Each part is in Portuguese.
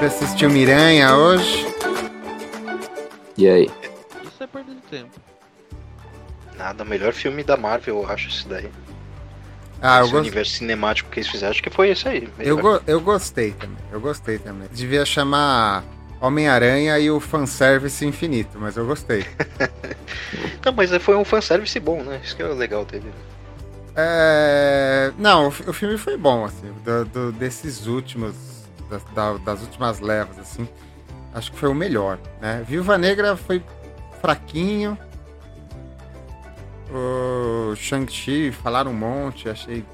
Você assistiu Miranha hoje? E aí? Isso é perda de tempo. Nada, o melhor filme da Marvel, eu acho, esse daí. Ah, eu, esse go universo cinemático que eles fizeram, acho que foi esse aí. eu, go eu gostei também. Eu gostei também. Devia chamar Homem-Aranha e o fanservice infinito, mas eu gostei. Não, mas foi um fanservice bom, né? Isso que é o legal dele. É... Não, o, o filme foi bom, assim, do- do- desses últimos, das, da- das últimas levas, assim, acho que foi o melhor, né? Viúva Negra foi fraquinho, o Shang-Chi falaram um monte, achei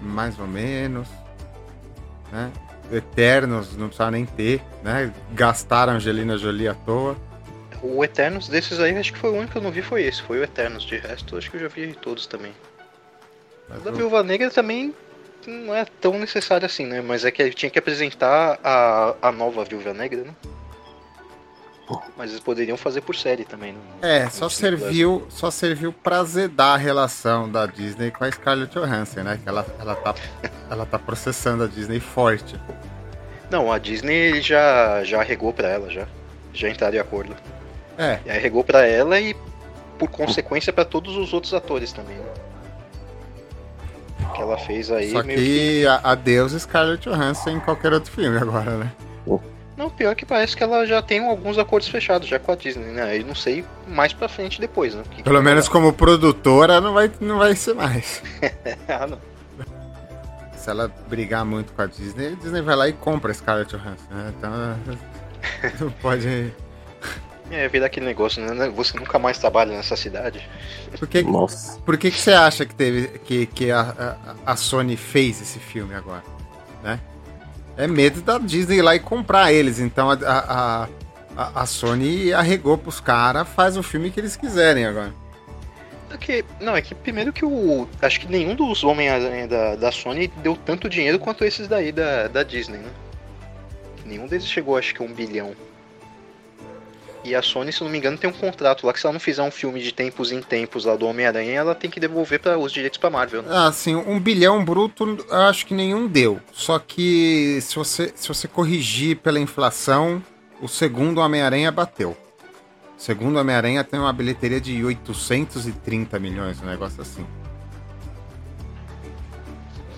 mais ou menos, né? Eternos não precisava nem ter, né? Gastaram Angelina Jolie à toa. O Eternos desses aí, acho que foi o único que eu não vi, foi esse. Foi o Eternos. De resto, acho que eu já vi todos também. Mas da o- Viúva Negra também não é tão necessário assim, né? Mas é que tinha que apresentar a, a nova Viúva Negra, né? Mas eles poderiam fazer por série também, né? É, só serviu, só serviu pra zedar a relação da Disney com a Scarlett Johansson, né? Que ela, ela, tá, ela tá processando a Disney forte. Não, a Disney já, já arregou pra ela, já. Já entraram em acordo. É, E arregou pra ela e, por consequência, pra todos os outros atores também, né? Que ela fez aí só meio que a- adeus Scarlett Johansson em qualquer outro filme agora, né? Não, pior que parece que ela já tem alguns acordos fechados já com a Disney, né? Eu não sei mais pra frente depois, né? Que que Pelo vai menos como produtora não vai, não vai ser mais. ah, não. Se ela brigar muito com a Disney, a Disney vai lá e compra a Scarlett Johansson, né? Então não pode... É, virar aquele negócio, né? Você nunca mais trabalha nessa cidade. Por que, Nossa. Por que, que você acha que teve que, que a, a, a Sony fez esse filme agora? Né? É medo da Disney ir lá e comprar eles. Então a, a, a, a Sony arregou pros caras, faz o filme que eles quiserem agora. É que, não, é que primeiro que o. Acho que nenhum dos Homem-Aranha da, da Sony deu tanto dinheiro quanto esses daí da, da Disney, né? Nenhum deles chegou, acho que, a um bilhão. E a Sony, se não me engano, tem um contrato lá que se ela não fizer um filme de tempos em tempos lá do Homem-Aranha, ela tem que devolver para os direitos pra Marvel, né? Ah, assim, um bilhão bruto, acho que nenhum deu. Só que se você, se você corrigir pela inflação, o segundo Homem-Aranha bateu. O segundo Homem-Aranha tem uma bilheteria de 830 milhões, um negócio assim.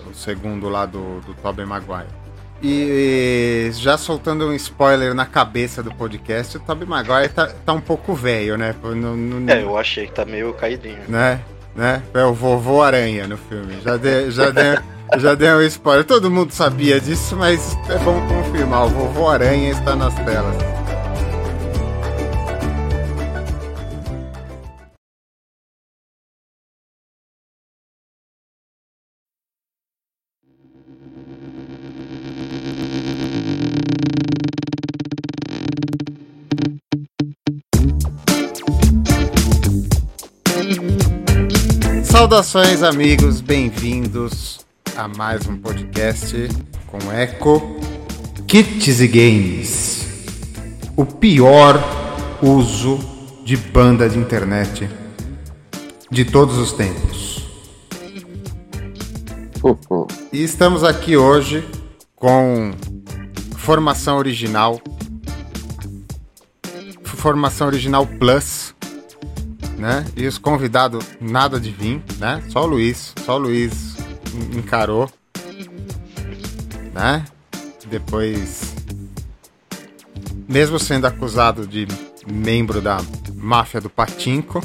O segundo lá do, do Tobey Maguire. E já soltando um spoiler na cabeça do podcast, o Tobey Maguire tá, tá um pouco velho, né? No, no- É, eu achei que tá meio caidinho. né? Né? É o vovô Aranha no filme. Já deu, já deu, já deu um spoiler. Todo mundo sabia disso, mas é bom confirmar. O vovô Aranha está nas telas. Saudações, amigos, bem-vindos a mais um podcast com Eco Kits e Games. O pior uso de banda de internet de todos os tempos. E estamos aqui hoje com formação original, formação original plus, né? E os convidados nada de vir, né? Só o Luiz, só o Luiz en- encarou, né? Depois, mesmo sendo acusado de membro da máfia do Patinco,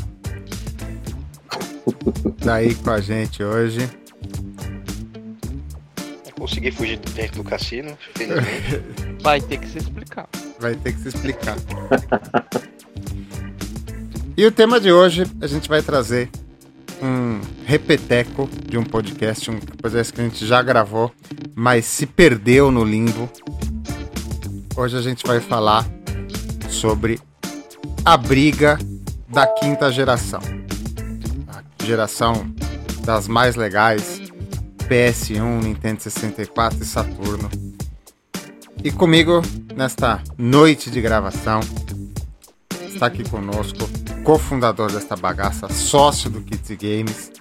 daí com a gente hoje. Eu consegui fugir dentro do cassino, felizmente. Vai ter que se explicar. vai ter que se explicar. e o tema de hoje, a gente vai trazer um repeteco de um podcast, um podcast que a gente já gravou, mas se perdeu no limbo. Hoje a gente vai falar sobre a briga da quinta geração. A geração das mais legais, PS1, Nintendo 64 e Saturno. E comigo, nesta noite de gravação, está aqui conosco, cofundador desta bagaça, sócio do Kids Games,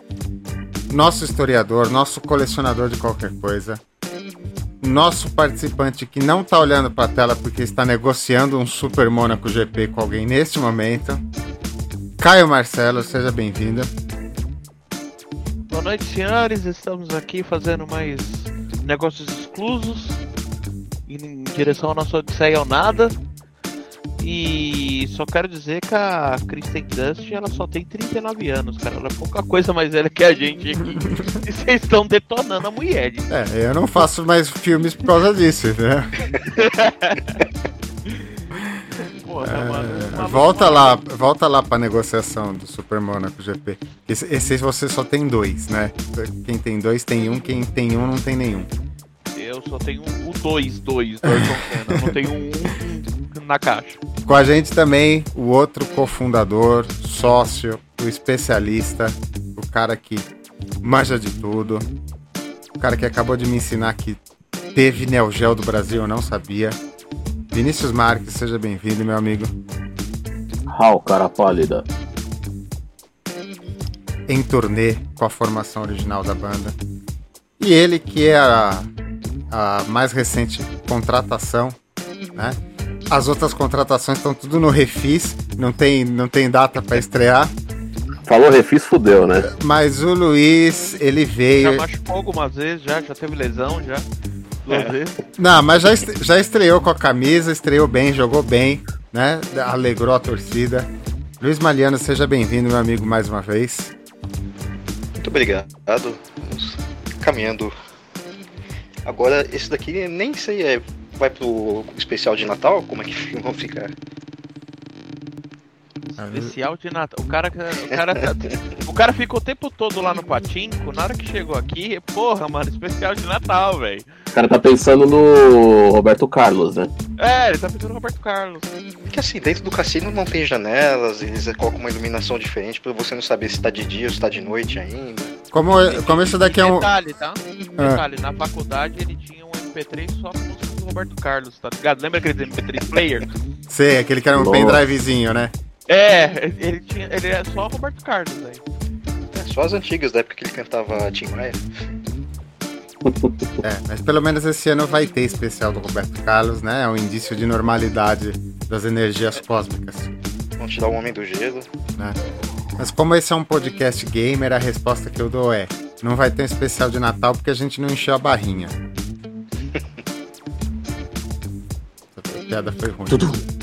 nosso historiador, nosso colecionador de qualquer coisa, nosso participante que não tá olhando pra tela porque está negociando um Super Mônaco GP com alguém neste momento. Caio Marcelo, seja bem-vindo. Boa noite, senhores. Estamos aqui fazendo mais negócios exclusos em direção ao nosso Odisseia ao Nada. E só quero dizer que a Kristen Dust ela só tem 39 anos, cara. Ela é pouca coisa mais velha que a gente aqui. e vocês estão detonando a mulher. É, eu não faço mais filmes por causa disso, né? Porra, É, mano. uma- volta lá, volta lá pra negociação do Super Monaco GP. Esse, esse você só tem dois, né? Quem tem dois tem um, quem tem um não tem nenhum. Eu só tenho o 2, 2 do Ayrton Senna. Eu não tenho um, um na caixa. Com a gente também o outro cofundador, sócio, o especialista, o cara que manja de tudo, o cara que acabou de me ensinar que teve Neo Geo do Brasil, eu não sabia. Vinícius Marques, seja bem-vindo, meu amigo. Hal, cara pálida. em turnê com a formação original da banda. E ele que é a, a mais recente contratação, né? As outras contratações estão tudo no refis, não tem, não tem data para estrear, Falou refis, fudeu, né? mas o Luiz, ele Já veio. machucou algumas vezes, já, já teve lesão, já. Duas vezes. Não, mas já, est- já estreou com a camisa, estreou bem, jogou bem, né? Alegrou a torcida. Luiz Maliano, seja bem-vindo, meu amigo, mais uma vez. Muito obrigado. Vamos caminhando. Agora, esse daqui nem sei, é, vai pro especial de Natal? Como é que vão ficar? Especial de Natal. O cara, o cara, o cara ficou o tempo todo lá no Patinco. Na hora que chegou aqui, porra, mano, especial de Natal, velho. O cara tá pensando no Roberto Carlos, né? É, ele tá pedindo Roberto Carlos. Porque assim, dentro do cassino não tem janelas, eles colocam uma iluminação diferente pra você não saber se tá de dia ou se tá de noite ainda. Como, como isso daqui é um. Detalhe, tá? Ah. Detalhe, na faculdade ele tinha um MP3 só com do Roberto Carlos, tá ligado? Lembra aquele MP3 player? Sei, aquele que era um Nossa. pendrivezinho, né? É, ele tinha. Ele é só Roberto Carlos, velho. É, só as antigas, da época que ele cantava Tim Maia. É, mas pelo menos esse ano vai ter especial do Roberto Carlos, né? É um indício de normalidade das energias cósmicas. Vão tirar o Homem do Gelo. né? Mas como esse é um podcast gamer, a resposta que eu dou é: não vai ter um especial de Natal porque a gente não encheu a barrinha. Piada foi ruim.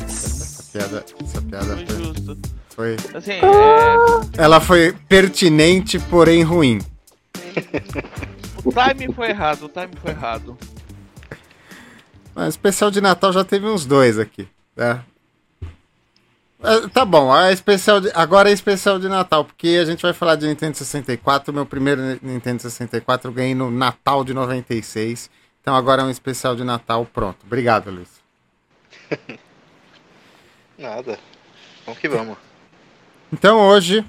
Essa piada, essa piada Foi foi, justo. foi. Assim, é, Ela foi pertinente, porém ruim. o time foi errado, o time foi errado. Mas especial de Natal já teve uns dois aqui? É, Tá bom, a especial de- agora é especial de Natal, porque a gente vai falar de Nintendo 64. Meu primeiro Nintendo 64 eu ganhei no Natal de 96. Então agora é um especial de Natal pronto. Obrigado, Luiz. Nada. Vamos que vamos. Então hoje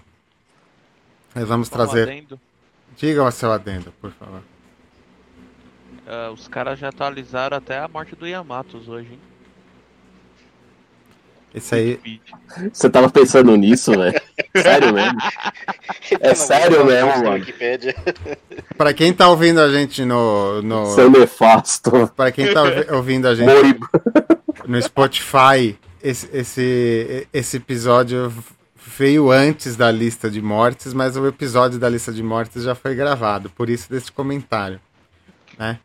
nós vamos um trazer. adendo, Diga o seu adendo, por favor. ah, os caras já atualizaram até a morte do Yamatos hoje, hein? Esse aí. Você tava pensando nisso, velho? Sério mesmo? É sério mesmo, mano? Pra quem tá ouvindo a gente no. no Seu nefasto. para quem tá ouvi- ouvindo a gente. No Spotify, esse, esse, esse episódio veio antes da lista de mortes, mas o episódio da lista de mortes já foi gravado, por isso desse comentário. Né?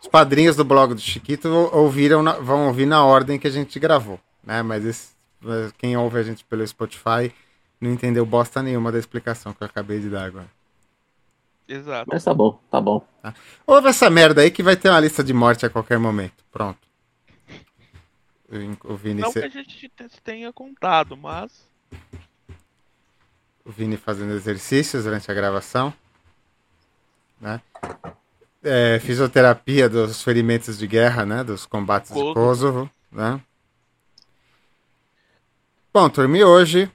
Os padrinhos do blog do Chiquito ouviram na- vão ouvir na ordem que a gente gravou, né? Mas esse- mas quem ouve a gente pelo Spotify não entendeu bosta nenhuma da explicação que eu acabei de dar agora. Exato. Mas tá bom, tá bom. Ouve essa merda aí que vai ter uma lista de morte a qualquer momento. Pronto. O Vini, Não que a gente te- tenha contado, mas. o Vini fazendo exercícios durante a gravação. Né? É, fisioterapia dos ferimentos de guerra, né? Dos combates de Kosovo. Kosovo. Né? Bom, turma, e hoje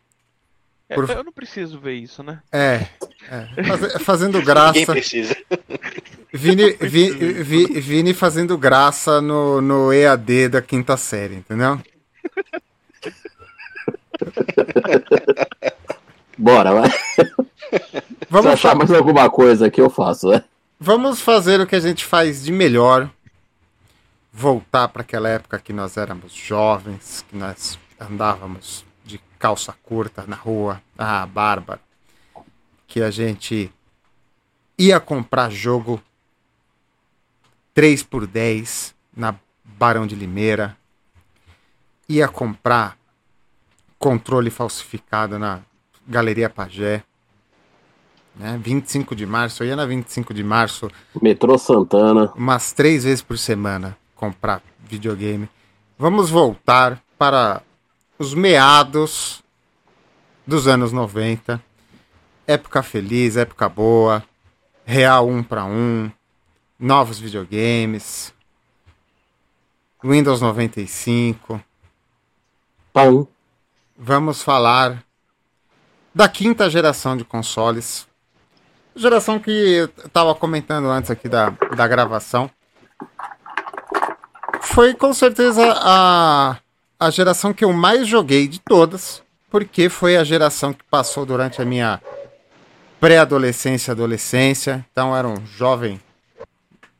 Por- Eu não preciso ver isso, né? é, é, faz- fazendo Ninguém graça. precisa. Vini, Vi- Vi- Vini fazendo graça no, no EAD da quinta série, entendeu? Bora, vai. Se Vamos, achar fa- mais alguma coisa que eu faço, né? vamos fazer o que a gente faz de melhor, voltar para aquela época que nós éramos jovens, que nós andávamos calça curta na rua, ah, bárbaro, que a gente ia comprar jogo 3 por 10 na Barão de Limeira, ia comprar controle falsificado na Galeria Pagé, né? 25 de março, eu ia na 25 de março. Metrô Santana. Umas três vezes por semana comprar videogame. Vamos voltar para os meados dos anos 90. Época feliz, época boa. Real um para um. Novos videogames. Windows 95. Pão. Vamos falar da quinta geração de consoles. Geração que eu estava comentando antes aqui da, da gravação. Foi com certeza a, a geração que eu mais joguei de todas, porque foi a geração que passou durante a minha pré-adolescência, adolescência. Então era um jovem,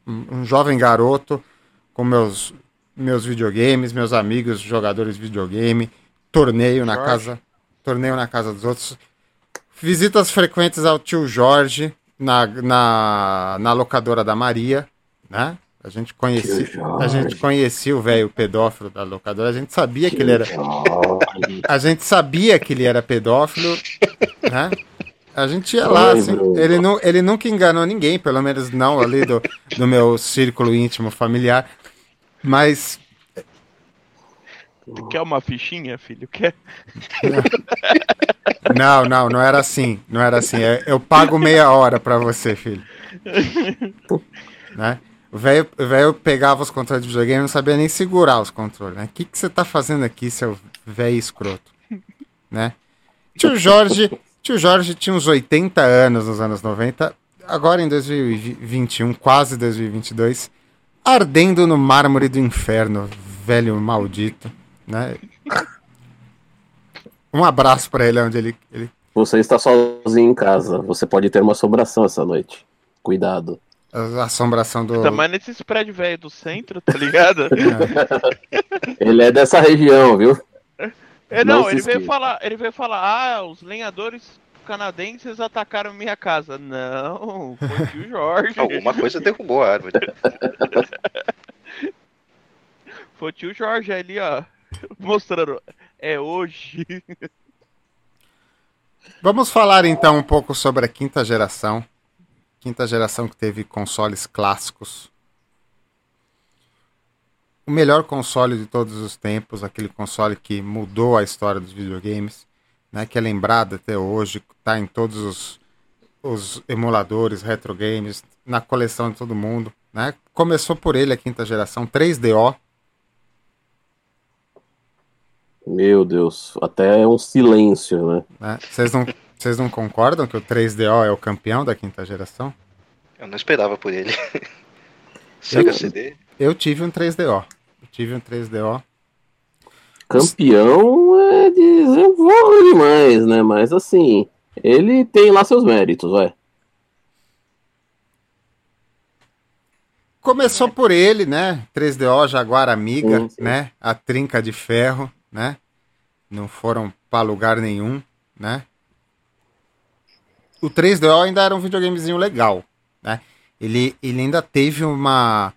um jovem garoto com meus meus videogames, meus amigos jogadores de videogame, torneio na Jorge. casa, torneio na casa dos outros, visitas frequentes ao tio Jorge na, na, na locadora da Maria, né? A gente conhecia, a gente conhecia o velho pedófilo da locadora, a gente sabia que ele era, Jorge. a gente sabia que ele era pedófilo, né? A gente ia lá, assim, ele, nu, ele nunca enganou ninguém, pelo menos não ali do, do meu círculo íntimo familiar. Mas Quer uma fichinha, filho? Quer? não, não, não era assim, não era assim. Eu, eu pago meia hora pra você, filho. né? O velho pegava os controles de videogame e não sabia nem segurar os controles, né? O que, que você tá fazendo aqui, seu velho escroto? Né? Tio Jorge, tio Jorge tinha uns 80 anos nos anos 90, agora em 2021, quase 2022, ardendo no mármore do inferno, velho maldito, né? Um abraço pra ele onde ele, ele Você está sozinho em casa. Você pode ter uma assombração essa noite. Cuidado. A assombração do Tá mais nesses prédios velho do centro, tá ligado? Ele é dessa região, viu? É, não, Não ele veio falar, ele veio falar, ah, os lenhadores canadenses atacaram minha casa. Não, foi o tio Jorge. Alguma coisa derrubou a árvore. Foi o tio Jorge ali, ó. Mostrando. É hoje. Vamos falar então um pouco sobre a quinta geração. Quinta geração que teve consoles clássicos. O melhor console de todos os tempos, aquele console que mudou a história dos videogames, né, que é lembrado até hoje, está em todos os, os emuladores, retro games, na coleção de todo mundo. Né? Começou por ele a quinta geração, 3DO. Meu Deus. Até um silêncio, né? né? Vocês não, vocês não concordam que o 3DO é o campeão da quinta geração? Eu não esperava por ele. Sega CD. Eu tive um 3DO. Eu tive um 3DO. Campeão é desenvolve demais, né? Mas assim, ele tem lá seus méritos, vai. Começou por ele, né? 3DO Jaguar Amiga, Sim, sim. né? A trinca de ferro, né? Não foram pra lugar nenhum, né? O 3DO ainda era um videogamezinho legal, né? Ele, ele ainda teve uma,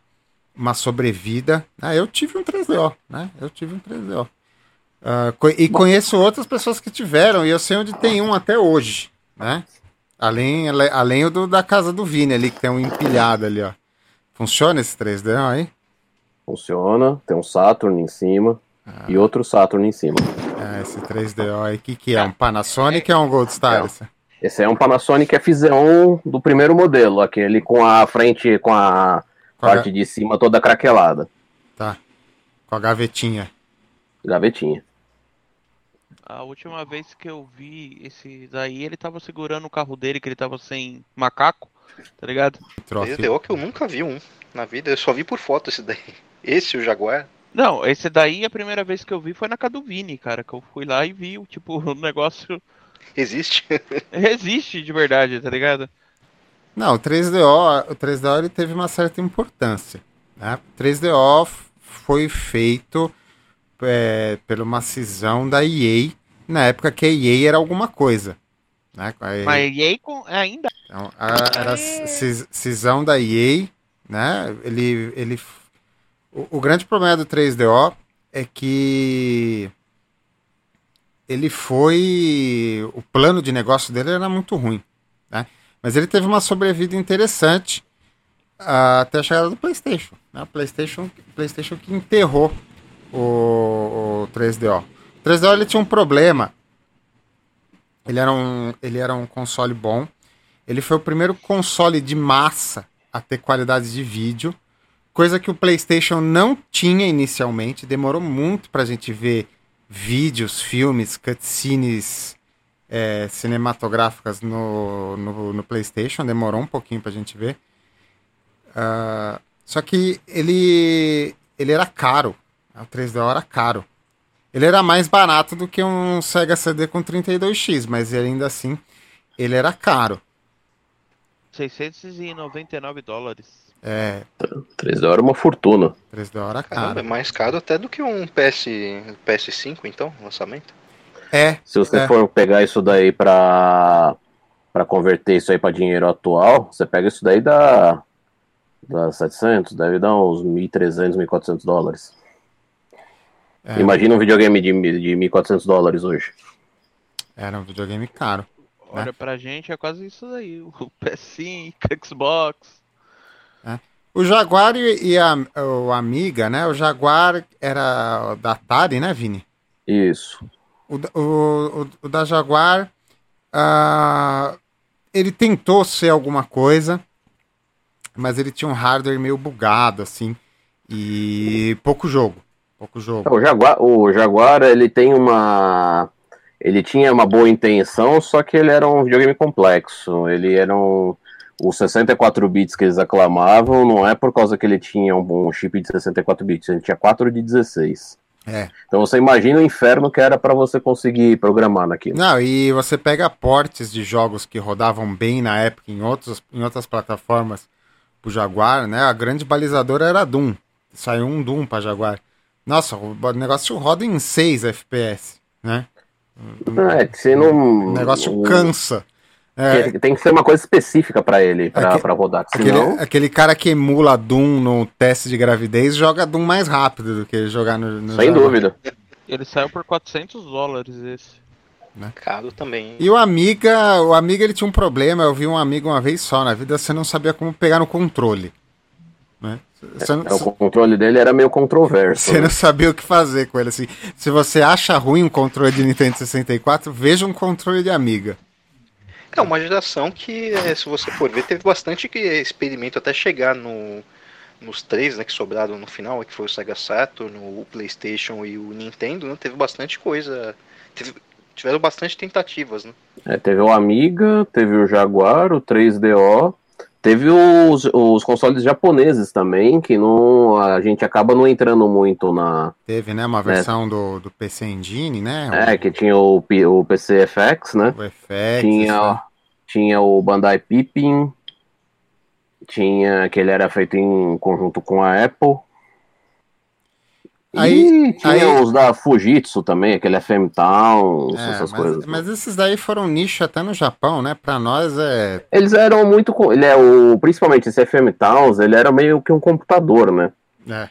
uma sobrevida. Ah, eu tive um 3DO, né? Eu tive um 3DO. Ah, co- e conheço outras pessoas que tiveram, e eu sei onde tem um até hoje, né? Além, além do da casa do Vini ali, que tem um empilhado ali, ó. Funciona esse 3DO aí? Funciona, tem um Saturn em cima e outro Saturn em cima. Ah, esse 3DO aí, o que, que é? Um Panasonic ou é um Gold Star? É. esse? É um Panasonic FZ1 do primeiro modelo, aquele com a frente, com a Com a, parte de cima toda craquelada. tá. Com a gavetinha. Gavetinha. A última vez que eu vi esse daí, ele tava segurando o carro dele, que ele tava sem macaco, tá ligado? Trofe. DDO que eu nunca vi um na vida, eu só vi por foto esse daí. Esse, o Jaguar. Não, esse daí, a primeira vez que eu vi foi na Caduvini, cara, que eu fui lá e vi, tipo, o negócio Existe. resiste de verdade, tá ligado? Não, o 3DO, o 3DO ele teve uma certa importância. Né? 3DO foi feito é, por uma cisão da EA, na época que a EA era alguma coisa. Né? Mas a EA com, ainda. Então, a, era cis, cisão da EA, né? Ele, ele, o, o grande problema do 3DO é que ele foi. O plano de negócio dele era muito ruim. Né? Mas ele teve uma sobrevida interessante uh, até a chegada do PlayStation. Né? O PlayStation, PlayStation que enterrou o, o 3DO. O 3DO ele tinha um problema. Ele era um, ele era um console bom. Ele foi o primeiro console de massa a ter qualidade de vídeo, coisa que o PlayStation não tinha inicialmente. Demorou muito para a gente ver vídeos, filmes, cutscenes é, cinematográficas no, no, no, PlayStation. Demorou um pouquinho para a gente ver. Uh, só que ele, ele era caro. O 3DO era caro. Ele era mais barato do que um Sega CD com 32X, mas ainda assim ele era caro. 699 dólares. É. 3DO era uma fortuna. 3DO era caro. Caramba, é mais caro até do que um PS, PS5, então, lançamento. É. Se você é. for pegar isso daí pra, pra converter isso aí pra dinheiro atual, você pega isso daí da, da 700, deve dar uns 1.300, 1.400 dólares. É. Imagina um videogame de, de 1.400 dólares hoje. Era um videogame caro. Olha, né? pra gente é quase isso daí. O PS5, Xbox. É. O Jaguar e, a, o Amiga, né? O Jaguar era da Atari, né, Vini? Isso. O, o, o, o da Jaguar, uh, ele tentou ser alguma coisa, mas ele tinha um hardware meio bugado, assim, e pouco jogo. Pouco jogo. O Jaguar, o Jaguar ele tem uma. Ele tinha uma boa intenção, só que ele era um videogame complexo. Ele era um. Os 64 bits que eles aclamavam não é por causa que ele tinha um, chip de 64 bits, ele tinha 4 de 16. É. Então você imagina o inferno que era para você conseguir programar naquilo. Não, e você pega portes de jogos que rodavam bem na época em, outros, em outras plataformas pro Jaguar, né? A grande balizadora era Doom. Saiu um Doom pra Jaguar. Nossa, o negócio roda em 6 FPS, né? É, você não. O negócio cansa. É, tem que ser uma coisa específica para ele, para Aque, rodar. Senão... Aquele, aquele, cara que emula Doom no teste de gravidez joga Doom mais rápido do que jogar no. no Sem dúvida. Ele saiu por 400 dólares esse. Né? Caro também. E o Amiga, o Amiga ele tinha um problema. Eu vi um amigo uma vez só na vida, você não sabia como pegar no controle. Né? Não... É, o controle dele era meio controverso. Você né? não sabia o que fazer com ele. Assim. Se você acha ruim um controle de Nintendo 64, veja um controle de Amiga. É uma geração que, é, se você for ver, teve bastante experimento até chegar no, nos três né, que sobraram no final, que foi o Sega Saturn, o PlayStation e o Nintendo, né, teve bastante coisa. Teve, tiveram bastante tentativas. Né? É, teve o Amiga, teve o Jaguar, o 3DO, Teve os, os consoles japoneses também, que não, a gente acaba não entrando muito na. Teve, né? Uma versão do, do PC Engine, né? É, que tinha o, o PC FX, né? O FX. Tinha, tinha o Bandai Pippin. Tinha que ele era feito em conjunto com a Apple. Aí, e tinha aí... os da Fujitsu também, aquele FM Town, é, essas mas, coisas. Mas esses daí foram nicho até no Japão, né? Pra nós é. Eles eram muito. Ele é o, principalmente esse FM Towns, ele era meio que um computador, né? É.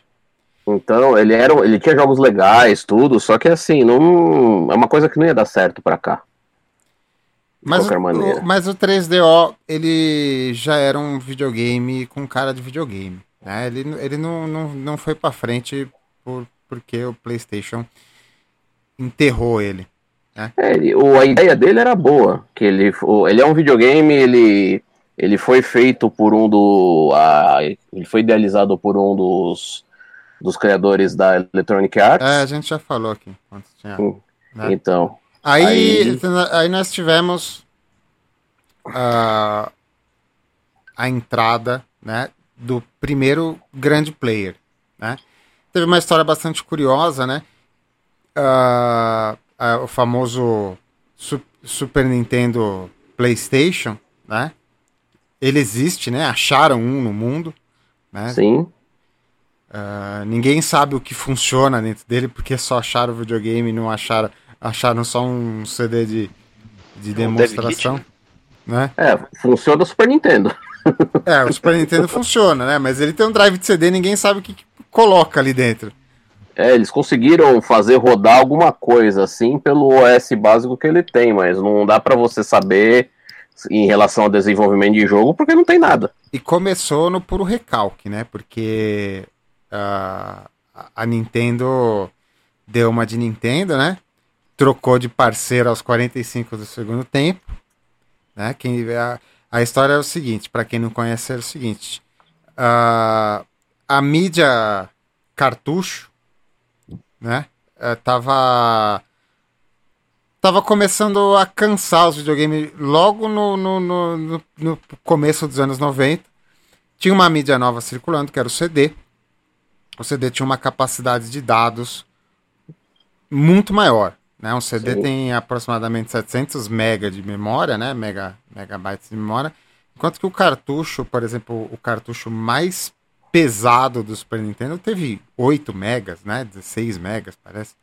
Então, ele era. Ele tinha jogos legais, tudo, só que assim, não. É uma coisa que não ia dar certo pra cá. Mas qualquer o, maneira. O, mas o 3DO, ele já era um videogame com cara de videogame. Né? Ele, ele não, não, não foi pra frente por, porque o PlayStation enterrou ele. Né? É, ele, o, a ideia dele era boa, que ele, o, ele é um videogame, ele, ele foi feito por um do, a, ele foi idealizado por um dos, dos criadores da Electronic Arts. É, a gente já falou aqui. Tinha, né? Então. Aí, aí... aí nós tivemos uh, a entrada, né, do primeiro grande player, né? Teve uma história bastante curiosa, né? Uh, uh, o famoso su Super Nintendo PlayStation, né? Ele existe, né? Acharam um no mundo, né? Sim. Uh, ninguém sabe o que funciona dentro dele porque só acharam o videogame e não acharam, acharam só um CD de, de demonstração. né? É, funciona o Super Nintendo. É, o Super Nintendo funciona, né? Mas ele tem um drive de CD, ninguém sabe o que, que coloca ali dentro. É, eles conseguiram fazer rodar alguma coisa assim pelo OS básico que ele tem, mas não dá para você saber em relação ao desenvolvimento de jogo porque não tem nada. E começou no puro recalque, né? Porque uh, a Nintendo deu uma de Nintendo, né? Trocou de parceiro aos 45 do segundo tempo, né? Quem a, a história é o seguinte, para quem não conhece é o seguinte, uh, a mídia cartucho né? É, tava tava começando a cansar os videogames logo no, no, no, no, começo dos anos 90. Tinha uma mídia nova circulando, que era o CD. O CD tinha uma capacidade de dados muito maior. Né? Um CD Sim. tem aproximadamente 700 MB de memória, né? Mega, megabytes de memória. Enquanto que o cartucho, por exemplo, o cartucho mais pesado do Super Nintendo teve 8 megas, né? 16 megas, parece.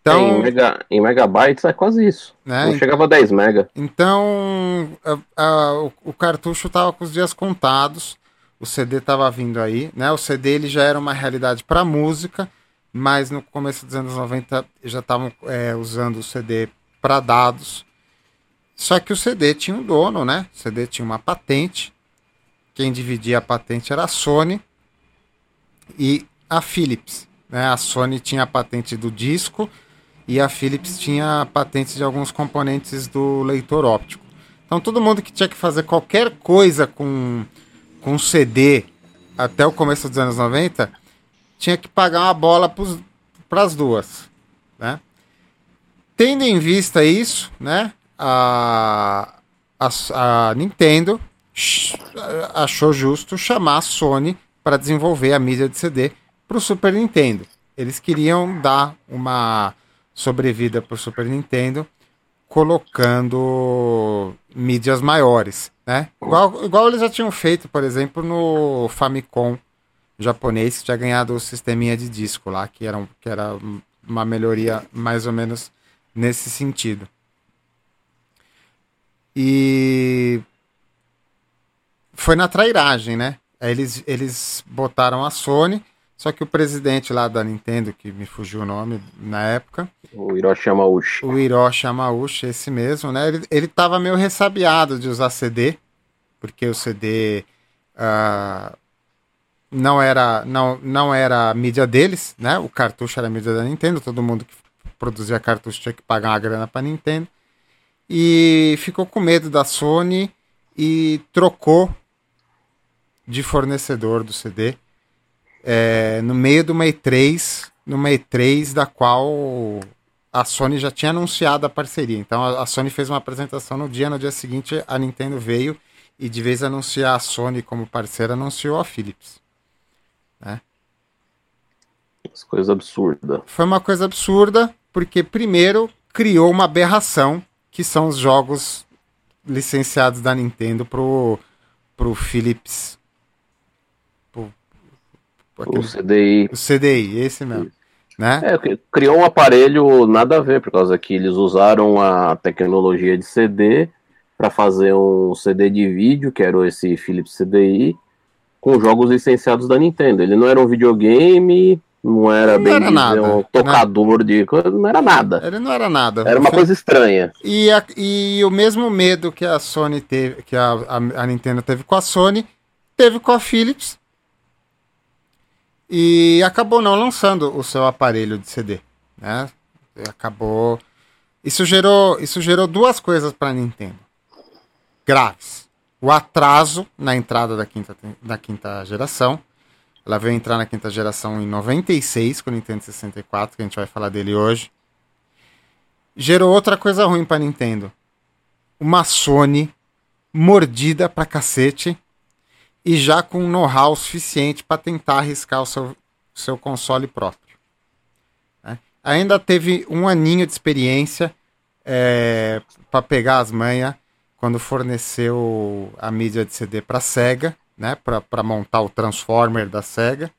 Então, em, mega, em megabytes é quase isso. Né? Não chegava a 10 mega. Então, a, a, o, o, cartucho tava com os dias contados, o CD tava vindo aí, né? O CD ele já era uma realidade para música, mas no começo dos anos 90 já estavam é, usando o CD para dados. Só que o CD tinha um dono, né? O CD tinha uma patente. Quem dividia a patente era a Sony e a Philips. Né? A Sony tinha a patente do disco e a Philips tinha a patente de alguns componentes do leitor óptico. Então todo mundo que tinha que fazer qualquer coisa com, com CD até o começo dos anos 90 tinha que pagar uma bola para as duas. Né? Tendo em vista isso, né, a, a, a Nintendo achou justo chamar a Sony para desenvolver a mídia de CD para o Super Nintendo. Eles queriam dar uma sobrevida para o Super Nintendo colocando mídias maiores, né? Igual, igual eles já tinham feito, por exemplo, no Famicom japonês, que tinha ganhado o sisteminha de disco lá, que era, um, que era uma melhoria mais ou menos nesse sentido. E foi na trairagem, né? Aí eles, eles botaram a Sony, só que o presidente lá da Nintendo, que me fugiu o nome na época. O Hiroshi Yamauchi. O Hiroshi Yamauchi, esse mesmo, né? Ele, ele tava meio ressabiado de usar CD, porque o CD uh, ah, não, era, não, não era a mídia deles, né? O cartucho era a mídia da Nintendo, todo mundo que produzia cartucho tinha que pagar uma grana pra Nintendo. E ficou com medo da Sony e trocou de fornecedor do CD é, no meio de uma E3, numa E3 da qual a Sony já tinha anunciado a parceria. Então a, a Sony fez uma apresentação no dia, no dia seguinte a Nintendo veio e de vez anunciar a Sony como parceira, anunciou a Philips. Né? Coisa absurda. Foi uma coisa absurda, porque primeiro criou uma aberração, que são os jogos licenciados da Nintendo pro, pro Philips Aquele, o CDI. O CDI, esse mesmo. Né? É, criou um aparelho nada a ver, por causa que eles usaram a tecnologia de CD para fazer um CD de vídeo, que era esse Philips CDI, com jogos licenciados da Nintendo. Ele não era um videogame, não era não bem era nada, um né? tocador né? de coisa, não era nada. Ele não era nada. Era uma coisa estranha. E, a, e o mesmo medo que a Sony teve, que a, a, a Nintendo teve com a Sony, teve com a Philips e acabou não lançando o seu aparelho de CD, né? Acabou. Isso gerou, isso gerou duas coisas para Nintendo graves. O atraso na entrada da quinta, da quinta geração. Ela veio entrar na quinta geração em 96 com o Nintendo 64, que a gente vai falar dele hoje. Gerou outra coisa ruim para Nintendo. Uma Sony mordida pra cacete e já com know-how suficiente para tentar arriscar o seu, seu console próprio. Né? Ainda teve um aninho de experiência é, para pegar as manhas quando forneceu a mídia de CD para a Sega, né, para montar o Transformer da Sega.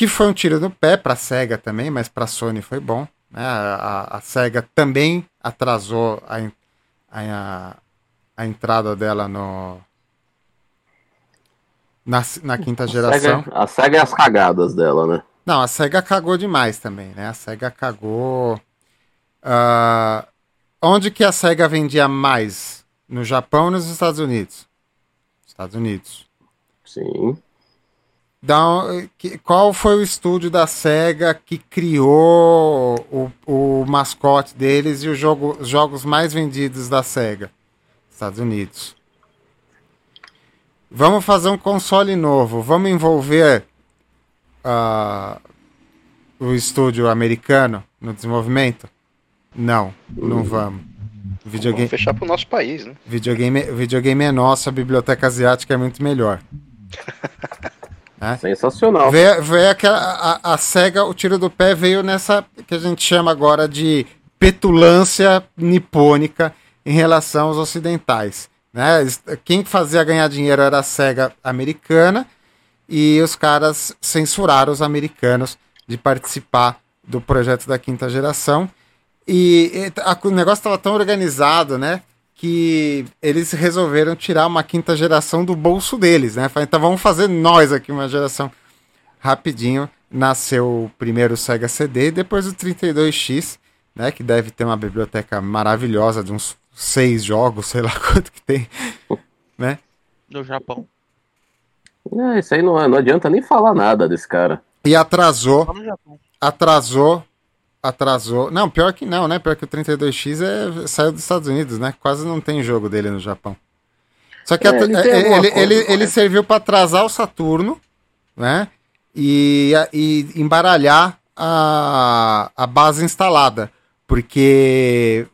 que foi um tiro no pé para a Sega também, mas para a Sony foi bom. Né? A, a, a, Sega também atrasou a, a, a entrada dela no na, na quinta geração. a SEGA é as cagadas dela, né? Não, a SEGA cagou demais também, né? A SEGA cagou. Uh, onde que a SEGA vendia mais? No Japão ou nos Estados Unidos? Estados Unidos. Sim. Então, qual foi o estúdio da SEGA que criou o, o mascote deles e jogo, os jogos mais vendidos da SEGA? Estados Unidos. Vamos fazer um console novo. Vamos envolver uh, o estúdio americano no desenvolvimento? Não, não vamos. Videogame... Vamos fechar pro nosso país, né? Videogame, videogame é nosso, a biblioteca asiática é muito melhor. É. Sensacional. Veio, veio aquela, a, a SEGA, o tiro do pé veio nessa que a gente chama agora de petulância nipônica em relação aos ocidentais. Né? Quem fazia ganhar dinheiro era a SEGA americana e os caras censuraram os americanos de participar do projeto da quinta geração. E, a, o negócio estava tão organizado, né? que eles resolveram tirar uma quinta geração do bolso deles, né? Então vamos fazer nós aqui uma geração rapidinho. Nasceu o primeiro Sega CD, depois o 32X, né? Que deve ter uma biblioteca maravilhosa de uns seis jogos, sei lá quanto que tem, né? No Japão. É, isso aí não, não adianta nem falar nada desse cara. E atrasou, atrasou atrasou. Não, pior que não, né? Pior que o 32X é... saiu dos Estados Unidos, né? Quase não tem jogo dele no Japão. Só que é, ele, ele, ele, ele, serviu para atrasar o Saturno, né? E, e embaralhar a, a base instalada. Porque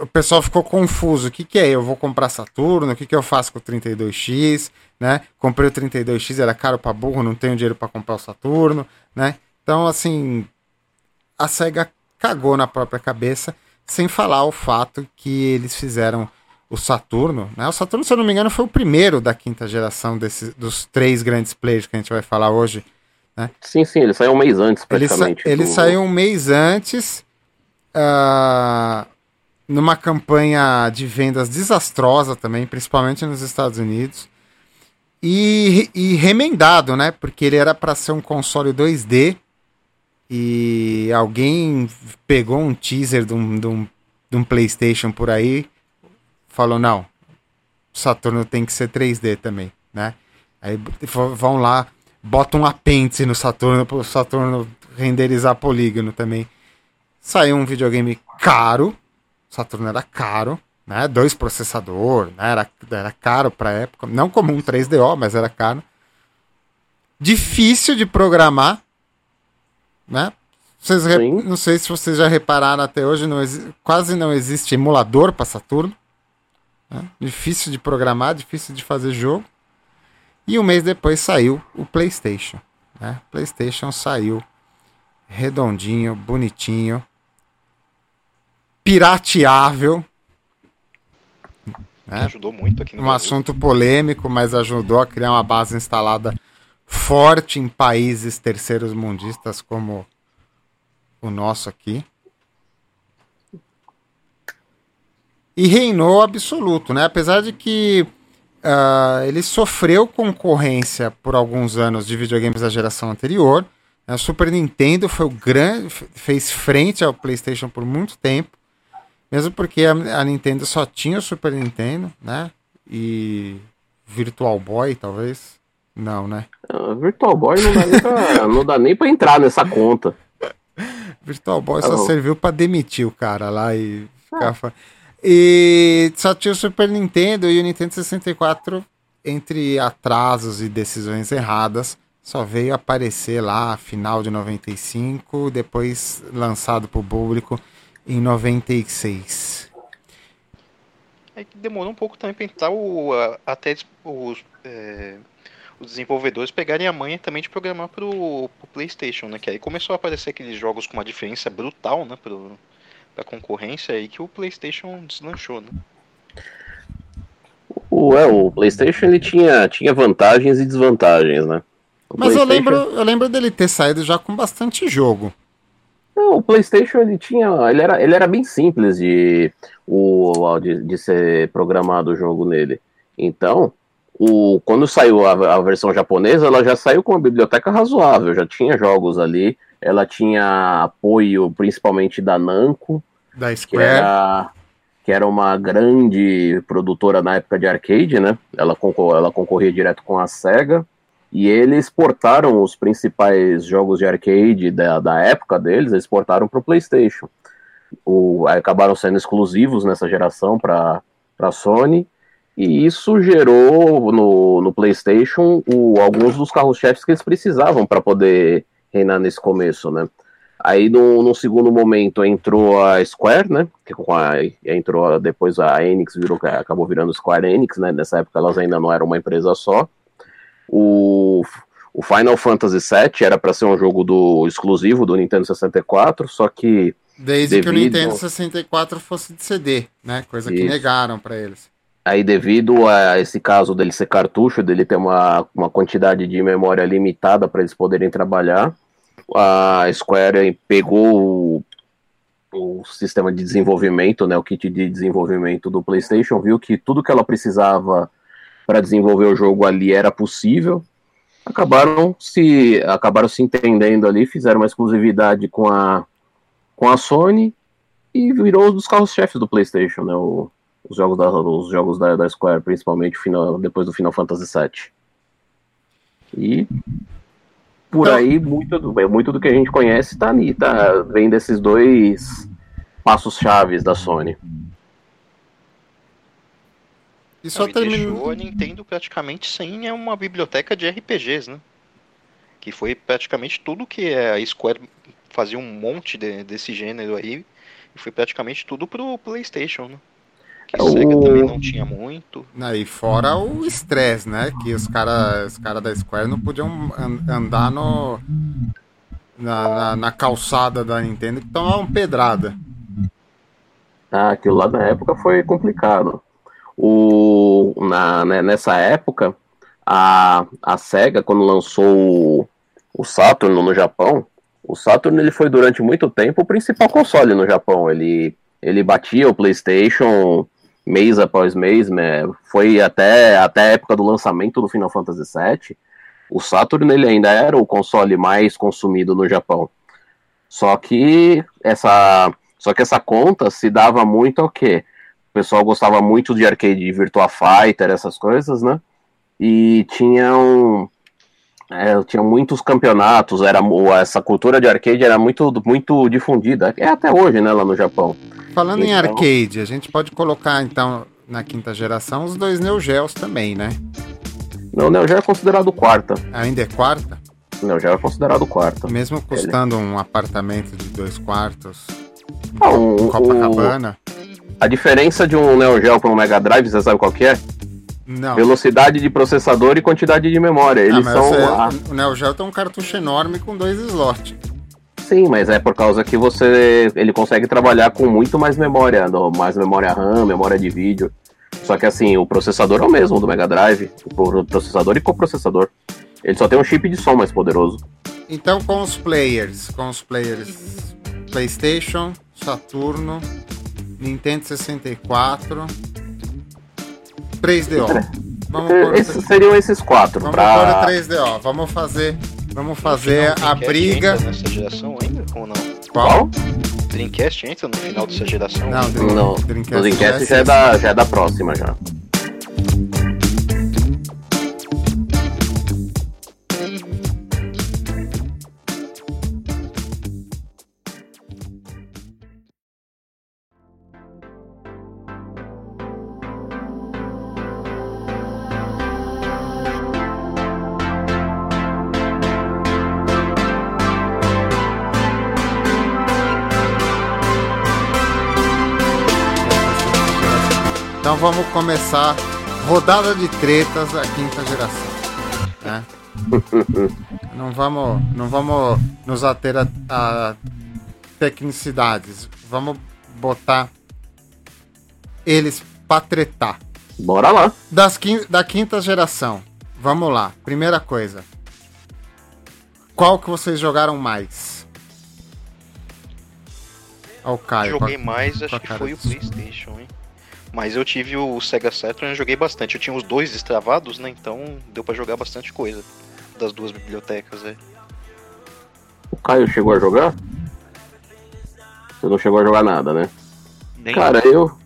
o pessoal ficou confuso. O que, que é? Eu vou comprar Saturno? O que, que eu faço com o 32X? Né? Comprei o 32X, era caro para burro, não tenho dinheiro para comprar o Saturno, né? Então, assim, a SEGA cagou na própria cabeça, sem falar o fato que eles fizeram o Saturno. Né? O Saturno, se eu não me engano, foi o primeiro da quinta geração desse, dos três grandes players que a gente vai falar hoje. Né? Sim, sim, ele saiu um mês antes, praticamente. Ele, sa ele saiu um mês antes, uh, numa campanha de vendas desastrosa também, principalmente nos Estados Unidos. E, e remendado, né? Porque ele era para ser um console 2D e alguém pegou um teaser de um, de um, de um PlayStation por aí, falou: não, Saturno tem que ser 3D também, né? Aí vão lá, botam um apêndice no Saturno para o Saturno renderizar polígono também. Saiu um videogame caro, Saturno era caro, né? Dois processador, né? era, era caro para época, não como um 3DO, mas era caro. Difícil de programar, né? Vocês re... Não sei se vocês já repararam até hoje, não quase não existe emulador para Saturno. Né? Difícil de programar, difícil de fazer jogo. E um mês depois saiu o PlayStation. Né? PlayStation saiu redondinho, bonitinho, pirateável. Né? Ajudou muito aqui no Um Brasil. assunto polêmico, mas ajudou a criar uma base instalada forte em países terceiros mundistas como o nosso aqui. E reinou absoluto, né? Apesar de que uh, ele sofreu concorrência por alguns anos de videogames da geração anterior. A Super Nintendo foi o grande, fez frente ao PlayStation por muito tempo, mesmo porque a, a Nintendo só tinha o Super Nintendo, né? E Virtual Boy, talvez. Não, né? Uh, Virtual Boy não dá, nem pra, não dá nem pra entrar nessa conta. Virtual Boy só oh. serviu pra demitir o cara lá e ficar. Ah. E só tinha o Super Nintendo e o Nintendo 64, entre atrasos e decisões erradas, só veio aparecer lá final de 95, depois lançado pro público em 96. É que demorou um pouco também pra entrar o, até os. É os desenvolvedores pegarem a manha também de programar pro, pro PlayStation, né? Que aí começou a aparecer aqueles jogos com uma diferença brutal, né? Pro, pra concorrência aí que o PlayStation deslanchou, né? O, é, o PlayStation ele tinha, tinha vantagens e desvantagens, né? O Mas eu lembro, eu lembro dele ter saído já com bastante jogo. Não, o PlayStation ele tinha, ele era, ele era bem simples de, o, de, de ser programado o jogo nele. Então, o, quando saiu a, a versão japonesa, ela já saiu com uma biblioteca razoável, já tinha jogos ali, ela tinha apoio principalmente da Namco, Da que Square. era, que era uma grande produtora na época de arcade, né? Ela, concor ela concorria direto com a SEGA. E eles exportaram os principais jogos de arcade da, da época deles, eles exportaram para o PlayStation. O, acabaram sendo exclusivos nessa geração para a Sony. E isso gerou no, no PlayStation o, alguns dos carros-chefes que eles precisavam para poder reinar nesse começo, né? Aí, no, no segundo momento, entrou a Square, né? Que com a, entrou depois a Enix, virou, acabou virando Square Enix, né? Nessa época elas ainda não eram uma empresa só. O, o Final Fantasy VII era para ser um jogo do exclusivo do Nintendo 64, só que Desde que o devido- Nintendo 64 fosse de CD, né? Coisa que Isso. negaram pra eles. Aí, devido a esse caso dele ser cartucho, dele ter uma, uma quantidade de memória limitada para eles poderem trabalhar, a Square pegou o, o sistema de desenvolvimento, né, o kit de desenvolvimento do PlayStation, viu que tudo que ela precisava para desenvolver o jogo ali era possível. Acabaram se acabaram se entendendo ali, fizeram uma exclusividade com a com a Sony e virou um dos carros-chefes do PlayStation, né? O, os jogos da, os jogos da, da Square, principalmente final, depois do Final Fantasy VII. E por Então- aí, muito do, muito do que a gente conhece tá ali, tá, vem desses dois passos chaves da Sony. E só deixou a Nintendo praticamente sem uma biblioteca de RPGs, né? Que foi praticamente tudo que a Square fazia um monte de- desse gênero aí. E foi praticamente tudo pro PlayStation, né? Que É, a Sega o- também não tinha muito. E fora o estresse, né? Que os caras os cara da Square não podiam an- andar no. Na, na, na calçada da Nintendo que tomavam pedrada. Ah, aquilo lá na época foi complicado. O, na, né, nessa época, a, a SEGA, quando lançou o, o Saturn no Japão, o Saturn ele foi durante muito tempo o principal console no Japão. Ele, ele batia o PlayStation mês após mês, né? foi até, até a época do lançamento do Final Fantasy VII. O Saturn ele ainda era o console mais consumido no Japão. Só que essa, só que essa conta se dava muito ao quê? O pessoal gostava muito de arcade de Virtua Fighter, essas coisas, né? E tinham é, tinha muitos campeonatos, era essa cultura de arcade era muito muito difundida, é até hoje, né, lá no Japão. Falando em Então- arcade, a gente pode colocar então na quinta geração os dois Neo Geos também, né? Não, o Neo Geo é considerado quarta. Ainda é quarta? O Neo Geo é considerado quarta. Mesmo custando um apartamento de dois quartos Ah, o- em Copacabana? A diferença de um Neo Geo para um Mega Drive, você sabe qual que é? Não. Velocidade de processador e quantidade de memória. Ah, Eles mas são. você- a- O Neo Geo tem um cartucho enorme com dois slots. Sim, mas é por causa que você ele consegue trabalhar com muito mais memória, mais memória RAM, memória de vídeo. Só que assim, o processador é o mesmo do Mega Drive, o processador e coprocessador. Ele só tem um chip de som mais poderoso. Então, com os players, com os players PlayStation, Saturno, Nintendo 64, 3DO. Vamos Esses seriam esses quatro. vamos pra- pôr o 3DO. Vamos fazer, vamos fazer a briga. Nessa geração ainda ou não? Qual? Dreamcast entra no final dessa geração? Não? Dream- Não, Dreamcast o Dreamcast é já é, da, já é da próxima já. Vamos começar rodada de tretas da quinta geração. né? não vamos, não vamos nos ater a, a tecnicidades. Vamos botar eles pra tretar. Bora lá. Das quin- da quinta geração. Vamos lá. Primeira coisa. qual que vocês jogaram mais? Ó, o Caio. Joguei mais, acho que foi o Playstation, hein? Mas eu tive o Sega Saturn e joguei bastante. Eu tinha os dois destravados, né? Então deu pra jogar bastante coisa das duas bibliotecas, né? O Caio chegou a jogar? Você não chegou a jogar nada, né? Nem Cara, eu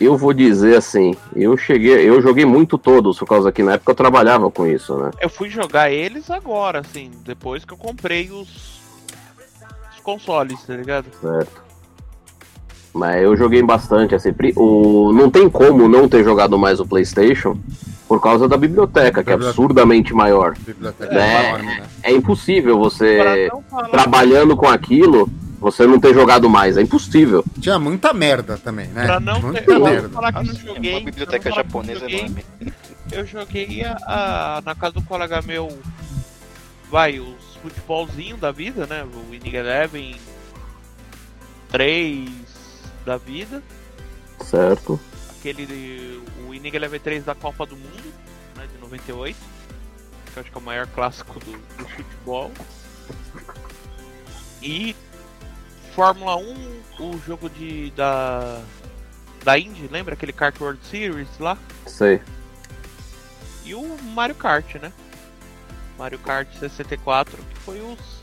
eu vou dizer assim, eu cheguei, eu joguei muito todos, por causa que na época eu trabalhava com isso, né? Eu fui jogar eles agora, assim, depois que eu comprei os, os consoles, tá ligado? Certo. Mas eu joguei bastante, assim, o não tem como não ter jogado mais o PlayStation por causa da biblioteca, que é absurdamente maior. Biblioteca É. enorme, né? É impossível você trabalhando com aquilo, você não ter jogado mais, é impossível. Tinha muita merda também, né? Pra não muita ter, pra não merda. falar que não joguei. uma biblioteca japonesa joguei, enorme. Eu joguei a, a- na casa do colega meu, vai, os futebolzinho da vida, né? O Winning Eleven 3 da vida. Certo? Aquele, o Winning Eleven 3 da Copa do Mundo, né? De 98. Que eu acho que é o maior clássico do, do futebol. E Fórmula 1, o jogo de, da, da Indy, lembra aquele Kart World Series lá? Sei. E o Mario Kart, né? Mario Kart 64, que foi os.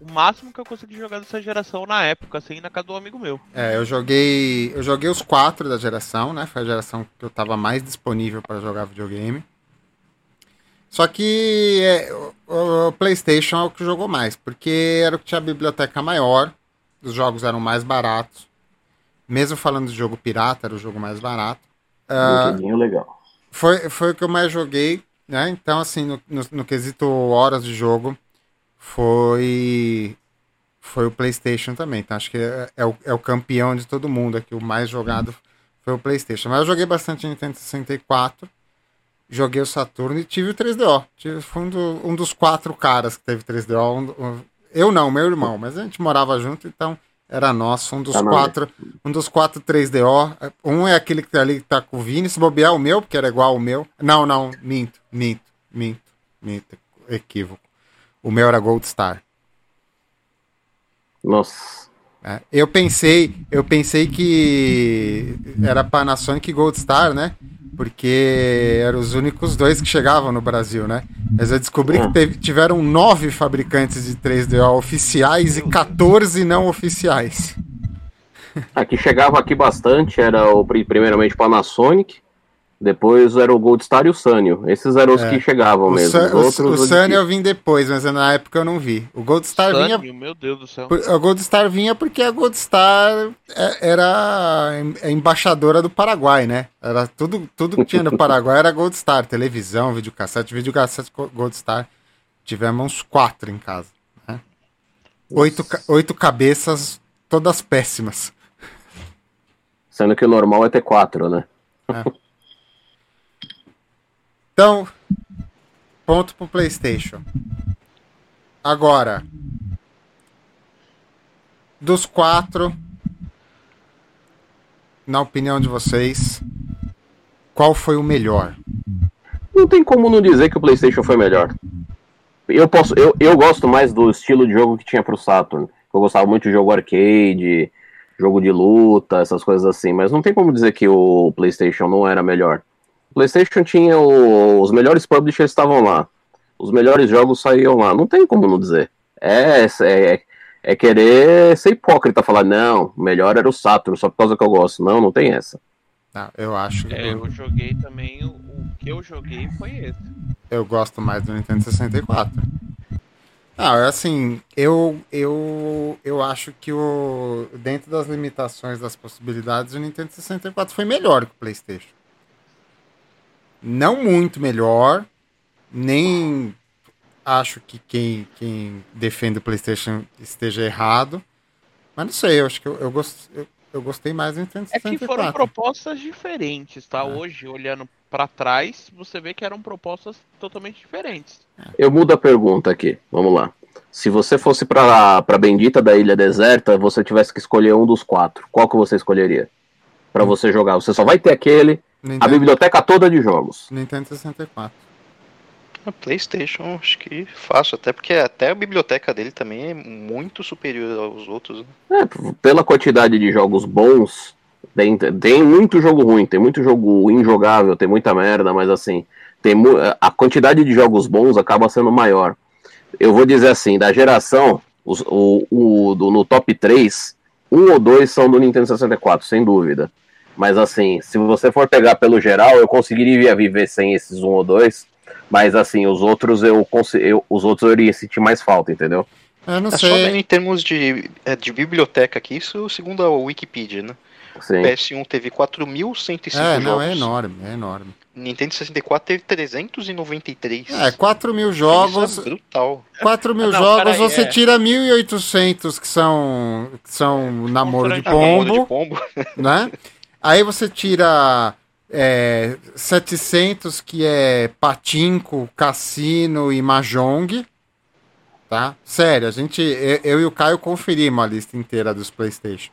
O máximo que eu consegui jogar dessa geração na época, assim, na casa do amigo meu. É, eu joguei. Eu joguei os quatro da geração, né? Foi a geração que eu tava mais disponível para jogar videogame. Só que é, o, o PlayStation é o que jogou mais, porque era o que tinha a biblioteca maior, os jogos eram mais baratos. Mesmo falando de jogo pirata, era o jogo mais barato. Joguinho legal. foi, foi o que eu mais joguei, né? Então, assim, no, no, no quesito horas de jogo, foi foi o PlayStation também. Então, acho que é, é o, é o campeão de todo mundo aqui. O mais jogado foi o PlayStation. Mas eu joguei bastante Nintendo 64. Joguei o Saturno e tive o 3DO. Tive, fui um, do- um dos quatro caras que teve 3DO. Um- um- eu não, meu irmão, mas a gente morava junto, então era nosso. Um dos Tá quatro. Um dos quatro 3DO. Um é aquele que tá ali que tá com o Vini. Se bobear o meu, porque era igual ao meu. Não, não, minto, minto, minto, minto. Equívoco. O meu era Gold Star. Nossa. né? Eu pensei, eu pensei que era Panasonic e Gold Star, né? Porque eram os únicos dois que chegavam no Brasil, né? Mas eu descobri que teve- tiveram nove fabricantes de 3DO oficiais e 14 não oficiais. Aqui chegava aqui bastante, era o pri- primeiramente Panasonic, depois era o Gold Star e o Sanyo. Esses eram os É. que chegavam O, mesmo. Os o, outros o desisti. eu vim depois, mas na época eu não vi. O Gold Star vinha Sunny, meu Deus do céu. A Gold Star vinha porque a Gold Star é- era a embaixadora do Paraguai, né? Era tudo, tudo que tinha no Paraguai era Gold Star, televisão, videocassete, videocassete Gold Star. Tivemos uns quatro em casa. né? Oito, ca- oito cabeças, todas péssimas. Sendo que o normal é ter quatro, né? Então, ponto pro PlayStation. Agora, dos quatro, na opinião de vocês, qual foi o melhor? Não tem como não dizer que o PlayStation foi melhor. Eu posso, eu, eu gosto mais do estilo de jogo que tinha pro Saturn. Eu gostava muito de jogo arcade, jogo de luta, essas coisas assim. Mas não tem como dizer que o PlayStation não era melhor. O PlayStation tinha o- os melhores publishers estavam lá. Os melhores jogos saíam lá. Não tem como não dizer. É, é, é querer ser hipócrita falar, não, melhor era o Saturn, só por causa que eu gosto. Não, não tem essa. Ah, eu acho que É, eu, eu joguei também, o, o que eu joguei foi esse. eu gosto mais do Nintendo 64. Ah, assim, eu, eu, eu acho que o dentro das limitações das possibilidades, o Nintendo 64 foi melhor que o PlayStation. Não muito melhor, nem acho que quem, quem defende o PlayStation esteja errado, mas não sei, eu acho que eu, eu, gost, eu, eu gostei mais do Nintendo É que 64. foram propostas diferentes, tá? É. Hoje, olhando pra trás, você vê que eram propostas totalmente diferentes. Eu mudo a pergunta aqui. Vamos lá. Se você fosse pra, pra Bendita da Ilha Deserta, você tivesse que escolher um dos quatro, qual que você escolheria? Pra você jogar. Você só vai ter aquele, a Nintendo, biblioteca toda de jogos. Nintendo 64. A PlayStation, acho que fácil, até porque até a biblioteca dele também é muito superior aos outros. Né? É, pela quantidade de jogos bons, tem, tem muito jogo ruim, tem muito jogo injogável, tem muita merda, mas assim, tem a quantidade de jogos bons acaba sendo maior. Eu vou dizer assim, da geração, os, o, o, do, no top 3, um ou dois são do Nintendo 64, sem dúvida. Mas assim, se você for pegar pelo geral, eu conseguiria viver sem esses um ou dois. Mas assim, os outros eu, eu os outros eu iria sentir mais falta, entendeu? Eu não é sei. Só em termos de, é, de biblioteca aqui, isso segundo a Wikipedia, né? Sim. O PS1 teve 4.105 É, jogos. não, é enorme, é enorme. Nintendo 64 teve 393. É, 4 mil jogos. Isso é brutal. 4 mil Ah, não, jogos, você é. tira 1.800 que são, que são namoro de Namoro Namoro pombo, de pombo. né? Aí você tira é, 700 que é patinco, cassino e mahjong, tá? Sério, a gente, eu, eu e o Caio conferimos a lista inteira dos PlayStation,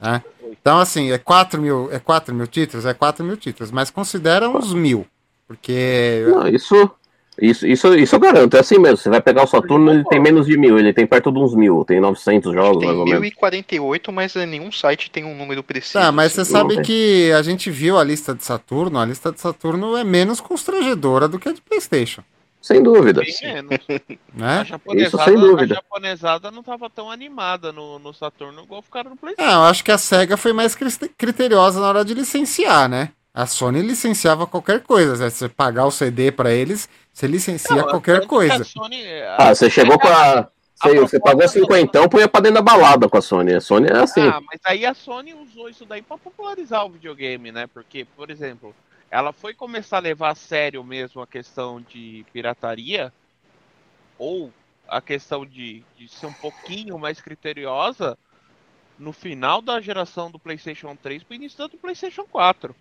né? Então, assim, é 4 mil, é 4 mil títulos? É 4 mil títulos, mas considera uns mil, porque... Não, isso, isso, isso, isso eu garanto, é assim mesmo. Você vai pegar o Saturno, ele tem menos de mil, ele tem perto de uns mil, tem 900 jogos, Tem mais ou menos. 1048, mas nenhum site tem um número preciso. Tá, mas você assim. sabe tem. que a gente viu a lista de Saturno, a lista de Saturno é menos constrangedora do que a de PlayStation, Sem dúvida. Bem menos. né? A japonesada, sem dúvida. a japonesada não tava tão animada no, no Saturno igual ficaram no PlayStation. Ah, eu acho que a SEGA foi mais criteriosa na hora de licenciar, né? A Sony licenciava qualquer coisa. né? Você pagar o CD pra eles, você licencia Não, qualquer coisa. a Sony- Ah, você chegou com a. Você, você proposta pagou da- cinquentão, põe pra dentro da balada com a Sony. A Sony é assim. Ah, mas aí a Sony usou isso daí pra popularizar o videogame, né? Porque, por exemplo, ela foi começar a levar a sério mesmo a questão de pirataria, ou a questão de, de ser um pouquinho mais criteriosa no final da geração do PlayStation 3 pro início do PlayStation 4.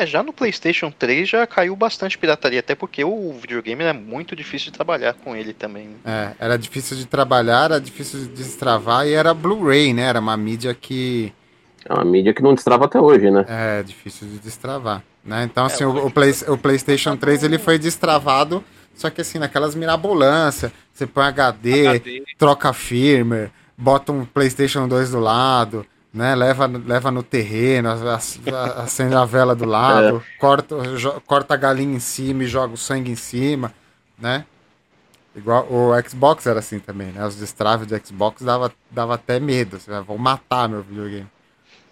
É, já no PlayStation 3 já caiu bastante pirataria, até porque o videogame é muito difícil de trabalhar com ele também. É, era difícil de trabalhar, era difícil de destravar e era Blu-ray, né? Era uma mídia que É uma mídia que não destrava até hoje, né? é difícil de destravar, né? Então, assim, É, o, o, Play- o PlayStation 3 ele foi destravado, só que assim, naquelas mirabolâncias, você põe HD, HD. troca firmware, bota um PlayStation 2 do lado, né? Leva, leva no terreno, acende a vela do lado, corta, jo- corta a galinha em cima e joga o sangue em cima, né? Igual o Xbox era assim também, né? Os destraves do Xbox dava, dava até medo. Você vai, vou matar meu videogame.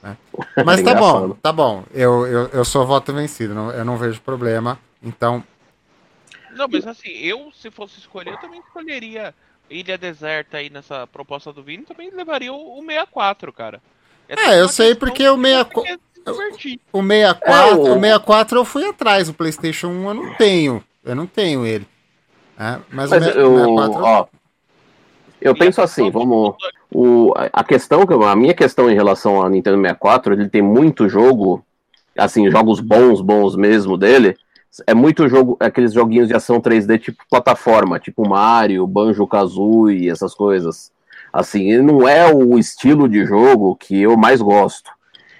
né? Mas tá bom, tá bom. Eu, eu, eu sou voto vencido, não, eu não vejo problema. Então, Não, mas assim, eu, se fosse escolher, eu também escolheria Ilha Deserta aí nessa proposta do Vini, também levaria o, o 64, cara. É, eu uma sei porque o de 64 se divertir. O 64, É, o- o 64 eu fui atrás, o PlayStation 1 eu não tenho. Eu não tenho ele. É, mas, Mas o me- eu, o 64 ó, eu penso assim, vamos. O, a questão, que eu- a minha questão em relação ao Nintendo 64, ele tem muito jogo, assim, jogos bons, bons mesmo dele. É muito jogo, aqueles joguinhos de ação 3D tipo plataforma, tipo Mario, Banjo Kazooie, essas coisas. Assim, não é o estilo de jogo que eu mais gosto.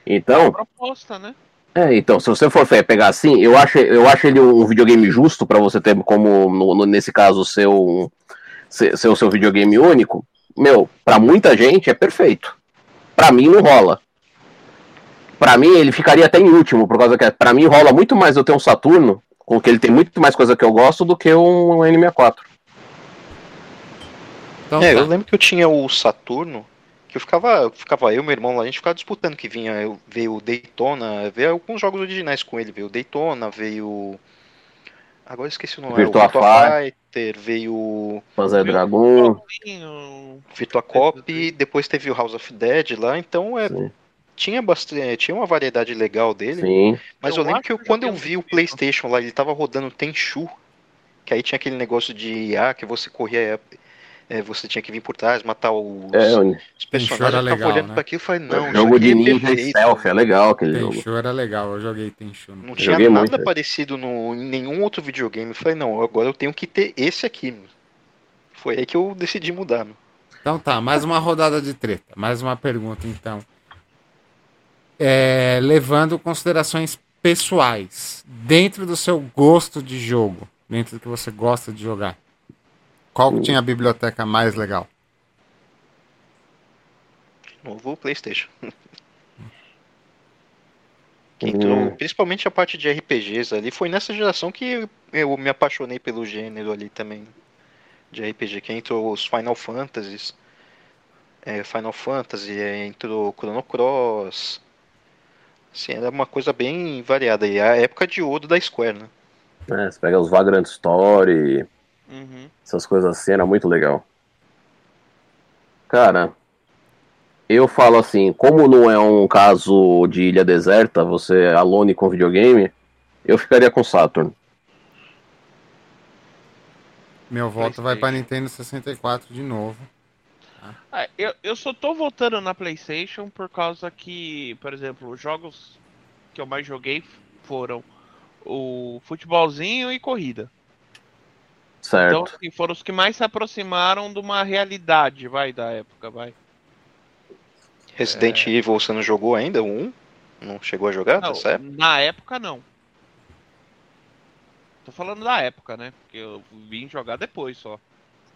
Então, proposta, né? é, então, se você for pegar assim, eu acho, eu acho ele um videogame justo pra você ter como, no- no- nesse caso, seu, o seu videogame único. Meu, pra muita gente é perfeito. Pra mim não rola. Pra mim ele ficaria até em último, por causa que pra mim rola muito mais eu ter um Saturno, com que ele tem muito mais coisa que eu gosto do que um N64. Então, É, tá. eu lembro que eu tinha o Saturno, que eu ficava, eu ficava eu e meu irmão lá, a gente ficava disputando que vinha, eu, veio o Daytona, veio alguns jogos originais com ele, veio o Daytona, veio agora eu esqueci o nome, Virtua o Virtua Fighter, veio o Panzer Viu? Dragon. Virtua Cop, depois teve o House of Dead lá, então é, Sim. tinha bastante, tinha uma variedade legal dele. Sim. Mas eu, Eu lembro que eu- quando eu vi o. PlayStation lá, ele tava rodando Tenchu, que aí tinha aquele negócio de IA que você corria, é, você tinha que vir por trás, matar os, É, o os personagens. era eu tava legal, olhando né? pra aquilo e falei, não, jogo de ninja perfeito. stealth, é legal aquele jogo. Tenchu era legal, eu joguei Tenchu. Não tinha Joguei nada muito. parecido no, em nenhum outro videogame. Eu falei, não, agora eu tenho que ter esse aqui. meu. Foi aí que eu decidi mudar. meu. Então tá, mais uma rodada de treta. Mais uma pergunta, então. É, levando considerações pessoais, dentro do seu gosto de jogo, dentro do que você gosta de jogar. Qual que tinha a biblioteca mais legal? De novo o PlayStation. Hum. principalmente a parte de RPGs ali, foi nessa geração que eu me apaixonei pelo gênero ali também. De RPG, que entrou os Final Fantasies. é, Final Fantasy, é, entrou Chrono Cross. Assim, era uma coisa bem variada. E a época de ouro da Square, né? É, você pega os Vagrant Story, Uhum. essas coisas assim, era muito legal. Cara, eu falo assim, como não é um caso de ilha deserta, você é alone com videogame, eu ficaria com Saturn. Meu voto vai pra PlayStation. Nintendo 64 de novo. Ah, eu, eu só tô voltando na PlayStation por causa que, por exemplo, os jogos que eu mais joguei foram o futebolzinho e corrida. Então, Certo. assim, foram os que mais se aproximaram de uma realidade, vai, da época, vai. Resident Evil você não jogou ainda? O 1? Não chegou a jogar Não, nessa época? na época não. Tô falando da época, né? Porque eu vim jogar depois só.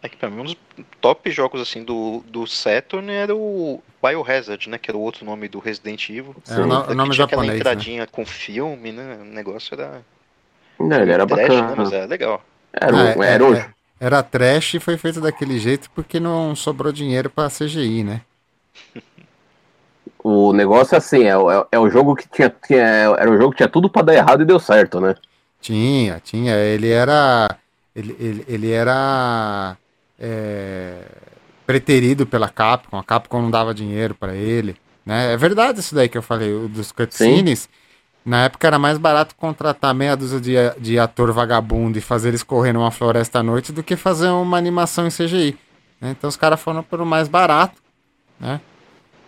É que pra mim um dos top jogos assim do, do Saturn era o Biohazard, né? Que era o outro nome do Resident Evil. É o, no- o Que nome tinha aquela japonês, né? entradinha com filme, né? O negócio era. Não, ele era trash, né? bacana. Mas era legal. Era, Ah, é- era um- é- Era trash e foi feito daquele jeito porque não sobrou dinheiro pra CGI, né? O negócio é assim, é, é, é o jogo que tinha, tinha. Era o jogo que tinha tudo pra dar errado e deu certo, né? Tinha, tinha. Ele era. Ele, ele, ele era. é, preterido pela Capcom. A Capcom não dava dinheiro pra ele. Né? É verdade isso daí que eu falei, o dos cutscenes. Na época era mais barato contratar meia dúzia de, de ator vagabundo e fazer eles correr numa floresta à noite do que fazer uma animação em CGI. né? Então os caras foram pelo mais barato, né?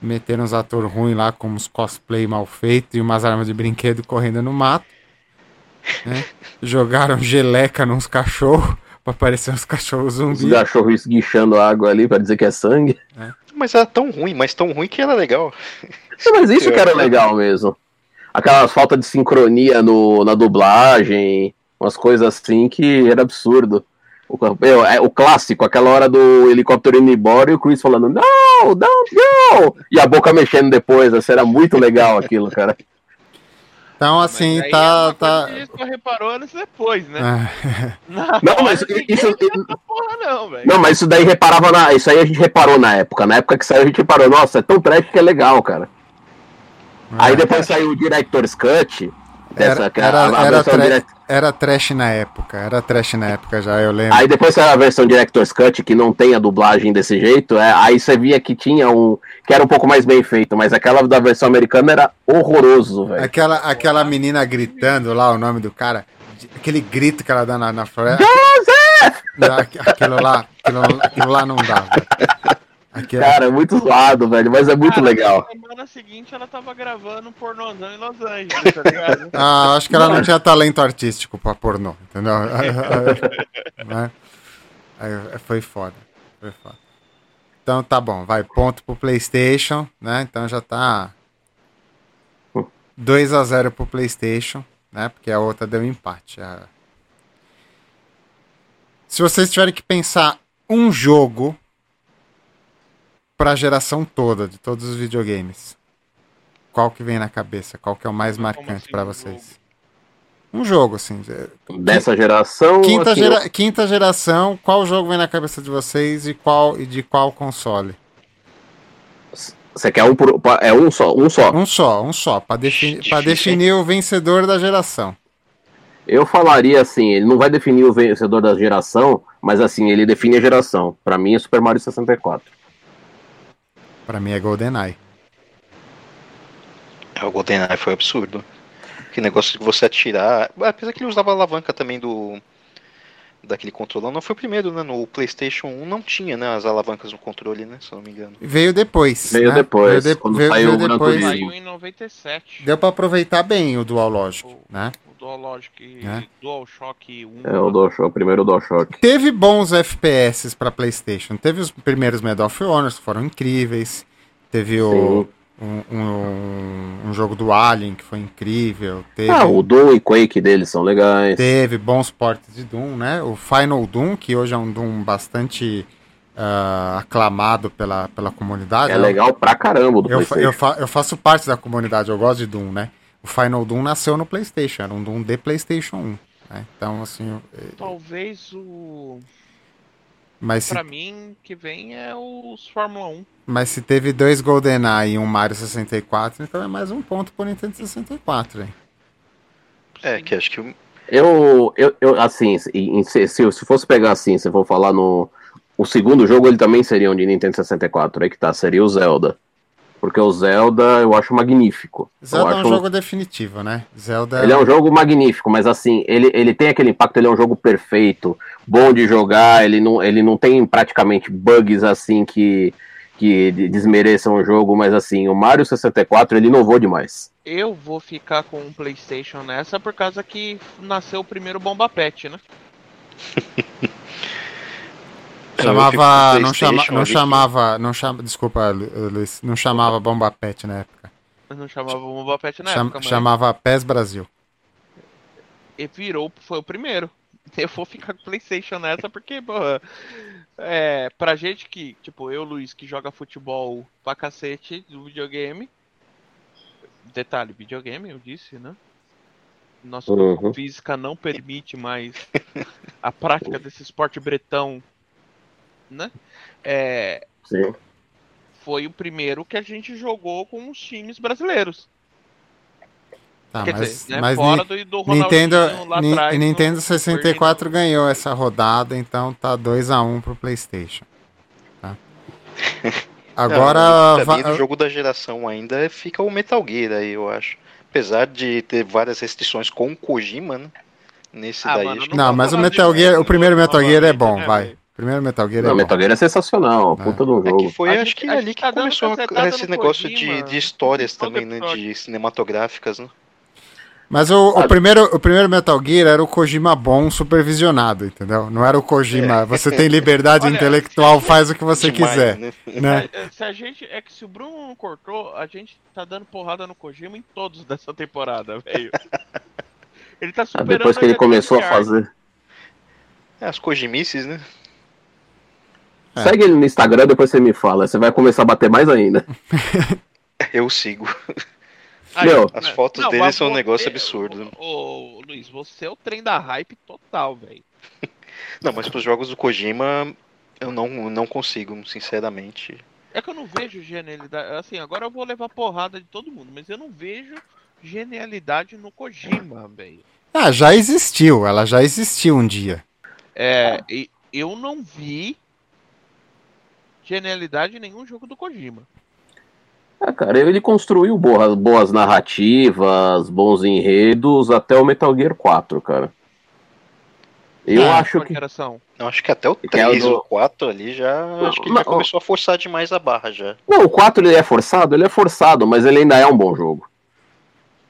Meteram uns atores ruins lá com uns cosplay mal feitos e umas armas de brinquedo correndo no mato. né? Jogaram geleca nos cachorros pra parecer uns cachorros Os zumbis. cachorros esguichando água ali pra dizer que é sangue. Mas era tão ruim, mas tão ruim que era legal. É, Mas isso que era legal mesmo. Aquelas falta de sincronia no, na dublagem, umas coisas assim que era absurdo. O, meu, é o clássico, aquela hora do helicóptero indo embora e o Chris falando, não, don't go! E a boca mexendo depois, assim, era muito legal aquilo, cara. Então, Mas assim, aí é tá. coisa tá... só reparou anos depois, né? Ah, Na Não, mas isso- porra não. Não, mas isso daí reparava na. Isso aí a gente reparou na época. Na época que saiu, a gente reparou, nossa, é tão trash que é legal, cara. Aí depois saiu o Director's Cut. Dessa, Era, é a- era, a era, tra- direct- era trash na época, era trash na época já, eu lembro. Aí depois saiu a versão Director's Cut, que não tem a dublagem desse jeito. é, aí você via que tinha um. que era um pouco mais bem feito, mas aquela da versão americana era horroroso, velho. Aquela, aquela menina gritando lá, o nome do cara, aquele grito que ela dá na, na floresta. Aqu- Aquilo lá, aquilo, aquilo lá não dá. Aquilo, Cara, é muito zoado, velho, mas é muito Cara, legal. Na semana seguinte ela tava gravando um pornozão em Los Angeles, tá ligado? Ah, acho que ela não tinha talento artístico pra pornô, entendeu? Né? Aí foi foda, foi foda. Então tá bom, vai, ponto pro Playstation, né? Então já tá 2 a 0 pro Playstation, né? Porque a outra deu empate. A- Se vocês tiverem que pensar um jogo pra geração toda, de todos os videogames, qual que vem na cabeça? Qual que é o mais Como marcante assim, pra um vocês? Um jogo, assim. Dessa geração. Quinta, assim, gera- quinta geração, qual jogo vem na cabeça de vocês e qual e de qual console? Você quer um por. É um só, um só. Um só, um só, pra, defini definir o vencedor da geração. Eu falaria assim, ele não vai definir o vencedor da geração, mas assim, ele define a geração. Pra mim é Super Mario 64. Pra mim é GoldenEye. É, o GoldenEye foi absurdo. Que negócio de você atirar. Apesar que ele usava a alavanca também do. Daquele controlão. Não foi o primeiro, né? No PlayStation 1 não tinha, né? As alavancas no controle, né? Se eu não me engano. Veio depois. Veio né? depois, Veio, de- quando veio- saiu veio o depois. Saiu em 97. Deu pra aproveitar bem o Dual Logic, né? O DualLogic É. DualShock 1. É o, DualShock, o primeiro DualShock. Teve bons FPS pra PlayStation. Teve os primeiros Medal of Honor, que foram incríveis. Teve o, Sim. Um, um- um jogo do Alien, que foi incrível. Teve, Ah, o Doom e Quake deles são legais. teve bons portes de Doom, né? O Final Doom, que hoje é um Doom bastante ah, aclamado pela, pela comunidade. É né? legal pra caramba do Eu, PlayStation. eu, fa- eu faço parte da comunidade, eu gosto de Doom, né? O Final Doom nasceu no PlayStation, era um Doom de PlayStation 1. Né? Então, assim, eu- Talvez o. mas se, Pra mim, que vem é os Fórmula 1. mas se teve dois GoldenEye e um Mario 64, então é mais um ponto pro Nintendo 64, hein? É, que acho que o- Eu, eu, eu assim, se, se, se se fosse pegar assim, se eu for falar no. O segundo jogo, ele também seria um de Nintendo 64, aí que tá, seria o Zelda. Porque o Zelda eu acho magnífico. Zelda eu é um acho jogo definitivo, né? Zelda Ele é um jogo magnífico, mas assim, ele, ele tem aquele impacto, ele é um jogo perfeito, bom de jogar, ele não, ele não tem praticamente bugs assim que, que de- desmereçam o jogo, mas assim, o Mario 64 ele inovou demais. Eu vou ficar com um PlayStation nessa por causa que nasceu o primeiro Bomba Pet, né? chamava, eu não, fico com chama, PlayStation não chamava, não chama, desculpa, Lu- Luiz, não chamava Bomba Pet na época. Não chamava Bomba Pet na Cham- época, mas chamava PES Brasil. e virou, foi o primeiro. Eu vou ficar com o PlayStation nessa porque, porra, é, pra gente que, tipo, eu, Luiz, que joga futebol pra cacete do videogame. Detalhe, videogame, eu disse, né? Nossa Uhum. física não permite mais a prática desse esporte bretão, né? É, Sim. foi o primeiro que a gente jogou com os times brasileiros. Tá, Quer mas, dizer, né, mas fora do, do Ronaldinho Nintendo, lá Ni- atrás. Nintendo no- 64 ganhou essa rodada, então tá 2x1 pro PlayStation. Tá? Agora, Não, pra va- mim, do jogo da geração ainda fica o Metal Gear aí, eu acho. Apesar de ter várias restrições com o Kojima, né? Nesse Ah, daí. mano, não, vamos mas o Metal Gear, o primeiro Metal Gear é bom, novamente, vai. O primeiro Metal Gear é Não, bom. Metal Gear é sensacional, É. puta do É jogo. que foi, A acho gente- que ali gente que tá começou esse negócio Kojima de, de histórias também, né? De cinematográficas, né? Mas o, o primeiro, o primeiro Metal Gear era o Kojima bom supervisionado, entendeu? Não era o Kojima, você tem liberdade Olha, intelectual, faz o que você Demais, quiser. né? Né? É, Se a gente. É que se o Bruno não cortou, a gente tá dando porrada no Kojima em todos dessa temporada, velho. Ele tá Ah, superando Depois que ele começou a fazer. É, as Kojimices, né? É. Segue ele no Instagram, depois você me fala. Você vai começar a bater mais ainda. Eu sigo. Aí, Meu, as né? fotos dele mas são um você- negócio absurdo. Ô, ô, Luiz, você é o trem da hype total, velho. Não, mas pros jogos do Kojima, eu não, não consigo, sinceramente. É que eu não vejo genialidade. Assim, agora eu vou levar porrada de todo mundo, mas eu não vejo genialidade no Kojima, velho. Ah, já existiu, ela já existiu um dia. É, e eu não vi genialidade em nenhum jogo do Kojima. Ah, cara, ele construiu boas, boas narrativas, bons enredos até o Metal Gear 4, cara. Eu É, acho que. geração? Eu acho que até o Que é o 3 do- ou 4 ali já. acho que ele não, já começou a forçar demais a barra já. Não, o 4 ele é forçado, ele é forçado, mas ele ainda é um bom jogo.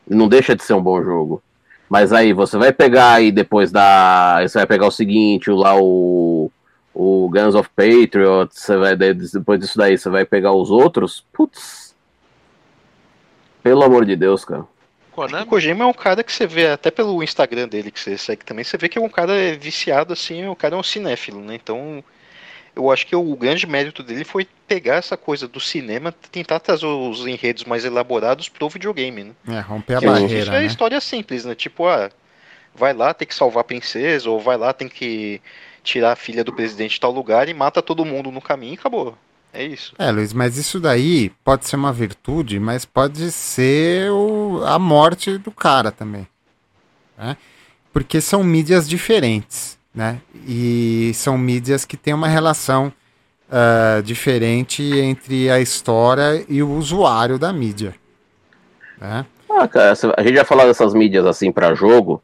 Não deixa de ser um bom jogo. Mas aí você vai pegar aí depois da. Você vai pegar o seguinte, o lá o. O Guns of Patriots, você vai, depois disso daí você vai pegar os outros. Putz. Pelo amor de Deus, cara. O Konami? Kojima é um cara que você vê, até pelo Instagram dele que você segue também, você vê que é um cara viciado, assim, o cara é um cinéfilo, né? Então, eu acho que o grande mérito dele foi pegar essa coisa do cinema, tentar trazer os enredos mais elaborados pro videogame, né? É, romper a Que barreira, isso é né? história simples, né? Tipo, ah, vai lá, tem que salvar a princesa, ou vai lá, tem que tirar a filha do presidente de tal lugar e mata todo mundo no caminho e acabou. É isso. É, Luiz, mas isso daí pode ser uma virtude, mas pode ser o- a morte do cara também. Né? Porque são mídias diferentes, né? E são mídias que têm uma relação ah, diferente entre a história e o usuário da mídia. Né? Ah, cara, a gente vai falar dessas mídias assim pra jogo.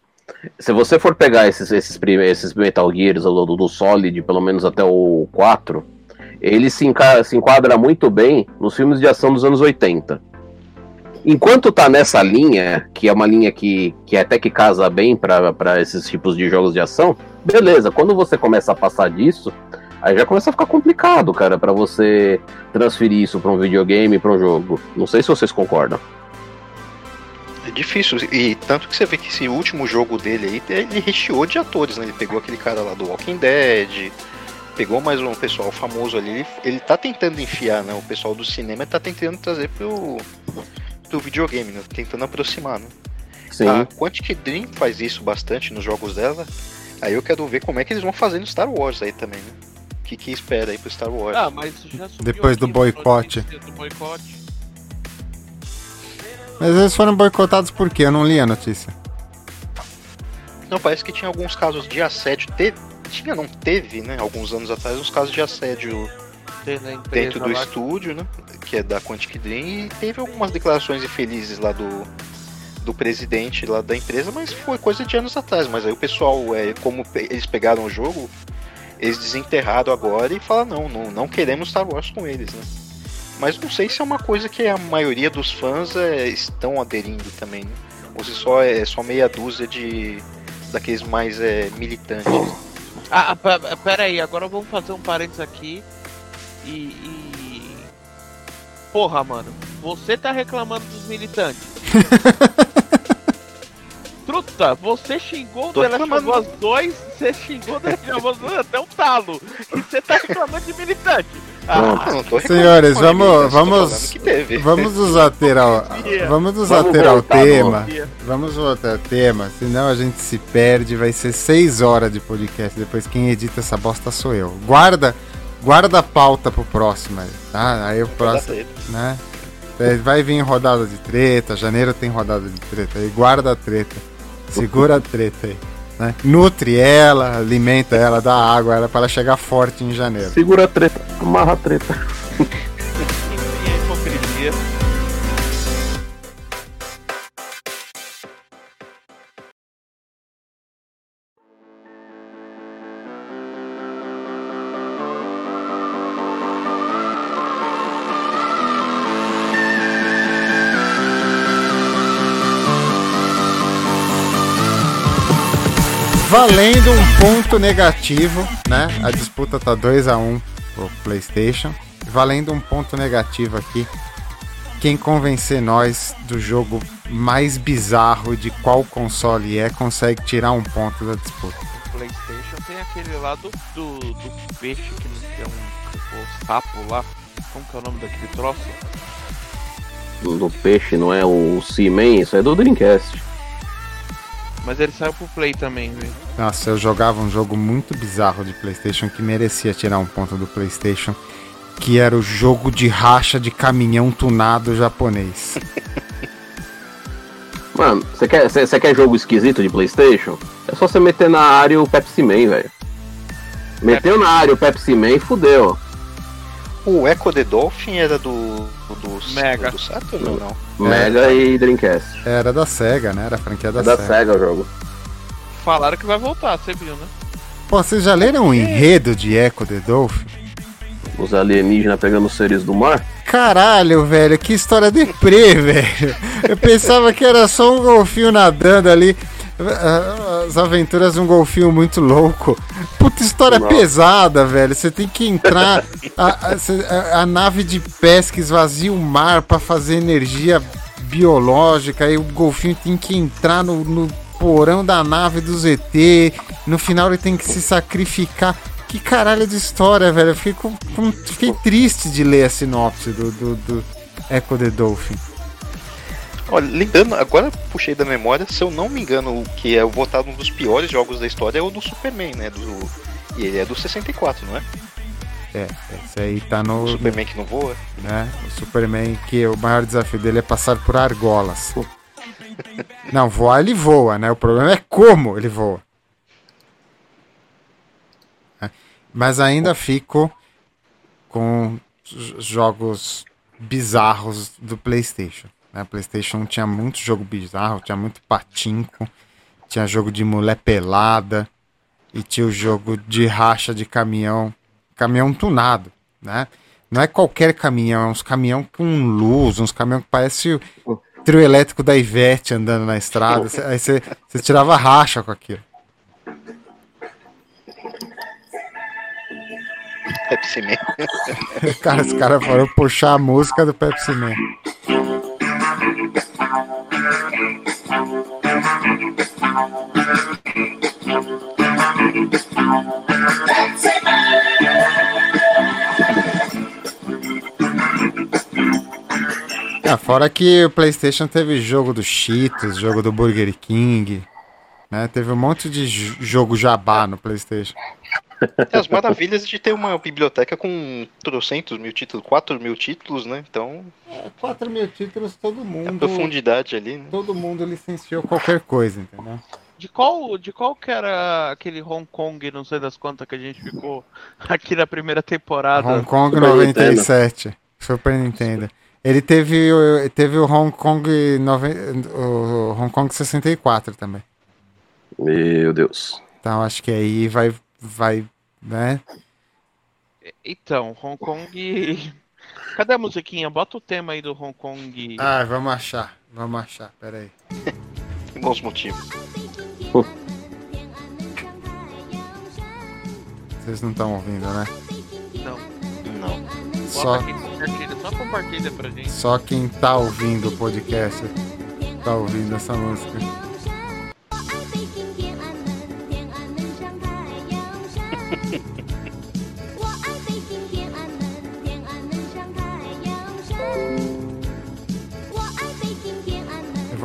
Se você for pegar esses, esses, esses Metal Gears do, do, Solid, pelo menos até o 4, ele se, enca- se enquadra muito bem nos filmes de ação dos anos 80. Enquanto tá nessa linha, que é uma linha que, que até que casa bem pra esses tipos de jogos de ação, beleza. Quando você começa a passar disso, aí já começa a ficar complicado, cara, pra você transferir isso pra um videogame, pra um jogo. Não sei se vocês concordam. É difícil. E tanto que você vê que esse último jogo dele aí, ele recheou de atores, né? Ele pegou aquele cara lá do Walking Dead, pegou mais um pessoal famoso ali. Ele, ele tá tentando enfiar, né? O pessoal do cinema tá tentando trazer pro, pro videogame, né? Tentando aproximar, né? Sim. A Quantic Dream faz isso bastante nos jogos dela. Aí eu quero ver como é que eles vão fazer no Star Wars aí também, né? O que, que espera aí pro Star Wars? Ah, mas já Depois do boicote. Do boicote. Mas eles foram boicotados por quê? Eu não li a notícia. Não, parece que tinha alguns casos de assédio. Teve, tinha, não teve, né? Alguns anos atrás, uns casos de assédio dentro do lá. estúdio, né? Que é da Quantic Dream. E teve algumas declarações infelizes lá do, do presidente lá da empresa, mas foi coisa de anos atrás. Mas aí o pessoal, é, como pe- eles pegaram o jogo, eles desenterraram agora e falaram, não, não, não queremos Star Wars com eles, né? Mas não sei se é uma coisa que a maioria dos fãs é, estão aderindo também, né? Ou se só é só meia dúzia de daqueles mais é, militantes. Ah, pe- pera aí, agora vamos fazer um parênteses aqui. E, e- Porra, mano, você tá reclamando dos militantes. Truta, você xingou o Tô Last of reclamando. Us 2, você xingou o The Last of Us 2 até um talo. E você tá reclamando de militante. Ah, Não, não Senhores, vamos- vamos-. Vamos nos ater ao, vamos nos Vamos ater ao tema. Vamos voltar ao tema, senão a gente se perde. Vai ser seis horas de podcast. Depois quem edita essa bosta sou eu. Guarda, guarda a pauta pro próximo aí, tá? Aí o próximo, né? É, Vai vir rodada de treta, janeiro tem rodada de treta aí, guarda a treta, segura a treta aí, né? Nutre ela, alimenta ela, dá água a ela para ela chegar forte em janeiro. Segura a treta, amarra a treta. E a hipocrisia. Valendo um ponto negativo, né? A disputa tá 2 a 1 pro PlayStation. Valendo um ponto negativo aqui. Quem convencer nós do jogo mais bizarro de qual console é, consegue tirar um ponto da disputa. PlayStation tem aquele lá do, do, do peixe que não é um o sapo lá. Como que é o nome daquele troço? Do peixe, não é o Seaman, isso é do Dreamcast. Mas ele saiu pro Play também, viu? Nossa, eu jogava um jogo muito bizarro de PlayStation que merecia tirar um ponto do PlayStation, que era o jogo de racha de caminhão tunado japonês. Mano, você quer, quer jogo esquisito de Playstation? É só você meter na área o Pepsi Man, velho. Meteu na área o Pepsi Man e fudeu. O Echo the Dolphin era do. Do Mega. Do Saturn ou não? Mega e Dreamcast. Era da SEGA, né? Era a franquia da, É da SEGA. SEGA o jogo. Falaram que vai voltar, você viu, né? Pô, vocês já leram o enredo de Echo the Dolphin? Os alienígenas pegando os seres do mar. Caralho, velho, que história deprê, velho. Eu pensava que era só um golfinho nadando ali. As aventuras de um golfinho muito louco. Puta história pesada, velho. Você tem que entrar. A, a- a- nave de pesca esvazia o mar pra fazer energia biológica. Aí o golfinho tem que entrar no, no porão da nave do ZT. No final ele tem que se sacrificar. Que caralho de história, velho. Eu fiquei, com- com- fiquei triste de ler a sinopse do, do, do Echo the Dolphin. Olha, lembrando, agora puxei da memória, se eu não me engano, o que é votado um dos piores jogos da história é o do Superman, né? Do, e ele é do 64, não é? É, esse aí tá no. O Superman que não voa. né? O Superman que o maior desafio dele é passar por argolas. Não, voar ele voa, né? O problema é como ele voa. É. Mas ainda fico com jogos bizarros do PlayStation. Né? PlayStation tinha muito jogo bizarro, tinha muito patinco, tinha jogo de mulher pelada e tinha o jogo de racha de caminhão, caminhão tunado, né? Não é qualquer caminhão, é uns caminhão com luz, uns caminhão que parece o trio elétrico da Ivete andando na estrada. Aí você você tirava racha com aquilo. Pepsi Man. Cara, os caras foram puxar a música do Pepsi Man. Ah, fora que o PlayStation teve jogo do Cheetos, jogo do Burger King, né? Teve um monte de jogo jabá no PlayStation. Tem as maravilhas de ter uma biblioteca com trocentos mil títulos, 4 mil títulos, né? Então, 4 É, mil títulos, todo a mundo. profundidade ali, né? Todo mundo licenciou qualquer coisa, entendeu? De qual, de qual que era aquele Hong Kong, não sei das quantas que a gente ficou aqui na primeira temporada? Hong Kong Super 97. Super Nintendo. Ele teve, o- teve o Hong Kong o Hong Kong 64 também. Meu Deus. Então acho que aí vai vai, né? Então, Hong Kong. Cadê a musiquinha? Bota o tema aí do Hong Kong. Ah, vamos achar. Vamos achar. Pera aí. Tem bons motivos. Vocês não estão ouvindo, né? Não. Não. Bota Só aqui, compartilha. Só compartilha pra gente. só quem tá ouvindo o podcast tá ouvindo essa música.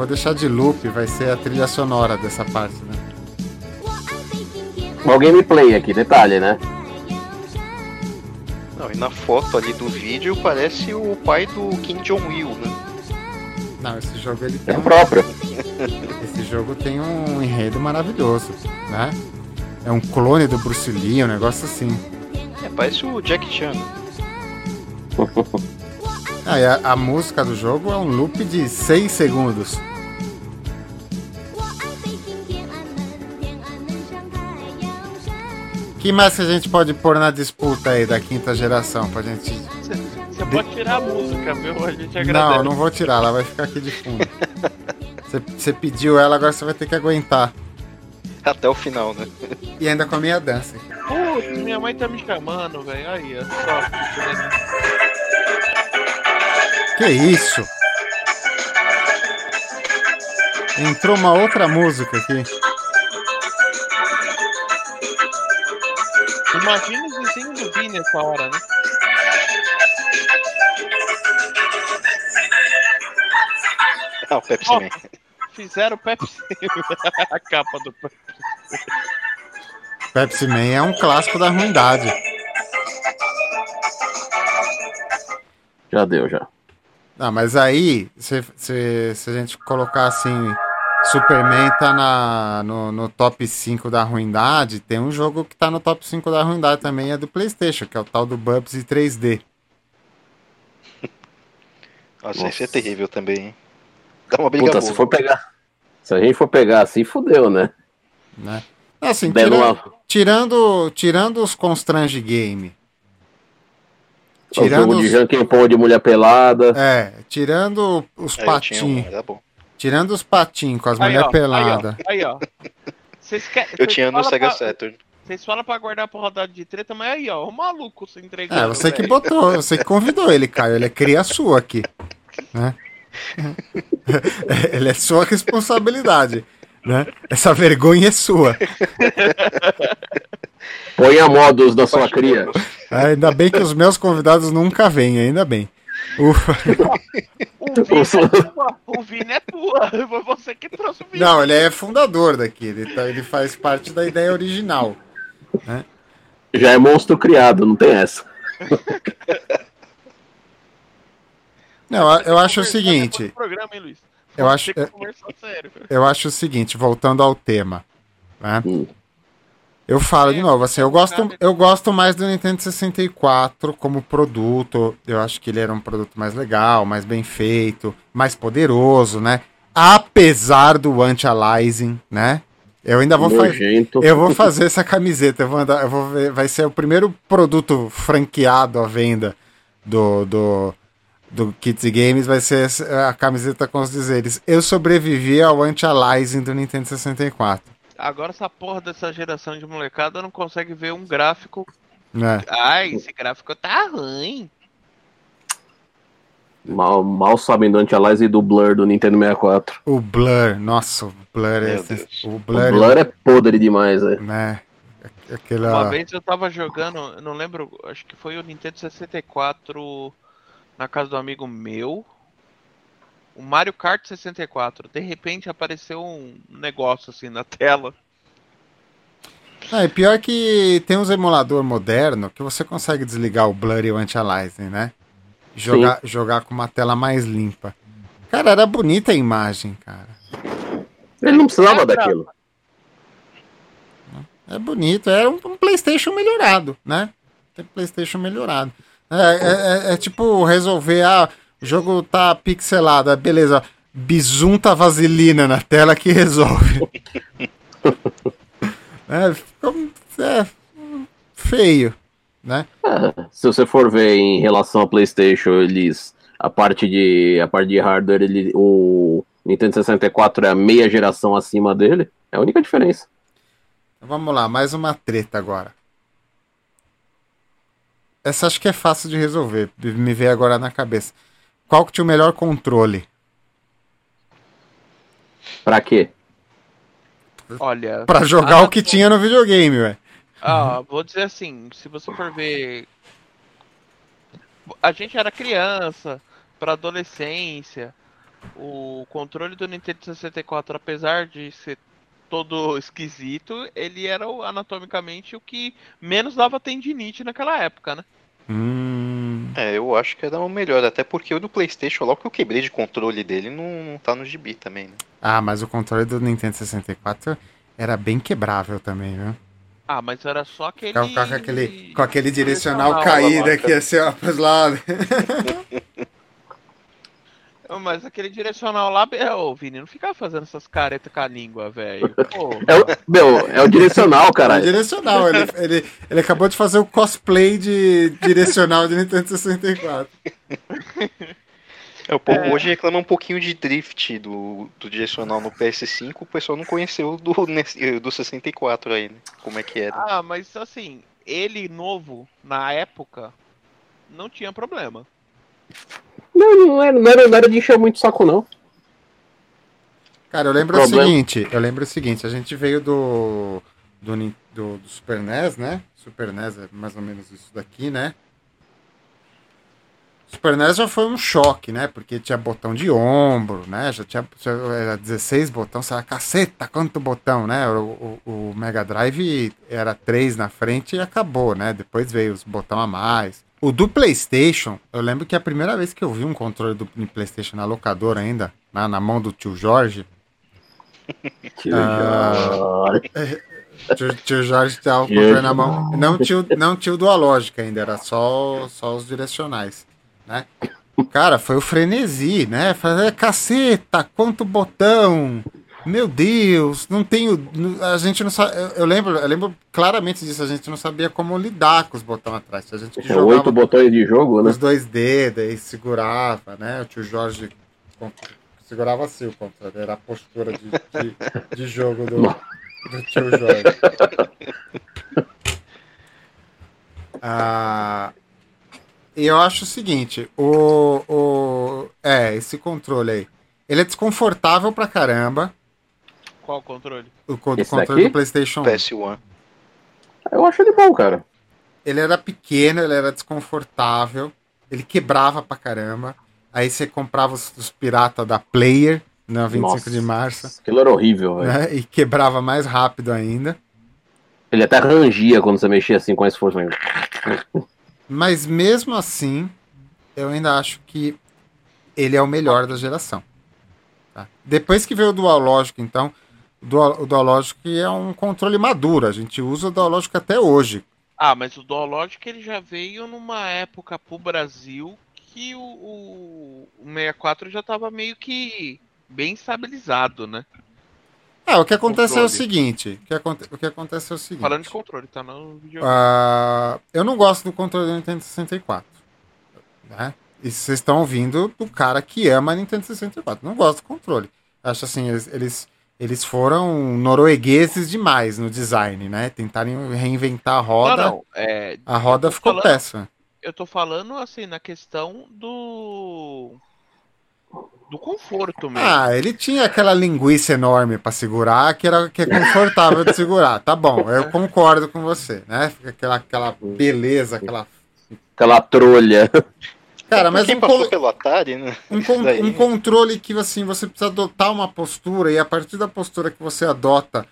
Vou deixar de loop, vai ser a trilha sonora dessa parte, né? O gameplay aqui, detalhe, né? Não, e na foto ali do vídeo parece o pai do Kim Jong-il, né? Não, esse jogo ele É tem o um, próprio. esse jogo tem um enredo maravilhoso, né? É um clone do Bruce Lee, um negócio assim. É, parece o Jack Chan. Ah, a, a música do jogo é um loop de 6 segundos. Que mais que a gente pode pôr na disputa aí da quinta geração pra gente. Você pode tirar a música, viu? A gente agradece. Não, não vou tirar, ela vai ficar aqui de fundo. Você- Você pediu ela, agora você vai ter que aguentar. Até o final, né? E ainda com a minha dança. Putz, minha mãe tá me chamando, velho. Aí, é só. Que isso? Entrou uma outra música aqui. Imagina os vizinhos do Vini nessa hora, né? Ah, o Pepsi Ó, Man. Fizeram o Pepsi. a capa do Pepsi. Pepsi Man é um clássico da ruindade. Já deu, já. Ah, mas aí, se, se, se a gente colocar assim, Superman tá na, no, no top 5 da ruindade, tem um jogo que tá no top 5 da ruindade também, é do Playstation, que é o tal do Bubsy 3D. Nossa, esse é Nossa. terrível também, hein? Dá uma briga Puta, boa. se for pegar. Se a gente for pegar assim, fudeu, né? Né? Assim, Dando tira- uma- tirando, tirando os Constrange Game. O jogo Tirando de os, Janken Pão de mulher pelada. é, tirando os um, patinhos, bom. Tirando os patinhos com as mulheres peladas. Aí, ó. Vocês querem. Eu tinha no Sega pra- Saturn. Vocês falam pra guardar pra rodada de treta, mas aí, ó, o maluco se entregando. É, você que velho. botou, você que convidou ele, Caio. Ele é cria sua aqui. Né? ele é sua responsabilidade. Né? Essa vergonha é sua. Ponha modos da sua cria. É, ainda bem que os meus convidados nunca vêm, ainda bem. Ufa. O Vini é tua. O Vini é tua. Foi você que trouxe o Vini. Não, ele é fundador daqui. Ele, tá- ele faz parte da ideia original. Já é monstro criado, não tem essa. Não, eu acho o seguinte. Programa, hein? Eu acho, conversar sério. eu acho o seguinte, voltando ao tema. Né? Hum. Eu falo de É, novo, assim, eu gosto, sabe? eu gosto mais do Nintendo 64 como produto. Eu acho que ele era um produto mais legal, mais bem feito, mais poderoso, né? Apesar do anti-aliasing, né? Eu ainda vou fazer. Eu vou fazer essa camiseta, eu vou andar, eu vou ver, vai ser o primeiro produto franqueado à venda do, do, do Kids Games, vai ser a camiseta com os dizeres. Eu sobrevivi ao anti-aliasing do Nintendo 64. Agora essa porra dessa geração de molecada não consegue ver um gráfico. Né? Ai, esse gráfico tá ruim. Mal, mal sabem do Antialize e do Blur do Nintendo 64. O Blur, nossa, o Blur é. Meu Deus. O O Blur, Blur é podre demais, né? né? Uma Aquela. vez eu tava jogando, não lembro, acho que foi o Nintendo 64 na casa do amigo meu. O Mario Kart 64. De repente apareceu um negócio assim na tela. Ah, e pior que tem uns emulador moderno que você consegue desligar o Blur e o Anti-Aliasing, né? Jogar, jogar com uma tela mais limpa. Cara, era bonita a imagem, cara. Ele não precisava É, daquilo. É bonito, era um, um PlayStation melhorado, né? Tem PlayStation melhorado. É, é- é- é tipo resolver, ah, jogo tá pixelado, ah, beleza, bisunta vaselina na tela que resolve. é, ficou é, feio, né? Se você for ver em relação ao PlayStation, eles a parte de a parte de hardware, ele, o Nintendo 64 é a meia geração acima dele. É a única diferença. Vamos lá, mais uma treta agora. Essa acho que é fácil de resolver, me veio agora na cabeça. Qual que tinha o melhor controle? Pra quê? Olha. Pra jogar Ah, o que tinha no videogame, ué. Ah, vou dizer assim, se você for ver. A gente era criança, pra adolescência. O controle do Nintendo 64, apesar de ser todo esquisito, ele era o- anatomicamente o que menos dava tendinite naquela época, né? Hum, É, eu acho que era o melhor, até porque o do Playstation, logo que eu quebrei de controle dele, não, não tá no gibi também, né? Ah, mas o controle do Nintendo 64 era bem quebrável também, viu? Ah, mas era só aquele. Com, com aquele, com aquele direcional caído aqui, assim, ó, pros lados. Mas aquele direcional lá, é, ô Vini, não ficava fazendo essas caretas com a língua, velho. É o, meu, é o direcional, É caralho. direcional, ele, ele, ele acabou de fazer o cosplay de direcional de Nintendo 64. É, o povo hoje reclama um pouquinho de drift do, do direcional no PS5, o pessoal não conheceu do, do 64 aí, né? Como é que era. Ah, mas assim, ele novo, na época, não tinha problema. Não, não era, não, era, não era de encher muito saco, não. Cara, eu lembro Problema. o seguinte, eu lembro o seguinte, a gente veio do do, do, do Super NES, né? Super NES é mais ou menos isso daqui, né? Super NES já foi um choque, né? Porque tinha botão de ombro, né? Já tinha já era 16 botões, você era caceta, quanto botão, né? O, o, o Mega Drive era 3 na frente e acabou, né? Depois veio os botão a mais. O do PlayStation, eu lembro que a primeira vez que eu vi um controle do PlayStation na locadora ainda, na, na mão do tio Jorge, Ah. Tio, tio Jorge tava com o controle na mão. Não tio, não tio Dualógica ainda, era só, só os direcionais, né? Cara, foi o frenesi, né? Fazer caceta, quanto botão! Meu Deus, não tenho. A gente não sabe. Eu, eu lembro, eu lembro claramente disso, a gente não sabia como lidar com os botões atrás. A gente oito botões de jogo, né? os dois dedos e segurava, né? O tio Jorge segurava assim o controle, era a postura de, de, de jogo do, do tio Jorge. Ah, e eu acho o seguinte, o, o. É, esse controle aí. Ele é desconfortável pra caramba. Qual o controle? O co- Esse controle daqui? do PlayStation 1. PS1. Eu acho ele bom, cara. Ele era pequeno, ele era desconfortável, ele quebrava pra caramba. Aí você comprava os, os piratas da Player na 25 Nossa, de março, Aquilo era horrível, velho. né? E quebrava mais rápido ainda. Ele até rangia quando você mexia assim com esforço. Mas mesmo assim, eu ainda acho que ele é o melhor da geração. tá? Depois que veio o Dual Logic, então, o Dual, o Dual Logic é um controle maduro. A gente usa o Dual Logic até hoje. Ah, mas o Dualogic ele já veio numa época pro Brasil que o, o, o 64 já tava meio que bem estabilizado, né? Ah, o que acontece é o Controle. seguinte. O que, aconte- o que acontece é o seguinte. Falando de controle, tá no vídeo. Ah, eu não gosto do controle do Nintendo 64. Né? E vocês estão ouvindo do cara que ama a Nintendo 64. Não gosto do controle. Acho assim, eles, eles, eles foram noruegueses demais no design, né? Tentarem reinventar a roda. Não, não. É, A roda ficou falando- péssima. eu tô falando assim na questão do do conforto mesmo. Ah, ele tinha aquela linguiça enorme pra segurar, que era que é confortável de segurar. Tá bom, eu concordo com você, né? Aquela, aquela beleza, aquela. Aquela trolha. Cara, mas Quem um, passou pelo Atari, né? um, con- um controle que assim, você precisa adotar uma postura e a partir da postura que você adota,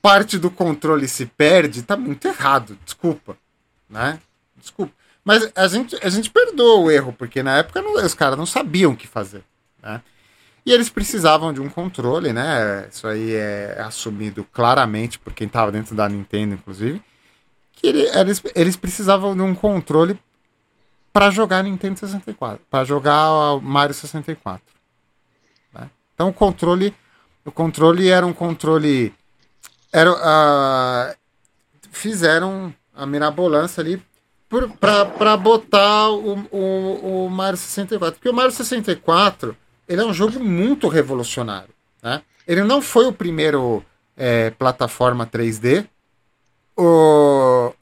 parte do controle se perde, tá muito errado, desculpa. Né? Desculpa. Mas a gente, a gente perdoa o erro, porque na época não- os caras não sabiam o que fazer. Né? E eles precisavam de um controle, né? Isso aí é assumido claramente por quem estava dentro da Nintendo, inclusive. Que ele- eles, eles precisavam de um controle para jogar Nintendo 64, para jogar Mario 64. né? Então o controle, o controle era um controle, era ah, fizeram a mirabolância ali para botar o, o, o Mario 64, porque o Mario 64 ele é um jogo muito revolucionário, né? Ele não foi o primeiro é, plataforma 3D. O,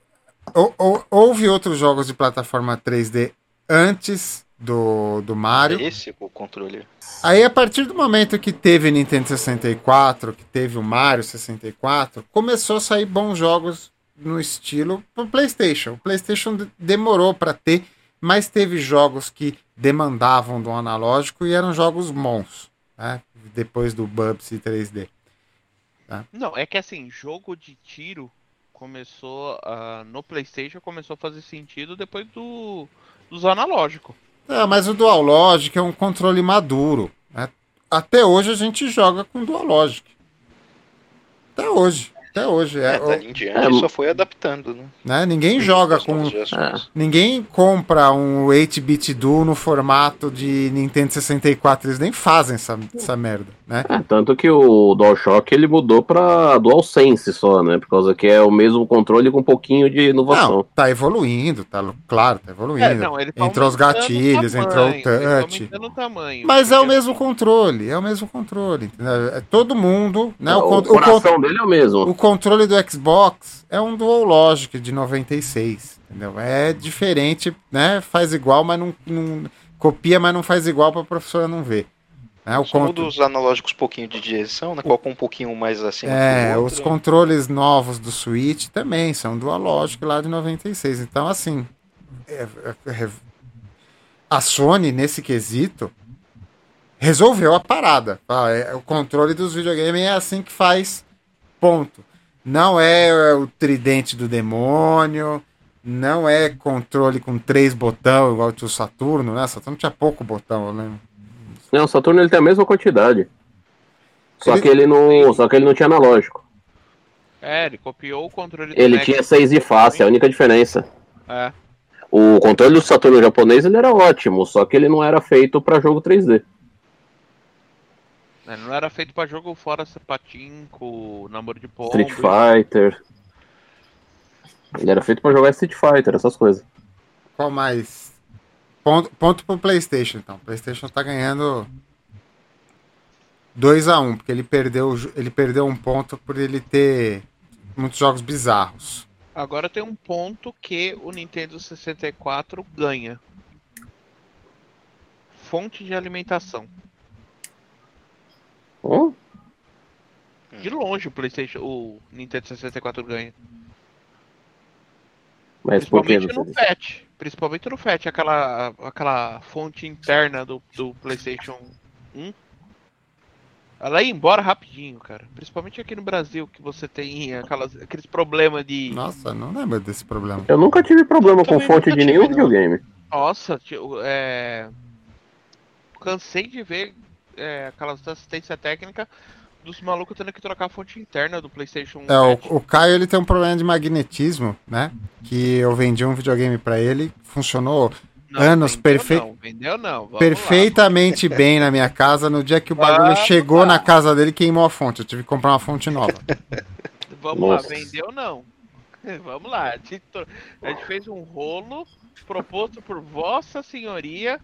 ou- ou- houve outros jogos de plataforma 3D antes do, do Mario. É esse o controle. Aí, a partir do momento que teve Nintendo 64, que teve o Mario 64, começou a sair bons jogos no estilo pro PlayStation. O PlayStation de- demorou para ter, mas teve jogos que demandavam do analógico e eram jogos bons, né? Depois do Bubsy 3D. Não, é que assim, jogo de tiro começou ah, no PlayStation começou a fazer sentido depois do dos analógicos. É, mas o Dual Logic é um controle maduro. né? Até hoje a gente joga com Dual Logic. Até hoje. Até hoje. É, É, em diante É, só foi adaptando, né? né? Ninguém joga com. gerações. Ninguém compra um 8-bit Duo no formato de Nintendo 64. Eles nem fazem essa, essa merda, né? É, tanto que o DualShock ele mudou pra DualSense só, né? Por causa que é o mesmo controle com um pouquinho de inovação. Não, tá evoluindo, tá, claro, tá evoluindo. É, não, ele tá entrou os gatilhos, tamanho, entrou o ele tá touch. o tamanho. Mas é o mesmo controle, é o mesmo controle. É todo mundo, né? o, o, con- o con- coração dele é o mesmo. O controle do Xbox é um Dual Logic de 96, entendeu? É diferente, né? Faz igual, mas não, não- copia, mas não faz igual para a professora não ver. Né? O Só os analógicos um pouquinho de direção, né? Coloca um pouquinho mais acima é, os controles novos do Switch também são Dual Logic lá de 96. Então, assim, é- é- é- a Sony, nesse quesito, resolveu a parada. Ah, é- o controle dos videogames é assim que faz, ponto. Não é o tridente do demônio, não é controle com três botões, igual o Saturno, né? Saturno tinha pouco botão, né? Não, o Saturno ele tem a mesma quantidade. Só Ele- que ele não. Só que ele não tinha analógico. É, ele copiou o controle do Ele Mac. tinha seis de face, é a única diferença. É. O controle do Saturno japonês ele era ótimo, só que ele não era feito pra jogo 3D. Ele não era feito pra jogo fora Patinco, namoro de pombo. Street Fighter. Ele era feito pra jogar Street Fighter, essas coisas. Qual mais? Ponto, ponto pro PlayStation, então. O PlayStation tá ganhando 2 a 1 um, porque ele perdeu, ele perdeu um ponto por ele ter muitos jogos bizarros. Agora tem um ponto que o Nintendo 64 ganha. Fonte de alimentação. Hum? De longe o PlayStation, o Nintendo 64 ganha. Mas por que? Principalmente no FAT. Principalmente no FAT, aquela, aquela fonte interna do, do PlayStation 1. Ela ia embora rapidinho, cara. Principalmente aqui no Brasil, que você tem aquelas, aqueles problemas de. Nossa, não lembro desse problema. Eu nunca tive problema Eu com fonte de nenhum tive, não. videogame. Nossa, tio, é. Cansei de ver é, aquelas assistência técnica dos malucos tendo que trocar a fonte interna do PlayStation 1. É, o, o Caio ele tem um problema de magnetismo, né? Que eu vendi um videogame pra ele, funcionou Não, anos vendeu perfe- Não, vendeu não. Vamos lá. perfeitamente bem na minha casa. No dia que o bagulho Vamos chegou lá. na casa dele, queimou a fonte. Eu tive que comprar uma fonte nova. Vamos Nossa. lá, vendeu não. Vamos lá. A gente, a gente fez um rolo proposto por Vossa Senhoria.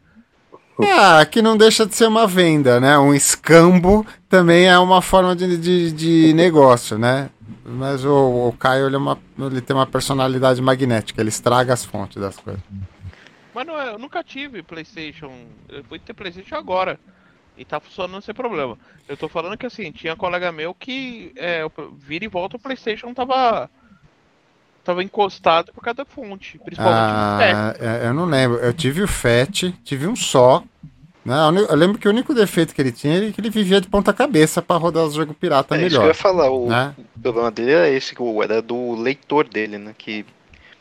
Ah, que não deixa de ser uma venda, né? Um escambo também é uma forma de, de, de negócio, né? Mas o, o Caio ele, é uma, ele tem uma personalidade magnética, ele estraga as fontes das coisas. Mas não é, eu nunca tive PlayStation. Eu fui ter PlayStation agora. E tá funcionando sem problema. Eu tô falando que assim, tinha um colega meu que é, vira e volta o PlayStation tava. Tava encostado por cada fonte. Principalmente ah, no FAT. Eu não lembro. Eu tive o FAT, tive um só. Né? Eu lembro que o único defeito que ele tinha era que ele vivia de ponta cabeça para rodar os jogos pirata é, melhor. Isso que eu ia falar. O né? problema dele era esse, era do leitor dele, né? Que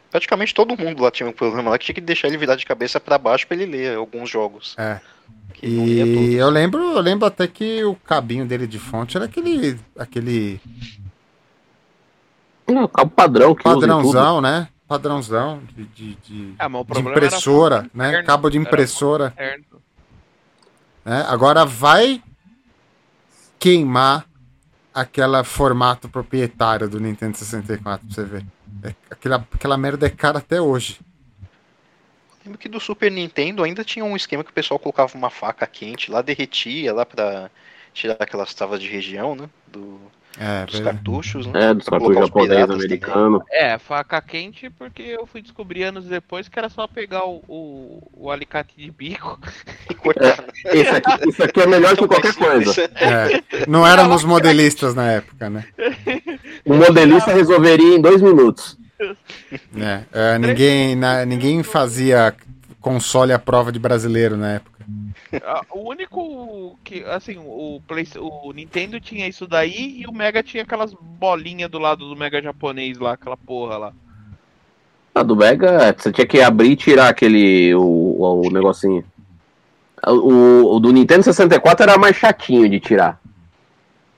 praticamente todo mundo lá tinha um problema lá que tinha que deixar ele virar de cabeça para baixo para ele ler alguns jogos. É. E eu lembro, eu lembro até que o cabinho dele de fonte era aquele. aquele. Não, cabo padrão que Padrãozão, né? Padrãozão de, de, de, é, de impressora, né? Cabo de impressora. Né? Agora vai queimar aquela formato proprietário do Nintendo 64 pra você ver. É, aquela, aquela merda é cara até hoje. Lembro que do Super Nintendo ainda tinha um esquema que o pessoal colocava uma faca quente lá, derretia lá pra tirar aquelas travas de região, né? Do, é, dos cartuchos, né? É, dos cartuchos japoneses, americanos. É, faca quente porque eu fui descobrir anos depois que era só pegar o, o, o alicate de bico e cortar. É, isso, aqui, isso aqui é melhor que qualquer coisa. É, não éramos modelistas na época, né? O modelista resolveria em dois minutos. É, é, ninguém, na, ninguém fazia console à prova de brasileiro na época. O único que, assim, o, Play, o Nintendo tinha isso daí e o Mega tinha aquelas bolinhas do lado do Mega japonês lá, aquela porra lá. Ah, do Mega, você tinha que abrir e tirar aquele, o, o negocinho. O, o, do Nintendo 64 era mais chatinho de tirar.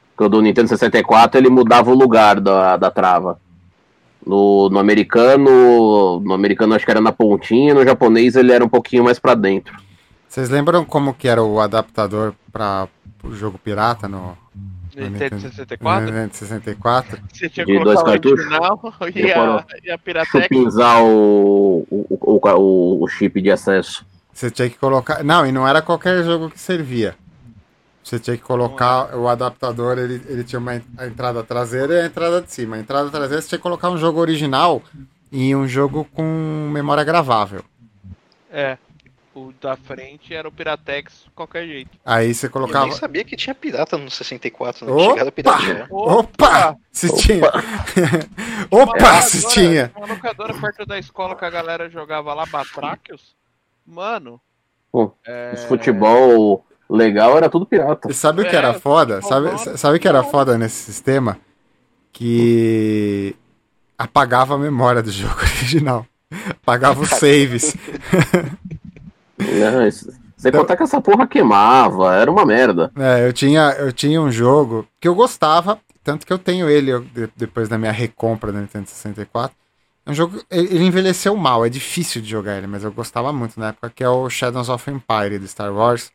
Porque o do Nintendo 64 ele mudava o lugar da, da trava. No, no americano, no americano acho que era na pontinha, no japonês ele era um pouquinho mais para dentro. Vocês lembram como que era o adaptador para o jogo pirata no, Nintendo 64? Nintendo 64? Você tinha que colocar dois cartuchos? original e a, e a Piratec. Chupinzar o, o, o, o chip de acesso. Você tinha que colocar. Não, e não era qualquer jogo que servia. Você tinha que colocar o adaptador, ele, ele tinha uma a entrada traseira e a entrada de cima. A entrada traseira você tinha que colocar um jogo original e um jogo com memória gravável. É. O da frente era o Piratex qualquer jeito. Aí você colocava. Eu nem sabia que tinha pirata no 64, não Opa! tinha pirata. Opa! Se tinha. Opa, se tinha. Uma locadora perto da escola que a galera jogava lá, Batraquios. Mano. Pô, é... futebol legal era tudo pirata. E sabe o que era é, foda? Sabe, sabe o que era foda nesse sistema? Que apagava a memória do jogo original. Apagava os saves. Não, isso... Sem contar que essa porra queimava, era uma merda. É, eu tinha, eu tinha um jogo que eu gostava, tanto que eu tenho ele eu, depois da minha recompra da Nintendo 64. É um jogo, ele envelheceu mal, é difícil de jogar ele, mas eu gostava muito na época, que é o Shadows of Empire do Star Wars.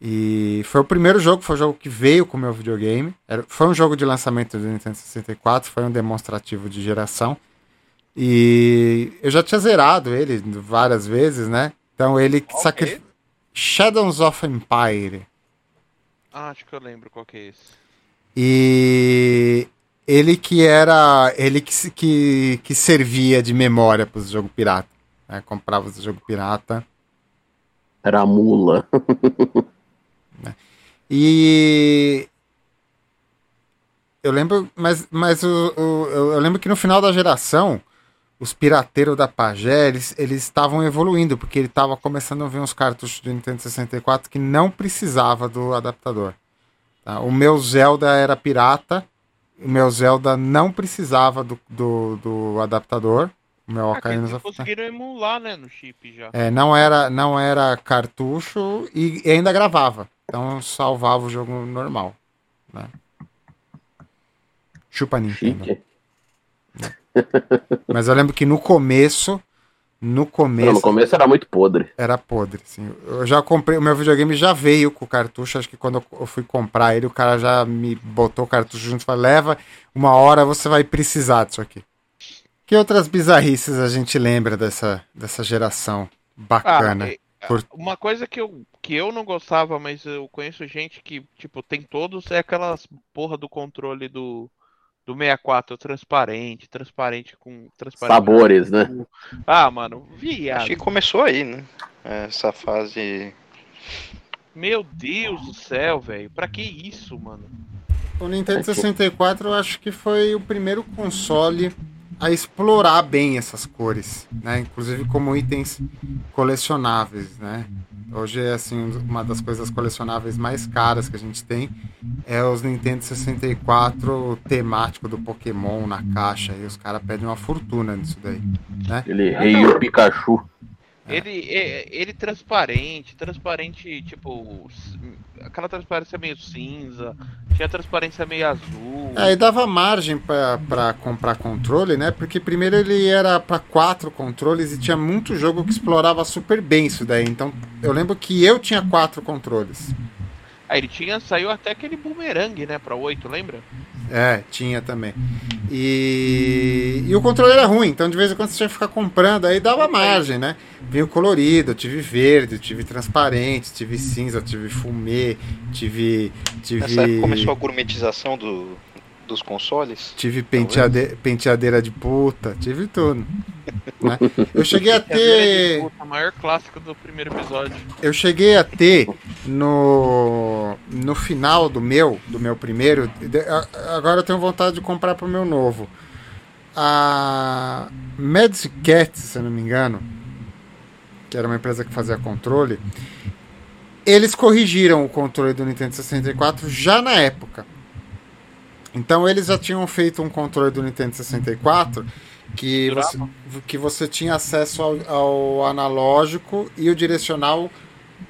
E foi o primeiro jogo, foi o jogo que veio com o meu videogame. Era, foi um jogo de lançamento do Nintendo 64, foi um demonstrativo de geração. E eu já tinha zerado ele várias vezes, né? Então ele okay. sacrificou. Shadows of Empire. Ah, acho que eu lembro qual que é esse. E ele que era. Ele que, que, que servia de memória para o jogo pirata. Né? Comprava o jogo pirata. Era a mula. Né? E eu lembro, mas, mas o, o, eu lembro que no final da geração, os pirateiros da Pagé, eles, eles estavam evoluindo, porque ele estava começando a ver uns cartuchos do Nintendo 64 que não precisava do adaptador. Tá? O meu Zelda era pirata, o meu Zelda não precisava do, do, do adaptador. O meu ah, Ocarina of conseguiram emular, né, no chip já. É, não era, não era cartucho e, e ainda gravava. Então salvava o jogo normal. Né? Chupa Nintendo. Mas eu lembro que no começo. No começo. Não, no começo era muito podre. Era podre, sim. Eu já comprei. O meu videogame já veio com o cartucho. Acho que quando eu fui comprar ele, o cara já me botou o cartucho junto e falou: leva, uma hora você vai precisar disso aqui. Que outras bizarrices a gente lembra dessa, dessa geração bacana? Ah, por... Uma coisa que eu, que eu não gostava, mas eu conheço gente que, tipo, tem todos, é aquelas porra do controle do, do 64 transparente, transparente com transparente Sabores, né? Ah, mano, viado. Acho que começou aí, né? Essa fase. Meu Deus do céu, velho. Pra que isso, mano? O Nintendo 64 eu acho que foi o primeiro console a explorar bem essas cores, né? Inclusive como itens colecionáveis, né? Hoje é assim uma das coisas colecionáveis mais caras que a gente tem é os Nintendo 64 temático do Pokémon na caixa e os caras pedem uma fortuna nisso daí, né? Ele rei o Pikachu. Ele, é, ele transparente, transparente, tipo, aquela transparência meio cinza, tinha transparência meio azul. É, e dava margem para comprar controle, né? Porque primeiro ele era para quatro controles e tinha muito jogo que explorava super bem isso daí. Então eu lembro que eu tinha quatro controles. Ah, ele tinha, saiu até aquele boomerang, né, pra 8, lembra? É, tinha também. E, e o controle era ruim, então de vez em quando você tinha que ficar comprando, aí dava margem, né? Vinha colorido, tive verde, tive transparente, tive cinza, tive fumê, tive. tive... Nessa época começou a gourmetização do, dos consoles? Tive penteade... penteadeira de puta, tive tudo. né? Eu cheguei a ter. Puta, maior clássico do primeiro episódio. Eu cheguei a ter no, no final do meu, do meu primeiro. Agora eu tenho vontade de comprar pro meu novo. A Magic Cat, se eu não me engano, que era uma empresa que fazia controle, eles corrigiram o controle do Nintendo 64 já na época. Então eles já tinham feito um controle do Nintendo 64 que você, que você tinha acesso ao, ao analógico e o direcional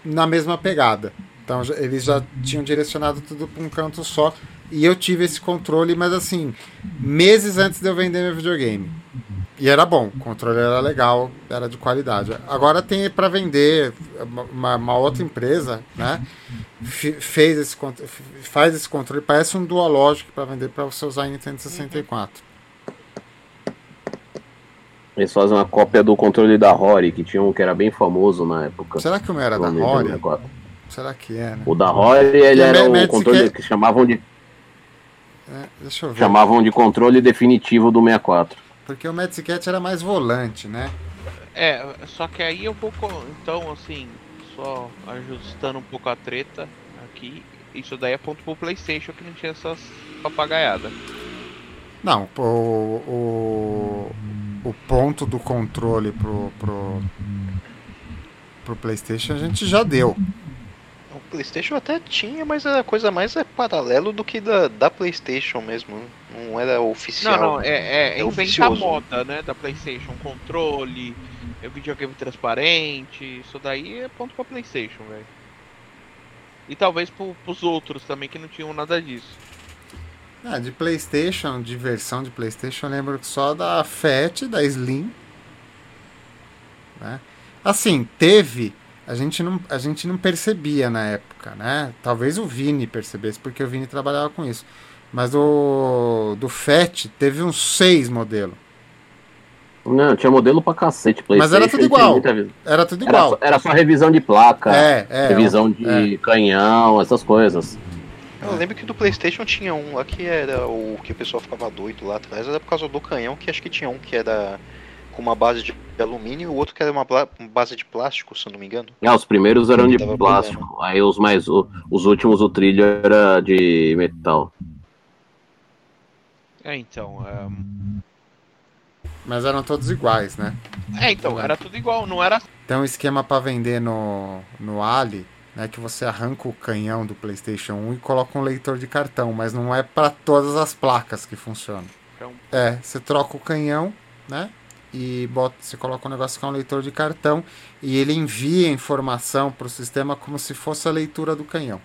na mesma pegada. Então eles já tinham direcionado tudo para um canto só. E eu tive esse controle, mas assim, meses antes de eu vender meu videogame. E era bom, o controle era legal, era de qualidade. Agora tem para vender uma, uma, outra empresa, né? Fez esse, faz esse controle, parece um Dualogic para vender para você usar em Nintendo 64. Eles fazem uma cópia do controle da Rory, que tinha um que era bem famoso na época. Será que o meu era da Rory? Será que era? O da Rory, ele era um controle que... que chamavam de. É, deixa eu ver. Chamavam de controle definitivo do 64. Porque o Magic Cat era mais volante, né? É, só que aí eu vou. Então, assim, só ajustando um pouco a treta aqui. Isso daí é ponto pro PlayStation que não tinha essas papagaiadas. Não, o, o, o ponto do controle pro, pro, pro PlayStation a gente já deu. O PlayStation até tinha, mas a coisa mais é paralelo do que da, da PlayStation mesmo. Não era oficial. Não, não, é, é, é inventar moda, né? Da PlayStation. Controle, é videogame transparente. Isso daí é ponto pra PlayStation, velho. E talvez pro, pros outros também que não tinham nada disso. Ah, de PlayStation, de versão de PlayStation, eu lembro só da Fat, da Slim. Né? Assim, teve. A gente, não, a gente não percebia na época, né? Talvez o Vini percebesse, porque o Vini trabalhava com isso. Mas do, do FAT teve uns seis modelos. Não, tinha modelo pra cacete. Mas era tudo igual. Era tudo igual. Era só, era só revisão de placa, é, é, revisão de é. canhão, essas coisas. Eu lembro que do Playstation tinha um lá que era o que o pessoal ficava doido lá atrás, era por causa do canhão, que acho que tinha um que era com uma base de alumínio e o outro que era uma base de plástico, se eu não me engano. Ah, os primeiros eram de plástico, problema. aí os mais os últimos o trilho era de metal. É, então, um... mas eram todos iguais, né? É, então, era tudo igual, não era Tem um esquema para vender no no Ali né, que você arranca o canhão do PlayStation 1 e coloca um leitor de cartão, mas não é para todas as placas que funciona. Então... É, você troca o canhão, né? E bota, você coloca um negócio que é um leitor de cartão e ele envia informação para o sistema como se fosse a leitura do canhão.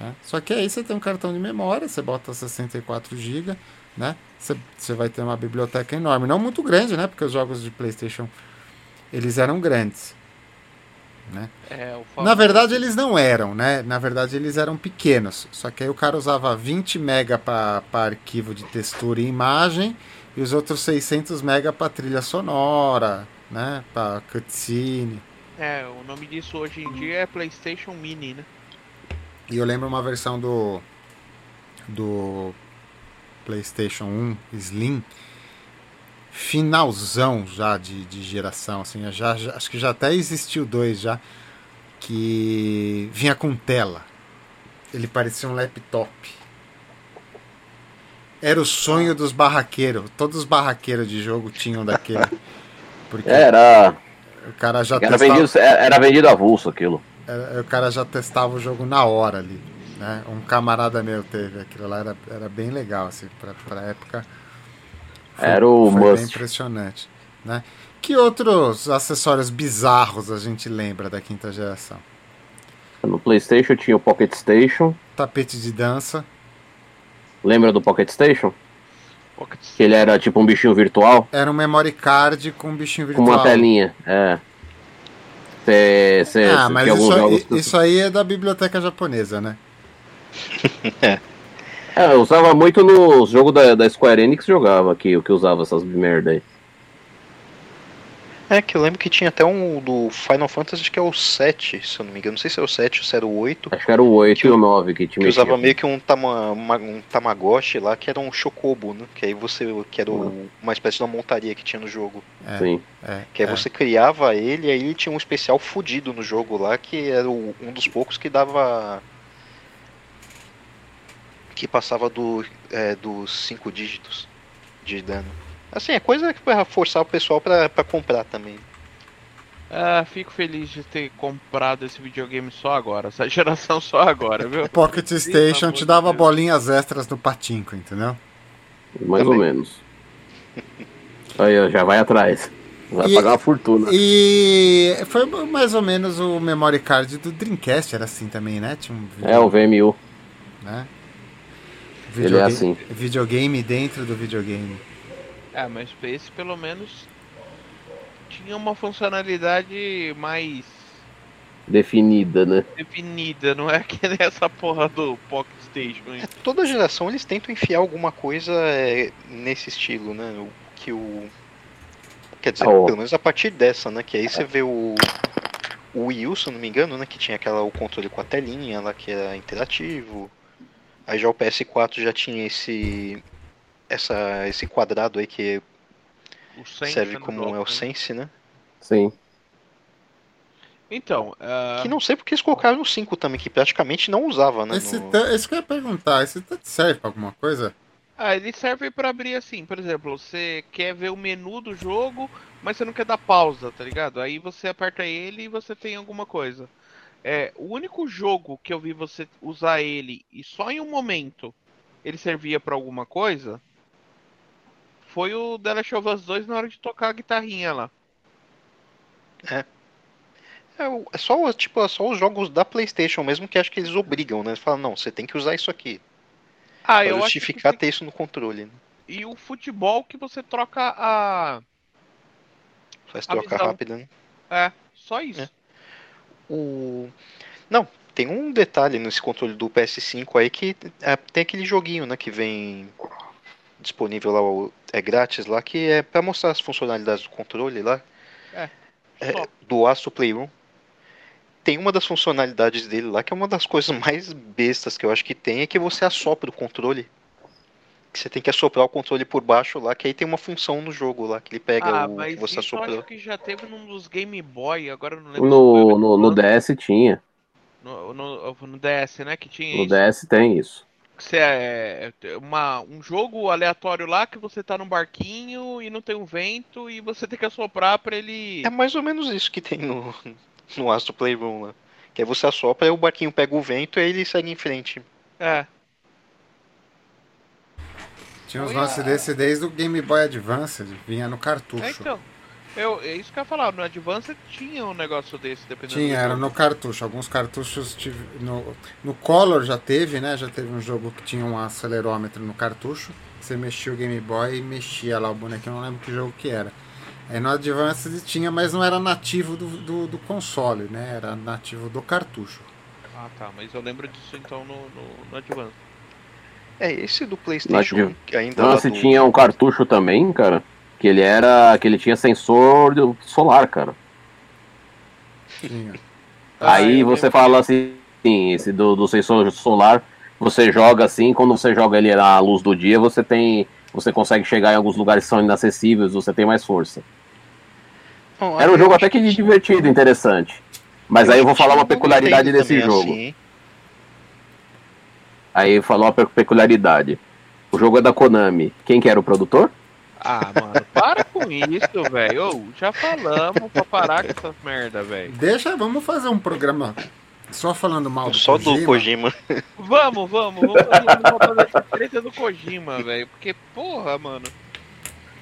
Né? Só que aí você tem um cartão de memória, você bota 64 GB, né? Você, você vai ter uma biblioteca enorme, não muito grande, né? Porque os jogos de PlayStation eles eram grandes. Né? É, Na verdade, eles não eram, né? Na verdade, eles eram pequenos. Só que aí o cara usava 20 mega para arquivo de textura e imagem e os outros 600 mega para trilha sonora, né? Para cutscene. É, o nome disso hoje em dia é PlayStation Mini, né? E eu lembro uma versão do do PlayStation 1 Slim, finalzão já de, de geração, assim, já, já, acho que já até existiu dois já, que vinha com tela. Ele parecia um laptop. Era o sonho dos barraqueiros. Todos os barraqueiros de jogo tinham daquele. Porque Era. o cara já Era testava, vendido, era vendido avulso aquilo. Era- o cara já testava o jogo na hora ali. Né? Um camarada meu teve aquilo lá, era, era bem legal, assim, pra, pra época. Era o foi must. impressionante. Né? Que outros acessórios bizarros a gente lembra da quinta geração? No PlayStation tinha o Pocket Station. Tapete de dança. Lembra do Pocket Station? Pocket Que ele era tipo um bichinho virtual Era um memory card com um bichinho com virtual. uma telinha. É. Cê, cê, Ah, cê mas isso, jogos. aí- isso aí é da biblioteca japonesa, né? É, eu usava muito nos jogos da, da Square Enix jogava aqui, o que usava essas merda aí. É, que eu lembro que tinha até um do Final Fantasy, acho que é o 7, se eu não me engano. Não sei se é o 7 ou se era o 8. Acho que era o 8 Que e o 9 que te Que usava meio que um, tama, uma- um Tamagotchi lá, que era um Chocobo, né? Que aí você. Que era o- uma espécie de uma montaria que tinha no jogo. É, Sim. é, Que aí é. você criava ele e aí ele tinha um especial fudido no jogo lá, que era o- um dos poucos que dava. Que passava do, é, dos cinco dígitos de dano. Assim, é coisa que pra forçar o pessoal pra, pra comprar também. Ah, fico feliz de ter comprado esse videogame só agora, essa geração só agora, viu? Pocket Station te dava Deus. bolinhas extras no patinco, entendeu? Mais ou Também. menos. Aí, ó, já vai atrás. Vai E- pagar uma fortuna. E foi mais ou menos o memory card do Dreamcast, era assim também, né? Tinha um É, o VMU. né? Ele é Videogame- assim. Videogame dentro do videogame. É, mas esse pelo menos tinha uma funcionalidade mais Definida, né? definida, não é que nem essa porra do Pocket Station. É, toda geração eles tentam enfiar alguma coisa é, nesse estilo, né? O, que o. Quer dizer, Oh. pelo menos a partir dessa, né? Que aí você vê o. O Wii U, se eu não me engano, né? Que tinha aquela, o controle com a telinha lá, que era interativo. Aí já o PS4 já tinha esse. Essa, esse quadrado aí que O Sense serve como jogo, é o? Sense, né? Sim. Então, ah, Que não sei porque eles colocaram no 5 também, que praticamente não usava, né? Esse, no- isso que eu ia perguntar, esse tanto serve pra alguma coisa? ah, ele serve pra abrir assim, por exemplo, você quer ver o menu do jogo, mas você não quer dar pausa, tá ligado? Aí você aperta ele e você tem alguma coisa. É, o único jogo que eu vi você usar ele e só em um momento ele servia pra alguma coisa foi o The Last of Us 2 na hora de tocar a guitarrinha lá. É, o- é só, tipo, é só os jogos da PlayStation mesmo que acho que eles obrigam, né? Eles falam, não, você tem que usar isso aqui. Ah, Pra eu justificar ter isso no controle. Né? E o futebol que você troca a. Faz A troca visão. rápida, né? É, só isso. É. O... Não, tem um detalhe nesse controle do PS5 aí que é, tem aquele joguinho, né, que vem disponível lá, é grátis lá, que é pra mostrar as funcionalidades do controle lá, é, Só. do Astro Playroom. Tem uma das funcionalidades dele lá, que é uma das coisas mais bestas que eu acho que tem, é que você assopra o controle. Que você tem que assoprar o controle por baixo lá, que aí tem uma função no jogo lá, que ele pega Ah, o mas que você isso eu assoprou. acho que já teve num dos Game Boy, agora não lembro. No, no, no DS tinha. no, no, no DS, né? Que tinha No isso. DS tem isso. Que você é é uma, um jogo aleatório lá que você tá num barquinho e não tem um vento e você tem que assoprar pra ele. É mais ou menos isso que tem no, no Astro Playroom lá. Que aí você assopra, aí o barquinho pega o vento e aí ele segue em frente. É. Tinha a- lances desse desde o Game Boy Advance, vinha no cartucho. É, então. Eu, é isso que eu ia falar, no Advance tinha um negócio desse, dependendo Tinha, do era no cartucho. Alguns cartuchos tive, no, no Color já teve, né? Já teve um jogo que tinha um acelerômetro no cartucho. Você mexia o Game Boy e mexia lá o bonequinho, não lembro que jogo que era. Aí no Advance tinha, mas não era nativo do, do, do console, né? Era nativo do cartucho. Ah tá, mas eu lembro disso então no, no, no Advance. É, esse do Playstation que ainda Não, se do- tinha um cartucho também, cara. Que ele era. que ele tinha sensor solar, cara. Tinha. Ah, Aí eu você lembro. fala assim, sim, esse do, do sensor solar, você joga assim, quando você joga ele à luz do dia, você tem. Você consegue chegar em alguns lugares que são inacessíveis, você tem mais força. Bom, Era um eu jogo até que divertido, interessante. Mas aí eu vou falar uma peculiaridade desse jogo. assim, Aí falou uma pe- peculiaridade. O jogo é da Konami. Quem que era o produtor? Ah, mano, para com isso, velho. Já falamos pra parar com essas merda, velho. Deixa, vamos fazer um programa só falando mal do Só do Kojima. Vamos, vamos, vamos fazer de treta do Kojima, velho. Porque, porra, mano,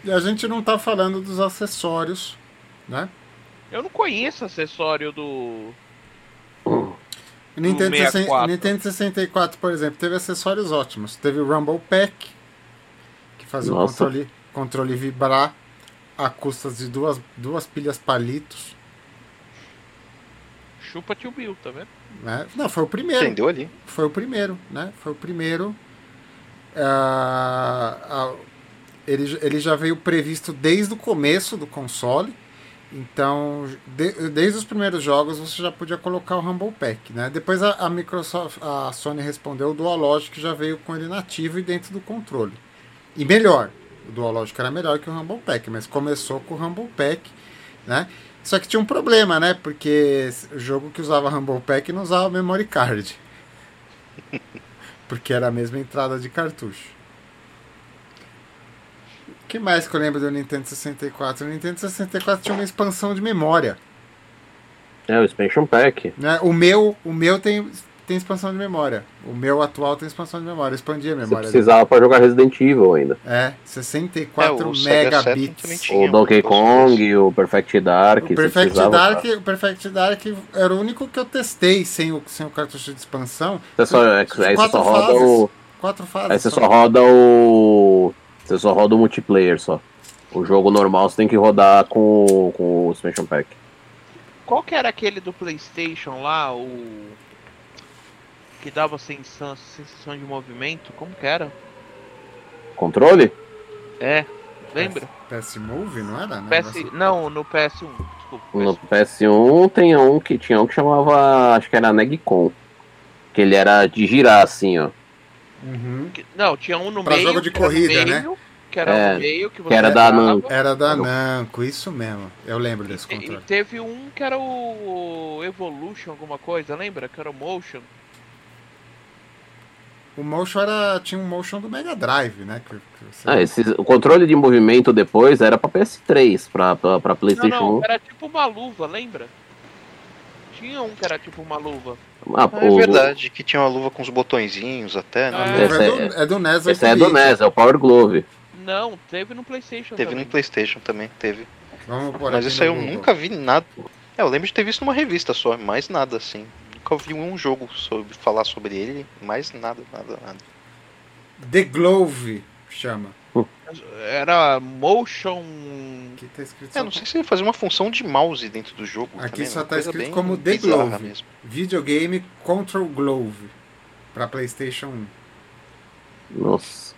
E a gente não tá falando dos acessórios, né? eu não conheço acessório do. O Nintendo, 64. 60 Nintendo 64, por exemplo, teve acessórios ótimos. Teve o Rumble Pack, que fazia o controle, controle vibrar a custas de duas, duas pilhas palitos. Chupa tio Bill, tá vendo? Né? Não, foi o primeiro. Entendeu ali? Foi o primeiro, né? Foi o primeiro. Ah, ah, ele, ele já veio previsto desde o começo do console. Então, de- desde os primeiros jogos você já podia colocar o Rumble Pack, né? Depois a, a Microsoft, a Sony respondeu o Dualogic já veio com ele nativo e dentro do controle. E melhor, o Dualogic era melhor que o Rumble Pack, mas começou com o Rumble Pack, né? Só que tinha um problema, né? Porque o jogo que usava Rumble Pack não usava memory card. Porque era a mesma entrada de cartucho. O que mais que eu lembro do Nintendo 64? O Nintendo 64 tinha uma expansão de memória. É, o Expansion Pack. Né? O meu, o meu tem, tem expansão de memória. O meu atual tem expansão de memória. Eu expandi a Você memória. dele. precisava pra jogar Resident Evil ainda. É, 64 É, megabits. tinha. O Donkey Kong, o Perfect Dark. O você Perfect, Dark, o Perfect Dark era o único que eu testei sem o, sem o cartucho de expansão. Você só, é, aí você só roda fases. o. Quatro fases. Aí você só roda o. Você só roda o multiplayer só. O jogo normal você tem que rodar com, com o Expansion Pack. Qual que era aquele do PlayStation lá, o. Que dava sensação, sensação de movimento? Como que era? Controle? É, lembra? PS Move, não era? Não, PS... Não, no PS1. Desculpa. No PS1. PS1 tem um que tinha um que chamava. Acho que era Negcon. Que ele era de girar assim, ó. Uhum. Que- Não, tinha um no Pra meio. jogo de corrida, né? meio, Que era É, meio, que você que era da. Namco. Era da Namco, isso mesmo. Eu lembro desse E, e controle. teve um que era o Evolution, alguma coisa, lembra? Que era o Motion. O Motion era. Tinha um Motion do Mega Drive, né? Que, que você- Ah, esses, o controle de movimento depois era pra PS3, pra, pra, pra Não, PlayStation não, 1. era tipo uma luva, lembra? Tinha um que era tipo uma luva. Ah, Ah, é verdade, que tinha uma luva com os botõezinhos até, A né? Ah, esse é, é- do, é do NES Esse é do 8-bit. NES, é o Power Glove. Não, teve no Playstation Teve também. no Playstation também, teve. Mas isso aí eu Google. nunca vi nada. É, eu lembro de ter visto numa revista só, mais nada assim. Nunca vi um jogo sobre falar sobre ele, mais nada, nada, nada. The Glove chama. Era Motion. Aqui tá escrito É, não sei se ele fazia uma função de mouse dentro do jogo. Aqui também, só tá escrito como The Glove. mesmo. Videogame Control Glove. Pra PlayStation 1. Nossa.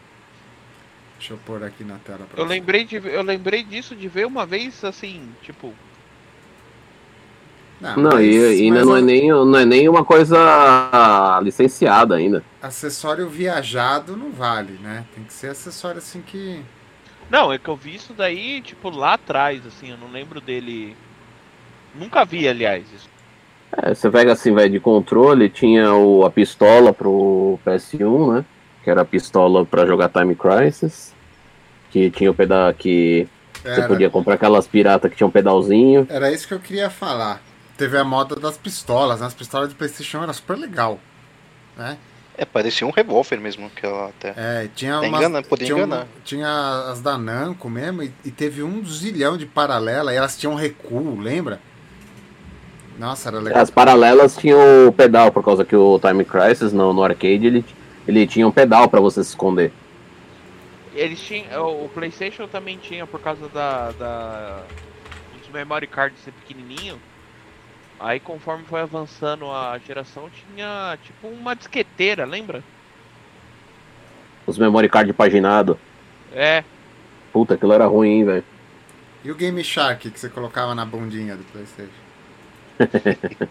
Deixa eu pôr aqui na tela pra Eu você. lembrei, de, eu lembrei disso de ver uma vez assim, tipo. Não, Não, mas- e ainda não é, o nem, não é nem uma coisa licenciada ainda. Acessório viajado não vale, né? Tem que ser acessório assim que. Não, é que eu vi isso daí, tipo, lá atrás, assim, eu não lembro dele. Nunca vi, aliás, isso. É, você pega assim, velho, de controle, tinha o, a pistola pro PS1, né? Que era a pistola pra jogar Time Crisis. Que tinha o pedal que você Era, podia comprar aquelas piratas que tinha um pedalzinho. era isso que eu queria falar. Teve a moda das pistolas, né? As pistolas de PlayStation era super legal. Né? É, parecia um revólver mesmo, aquela até. É, tinha umas, engana- podia tinha, um- enganar. tinha as da Namco mesmo, e, e teve um zilhão de paralela, e elas tinham recuo, lembra? Nossa, era legal. As paralelas tinham o pedal, por causa que o Time Crisis no, no arcade ele, ele tinha um pedal pra você se esconder. Eles tinham. O Playstation também tinha por causa da. da dos memory cards ser pequenininho. Aí conforme foi avançando a geração, tinha tipo uma disqueteira, lembra? Os memory card paginado. É, Puta, aquilo era ruim, hein, velho. E o Game Shark que você colocava na bundinha do PlayStation?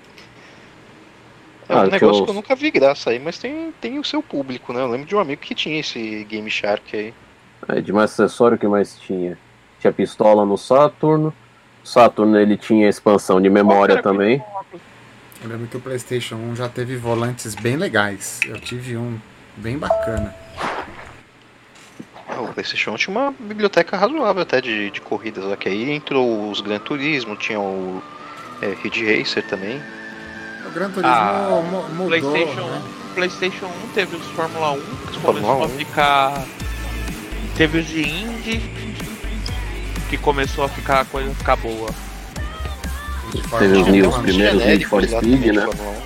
É um Ah, que negócio eu- que eu nunca vi graça aí, mas tem, tem o seu público, né? Eu lembro de um amigo que tinha esse Game Shark aí. É, de mais acessório o que mais tinha? Tinha pistola no Saturn. Saturn ele tinha expansão de memória também. Eu lembro que o PlayStation 1 já teve volantes bem legais. Eu tive um bem bacana. O PlayStation tinha uma biblioteca razoável até de, de corridas lá, que aí entrou os Gran Turismo, tinha o é, Ridge Racer também. O Gran Turismo Ah, mu- mudou. PlayStation, né? PlayStation 1 teve os Fórmula 1, que Fórmula começou a 1. ficar. Teve os de Indy, que começou a ficar a coisa ficar boa. Teve Fórmula os 1, Need- mano. os primeiros Need for Speed, né? Fórmula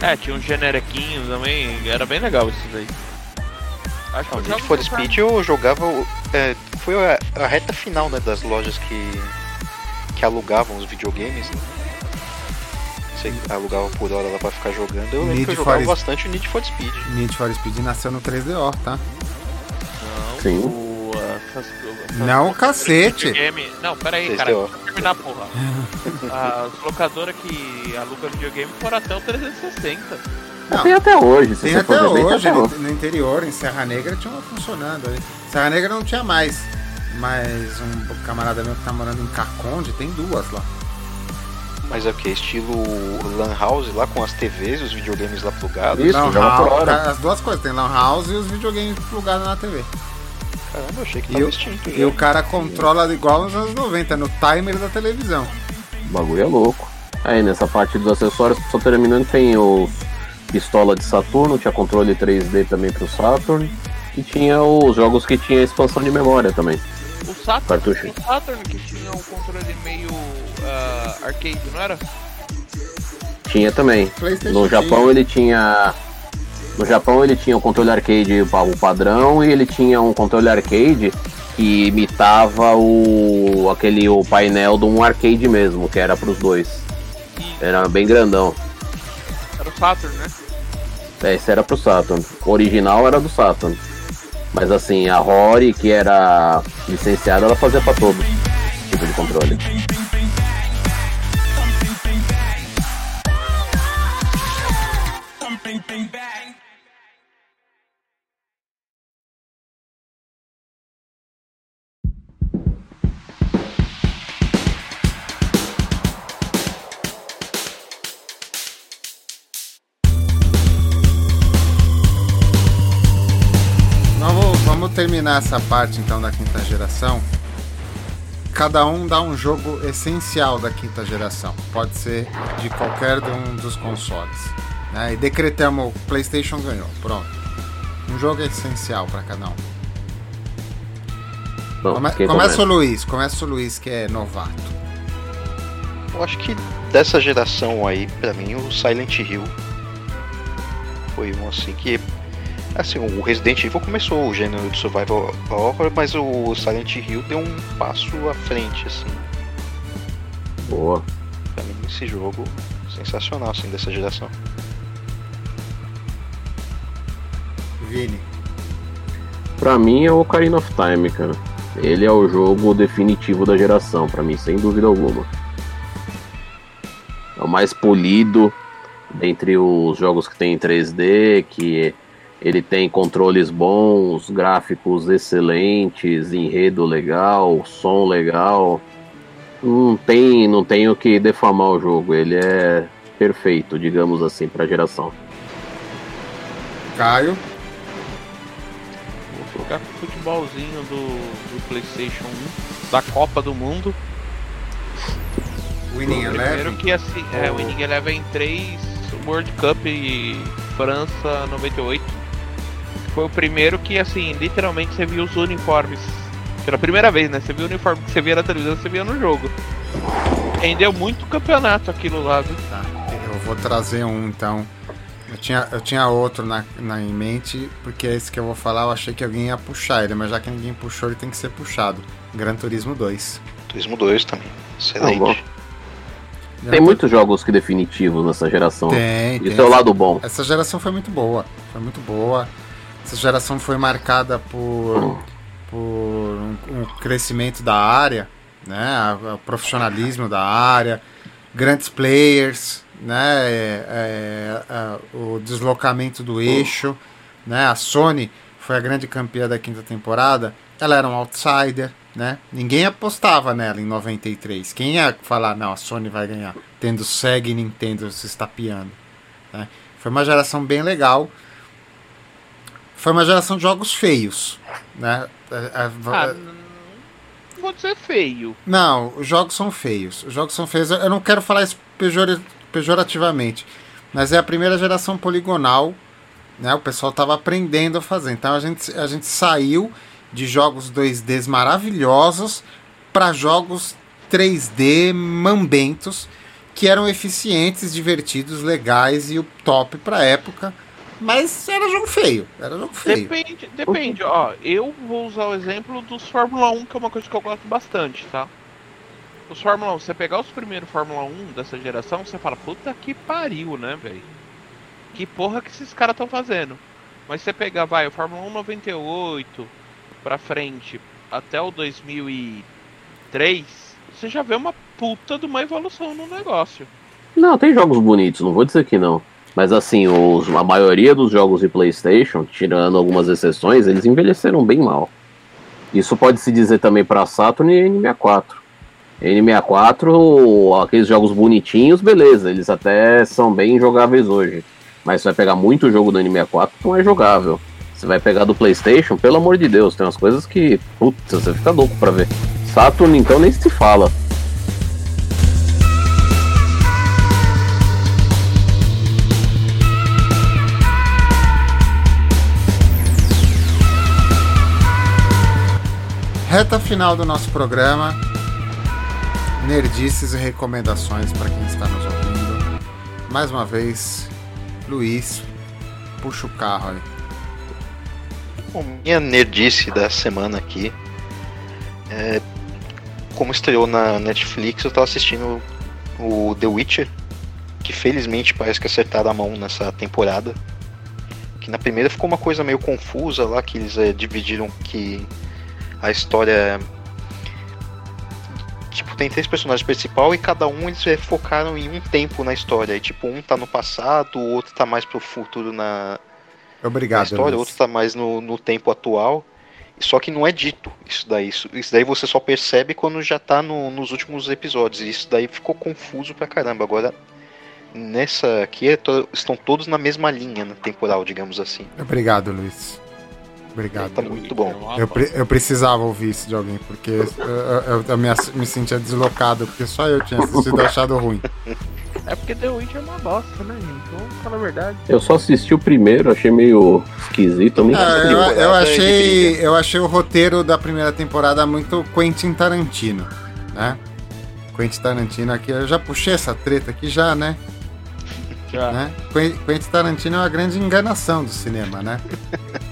1. É, tinha uns generiquinhos também, era bem legal isso daí. Acho que o eu Need for Speed eu jogava. é, foi a, a reta final né, das lojas que, que alugavam os videogames. Né? Você alugava por hora lá pra ficar jogando. Eu lembro Need que eu jogava bastante o Need for Speed. Need for Speed nasceu no 3DO, tá? Não, Sim. o, Não, cacete. videogame. Não, pera aí, cara. Deixa eu terminar, porra. As locadoras que alugam videogame foram até o 360. Não. Tem até hoje, se Tem até bem, hoje tem até no, hoje. no interior, em Serra Negra, tinha uma funcionando aí. Serra Negra não tinha mais. Mas um camarada meu que tá morando em Caconde tem duas lá. Mas é o que? Estilo Lan House lá com as TVs e os videogames lá plugados. Isso, Lan house- hora. As duas coisas, tem Lan House e os videogames plugados na TV. Caramba, eu achei que E tava o- extinto. E já. o cara controla igual nos anos 90, no timer da televisão. O bagulho é louco. Aí nessa parte dos acessórios, só terminando, tem os pistola de Saturno, tinha controle 3D também pro Saturn. E tinha os jogos que tinha expansão de memória também. O Saturn, Cartucho. o Saturn que tinha um controle meio ah, arcade, não era? Tinha também. No Japão tinha. ele tinha. No Japão ele tinha o controle arcade o padrão e ele tinha um controle arcade que imitava o aquele o painel de um arcade mesmo, que era pros dois. E Era bem grandão. era o Saturn, né? É, Esse era pro Saturn. O original era do Saturn. Mas assim, a Rory, que era licenciada, ela fazia pra todo tipo de controle. Terminar essa parte então da quinta geração. Cada um dá um jogo essencial da quinta geração. Pode ser de qualquer um dos consoles. né? E decretamos PlayStation ganhou. Pronto. Um jogo essencial para cada um. Bom, Come- começa começa? o Luiz. Começa o Luiz que é novato. Eu acho que dessa geração aí, pra mim, o Silent Hill foi um assim que. Assim, o Resident Evil começou o gênero de survival horror, mas o Silent Hill deu um passo à frente, assim. Boa. Pra mim, esse jogo sensacional, assim, dessa geração. Vini. Pra mim é o Ocarina of Time, cara. Ele é o jogo definitivo da geração, pra mim, sem dúvida alguma. É o mais polido dentre os jogos que tem em 3D, que ele tem controles bons, gráficos excelentes, enredo legal, som legal. Não tem, não tem o que defamar o jogo, ele é perfeito, digamos assim, pra geração. Caio. Vou jogar com o futebolzinho do, do PlayStation 1, da Copa do Mundo. Winning Primeiro Eleven. que assim, é, o Winning Eleven 3 World Cup e França 98. Foi o primeiro que assim, literalmente você viu os uniformes. Pela primeira vez, né? Você viu o uniforme que você via na televisão, você via no jogo. Rendeu muito campeonato aquilo lá, viu? Tá, eu vou trazer um então. Eu tinha, eu tinha outro na, na em mente, porque esse que eu vou falar eu achei que alguém ia puxar ele, mas já que ninguém puxou, ele tem que ser puxado. Gran Turismo 2. Turismo 2 também. Excelente. bom. Tem muitos jogos que definitivos nessa geração. Tem, tem. Isso é o lado bom. Essa geração foi muito boa. Foi muito boa. Essa geração foi marcada por, por um, um crescimento da área, né? O profissionalismo da área, grandes players, né? É, é, é, o deslocamento do eixo, né? A Sony foi a grande campeã da quinta temporada. Ela era um outsider, né? Ninguém apostava nela em 93. Quem ia falar, não, a Sony vai ganhar, tendo Sega e Nintendo se estapeando. Né? Foi uma geração bem legal. Foi uma geração de jogos feios, né? Ah, não vou dizer feio. Não, os jogos são feios. Os jogos são feios. Eu não quero falar isso pejorativamente, mas é a primeira geração poligonal, né? O pessoal estava aprendendo a fazer. Então a gente, a gente saiu de jogos 2D maravilhosos para jogos 3D mambentos que eram eficientes, divertidos, legais e o top para época. Mas era jogo feio, era jogo feio. Depende, depende, ó. Eu vou usar o exemplo dos Fórmula 1, que é uma coisa que eu gosto bastante, tá? Os Fórmula 1, você pegar os primeiros Fórmula 1 dessa geração, você fala, puta que pariu, né, velho? Que porra que esses caras estão fazendo? Mas você pegar, vai, o Fórmula 1 98, pra frente até o 2003, você já vê uma puta de uma evolução no negócio. Não, tem jogos bonitos, não vou dizer que não. Mas assim, os, a maioria dos jogos de PlayStation, tirando algumas exceções, eles envelheceram bem mal. Isso pode se dizer também para Saturn e N64. N64, aqueles jogos bonitinhos, beleza, eles até são bem jogáveis hoje. Mas você vai pegar muito jogo do N64 não é jogável. Você vai pegar do PlayStation, pelo amor de Deus, tem umas coisas que. Putz, você fica louco pra ver. Saturn, então, nem se fala. Reta final do nosso programa. Nerdices e recomendações para quem está nos ouvindo. Mais uma vez, Luiz, puxa o carro aí. Bom, minha nerdice da semana aqui é, como estreou na Netflix, eu tava assistindo o The Witcher, que felizmente parece que acertaram a mão nessa temporada. Que na primeira ficou uma coisa meio confusa lá, que eles é, dividiram que a história. Tipo, tem três personagens principais e cada um eles é, focaram em um tempo na história. E tipo, um tá no passado, o outro tá mais pro futuro na, Obrigado. Na história, outro tá mais no, no tempo atual. Só que não é dito isso daí. Isso, isso daí você só percebe quando já tá no, nos últimos episódios. E isso daí ficou confuso pra caramba. Agora, nessa aqui, é to, estão todos na mesma linha temporal, digamos assim. Obrigado, Luiz. Obrigado. Tá muito bom. Eu, eu precisava ouvir isso de alguém, porque eu, eu, eu me, me sentia deslocado, porque só eu tinha assistido e achado ruim. É porque The Witch é uma bosta, né, gente? Vamos falar a verdade. Eu só assisti o primeiro, achei meio esquisito. Meio ah, eu, eu, achei, eu achei o roteiro da primeira temporada muito Quentin Tarantino, né? Quentin Tarantino aqui, eu já puxei essa treta aqui já, né? Já. Né? Quentin Tarantino é uma grande enganação do cinema, né?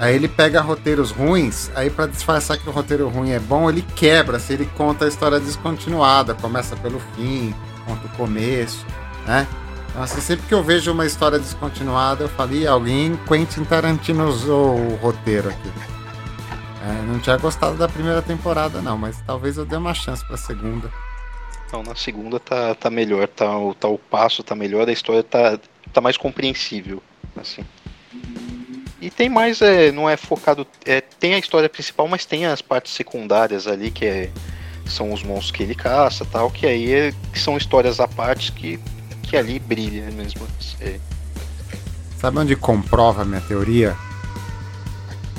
Aí ele pega roteiros ruins, aí para disfarçar que o roteiro ruim é bom, ele quebra, se ele conta a história descontinuada, começa pelo fim, conta o começo, né? Então, assim, sempre que eu vejo uma história descontinuada, eu falei, alguém Quentin Tarantino usou o roteiro aqui. É, não tinha gostado da primeira temporada, não, mas talvez eu dê uma chance pra segunda. Não, na segunda tá, tá melhor, tá, tá o passo tá melhor, a história tá, tá mais compreensível, assim. E tem mais, é, não é focado, é, tem a história principal, mas tem as partes secundárias ali que é, são os monstros que ele caça, tal, que aí é, que são histórias à parte que, que ali brilha mesmo. É. Sabe onde comprova a minha teoria?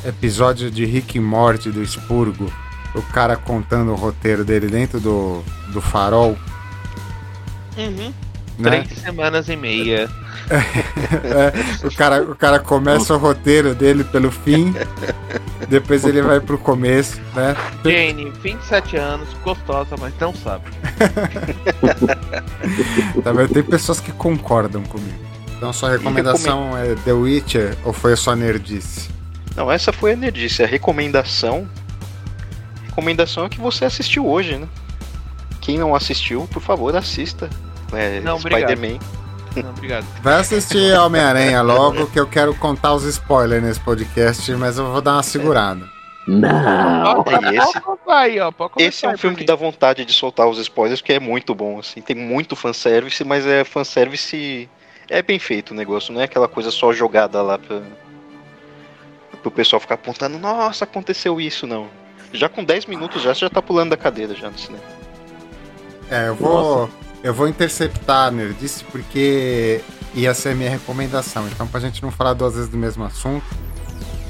Episódio de Rick e Morty do Expurgo o cara contando o roteiro dele dentro do, do farol. Uhum. Né? Três semanas e meia. é, o, cara, o cara começa o roteiro dele pelo fim, depois ele vai pro começo, né? Jane, 27 anos, gostosa, mas não sabe. tá, mas tem pessoas que concordam comigo. Então sua recomendação é The Witcher ou foi a sua nerdice? Não, essa foi a nerdice. A recomendação recomendação é que você assistiu hoje, né? Quem não assistiu, por favor, assista. É, Spider-Man. Não, obrigado. Vai assistir Homem-Aranha logo, que eu quero contar os spoilers nesse podcast, mas eu vou dar uma segurada. Não! É esse. Aí, ó, Esse é um filme que dá vontade de soltar os spoilers, porque é muito bom, assim. Tem muito fanservice, mas é fanservice. É bem feito o negócio, não é aquela coisa só jogada lá pra. pro pessoal ficar apontando, nossa, aconteceu isso, não. Já com 10 minutos já, você já tá pulando da cadeira já no cinema. É, eu vou, eu vou interceptar a Nerdice porque ia ser a minha recomendação. Então, pra gente não falar duas vezes do mesmo assunto,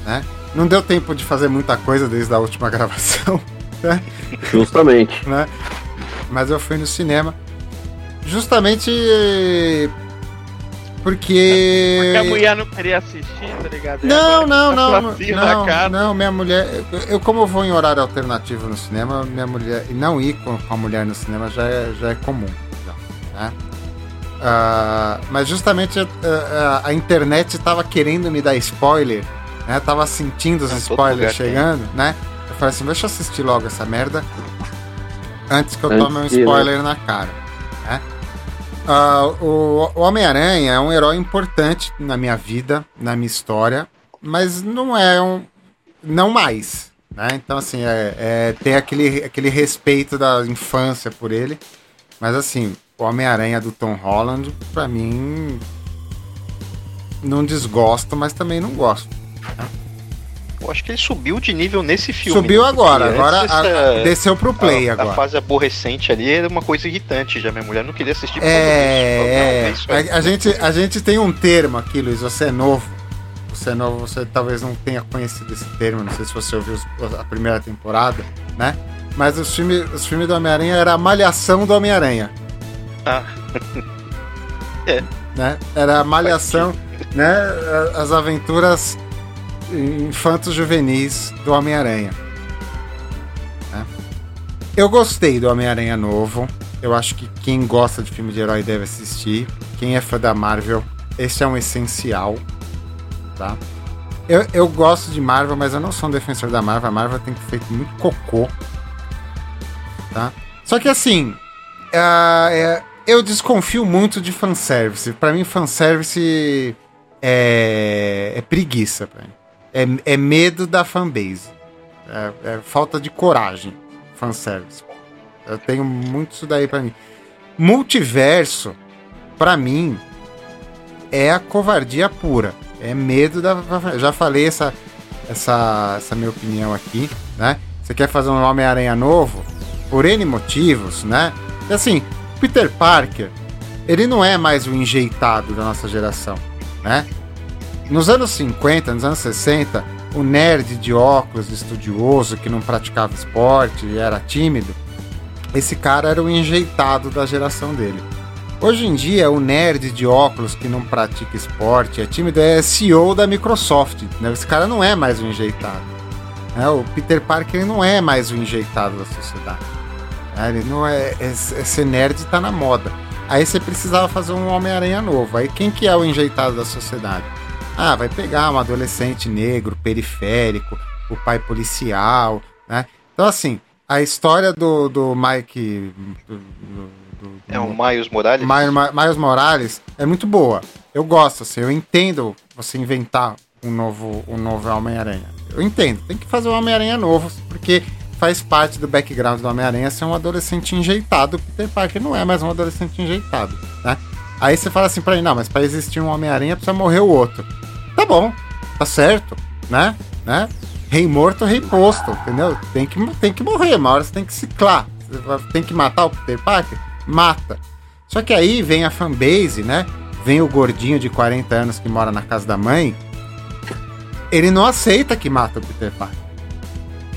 né? Não deu tempo de fazer muita coisa desde a última gravação, Justamente. né? Mas eu fui no cinema justamente porque. Porque a mulher não queria assistir, tá ligado? Não, não, tá não, não, não, não, minha mulher, eu, eu como eu vou em horário alternativo no cinema, minha mulher, e não ir com, com a mulher no cinema já é, já é comum, né? Ah, mas justamente ah, a internet tava querendo me dar spoiler, né? Tava sentindo os todo spoilers lugar tem. chegando, né? Eu falei assim, deixa eu assistir logo essa merda antes que eu Antes tome um né? spoiler na cara, né? Ah, o o Homem-Aranha é um herói importante na minha vida, na minha história, mas não é um. Não mais. Né? Então, assim, é, é ter aquele, aquele respeito da infância por ele. Mas, assim, o Homem-Aranha do Tom Holland, pra mim. Não desgosto, mas também não gosto. Eu acho que ele subiu de nível nesse filme. Subiu né? agora, agora essa- a- desceu pro play a, agora. A fase aborrecente ali era uma coisa irritante já. Minha mulher não queria assistir É, é. isso aí. A, a gente, a gente tem um termo aqui, Luiz. Você é novo. Você é novo, você talvez não tenha conhecido esse termo. Não sei se você ouviu a primeira temporada, né? Mas os filmes os filmes do Homem-Aranha era a malhação do Homem-Aranha. Ah. Né? Era a malhação, né? As aventuras infantos juvenis do Homem-Aranha. né? Eu gostei do Homem-Aranha novo. Eu acho que quem gosta de filme de herói deve assistir. Quem é fã da Marvel, esse é um essencial. Tá? Eu, eu gosto de Marvel, mas eu não sou um defensor da Marvel. A Marvel tem feito muito cocô. Tá? Só que assim, ah, é, eu desconfio muito de fanservice. Pra mim, fanservice é, é preguiça. É, é medo da fanbase. É, é falta de coragem. Fanservice. Eu tenho muito isso daí pra mim. Multiverso, pra mim, é a covardia pura. É medo da. Já falei essa, essa, essa minha opinião aqui, né? Você quer fazer um Homem-Aranha novo? Por N motivos, né? Assim, Peter Parker, ele não é mais o enjeitado da nossa geração, né? Nos anos 50, nos anos 60, o nerd de óculos, estudioso, que não praticava esporte e era tímido, esse cara era o enjeitado da geração dele. Hoje em dia, o nerd de óculos que não pratica esporte, é tímido, é CEO da Microsoft. Né? Esse cara não é mais o enjeitado. né? O Peter Parker não é mais o enjeitado da sociedade. Ele não é, é, é ser nerd tá na moda. Aí você precisava fazer um Homem-Aranha novo. Aí quem que é o enjeitado da sociedade? Ah, vai pegar um adolescente negro, periférico, o pai policial, né? Então, assim, a história do, do Mike. do- do- É o Miles Morales? Miles, Miles Morales é muito boa. Eu gosto, assim, eu entendo você inventar um novo, um novo Homem-Aranha. Eu entendo, tem que fazer um Homem-Aranha novo, porque faz parte do background do Homem-Aranha ser um adolescente enjeitado. Peter Parker não é mais um adolescente enjeitado, né? Aí você fala assim pra ele, não, mas pra existir um Homem-Aranha precisa morrer o outro. Tá bom, tá certo, né? né? Rei morto, rei posto, entendeu? Tem que, tem que morrer, uma hora você tem que ciclar. Tem que matar o Peter Parker? Mata. Só que aí vem a fanbase, né? Vem o gordinho de 40 anos que mora na casa da mãe. Ele não aceita que mata o Peter Parker.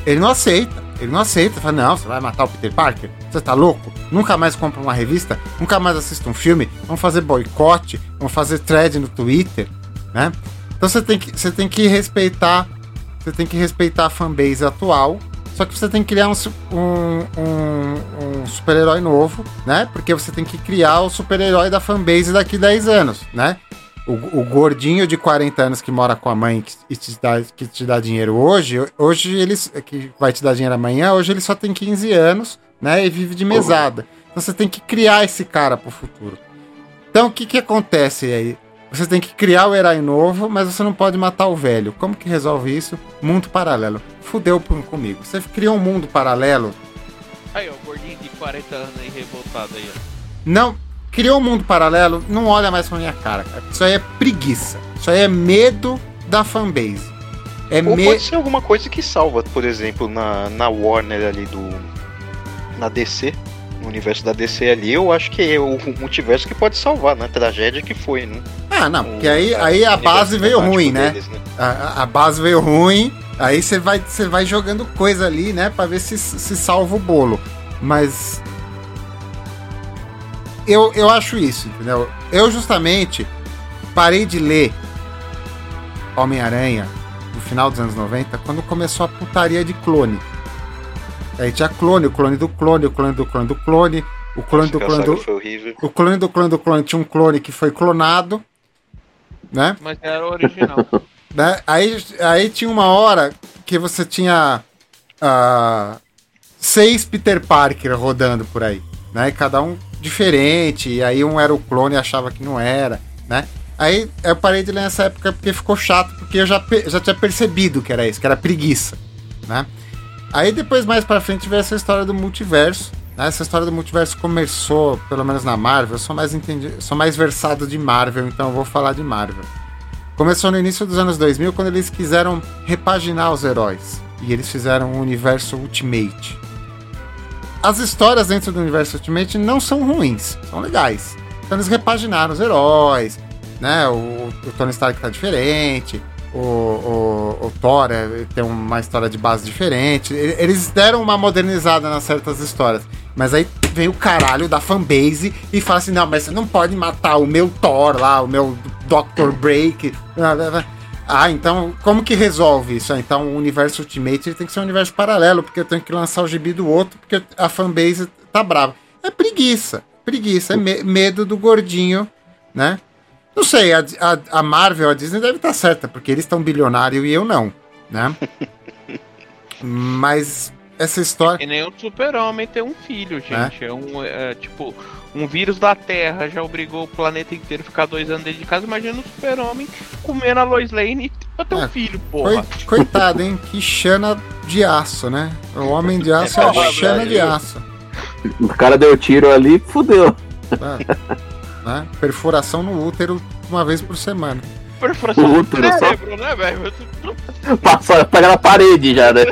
Ele não aceita. Ele não aceita. Fala, não, você vai matar o Peter Parker? Você tá louco? Nunca mais compra uma revista? Nunca mais assista um filme? Vamos fazer boicote? Vamos fazer thread no Twitter? Né? Então você tem que, você tem que respeitar. Você tem que respeitar a fanbase atual. Só que você tem que criar um, um, um- um super-herói novo, né? Porque você tem que criar o super-herói da fanbase daqui 10 anos, né? O, o gordinho de 40 anos que mora com a mãe que, e te dá, que te dá dinheiro hoje, hoje eles que vai te dar dinheiro amanhã, hoje ele só tem 15 anos, né? E vive de mesada. Então você tem que criar esse cara pro futuro. Então o que que acontece aí? Você tem que criar o herói novo, mas você não pode matar o velho. Como que resolve isso? Mundo paralelo. Fudeu com- comigo. Você criou um mundo paralelo. Aí, ó, o gordinho de 40 anos aí revoltado aí, ó. Não. Criou um mundo paralelo, não olha mais pra minha cara, cara. Isso aí é preguiça. Isso aí é medo da fanbase. É Ou medo. pode ser alguma coisa que salva, por exemplo, na, na Warner ali do. Na DC, no universo da DC ali, eu acho que é o multiverso que pode salvar, na tragédia que foi, né? Ah, não, porque O- aí, aí a base veio ruim, né? deles, A, a- a base veio ruim, aí você vai, vai jogando coisa ali, né, Pra ver se, se salva o bolo. Mas. Eu, eu acho isso, entendeu? Eu justamente parei de ler Homem-Aranha no final dos anos 90, quando começou a putaria de clone. Aí tinha clone, o clone do clone, o clone do clone do clone, o clone do clone do. O clone do clone do clone tinha um clone que foi clonado, né? Mas era o original. né? Aí, aí tinha uma hora que você tinha ah, seis Peter Parker rodando por aí, né? Cada um diferente, e aí um era o clone e achava que não era, né? Aí eu parei de ler nessa época porque ficou chato, porque eu já, já tinha percebido que era isso, que era preguiça, né? Aí depois, mais pra frente, veio essa história do multiverso. né? Essa história do multiverso começou, pelo menos na Marvel, eu sou mais, entendi, sou mais versado de Marvel, então eu vou falar de Marvel. Começou no início dos anos 2000, quando eles quiseram repaginar os heróis. E eles fizeram o universo Ultimate. As histórias dentro do universo Ultimate não são ruins, são legais. Então eles repaginaram os heróis, né? O, o Tony Stark tá diferente, o, o, o Thor é- tem uma história de base diferente. Eles deram uma modernizada nas certas histórias. Mas aí vem o caralho da fanbase e fala assim: não, mas você não pode matar o meu Thor lá, o meu Dr. Break. blá, blá, blá." Ah, então como que resolve isso? Ah, Então o universo Ultimate tem que ser um universo paralelo, porque eu tenho que lançar o gibi do outro, porque a fanbase tá brava. É preguiça, preguiça, é me- medo do gordinho, né? Não sei, a, a, a Marvel, a Disney deve estar certa, porque eles estão bilionário e eu não, né? Mas essa história. E nem o super-homem ter um filho, gente. É, um, é, tipo, um vírus da Terra já obrigou o planeta inteiro a ficar dois anos dentro de casa. Imagina o super-homem comendo a Lois Lane pra ter É, um filho, Coi- porra. coitado, hein? Que chana de aço, né? O homem de aço é a Porra, chana de aço. O cara deu tiro ali, fudeu. Né? Perfuração no útero uma vez por semana. Perfuração do Útero, só- cérebro, né, velho? Passa, pega na parede já, né?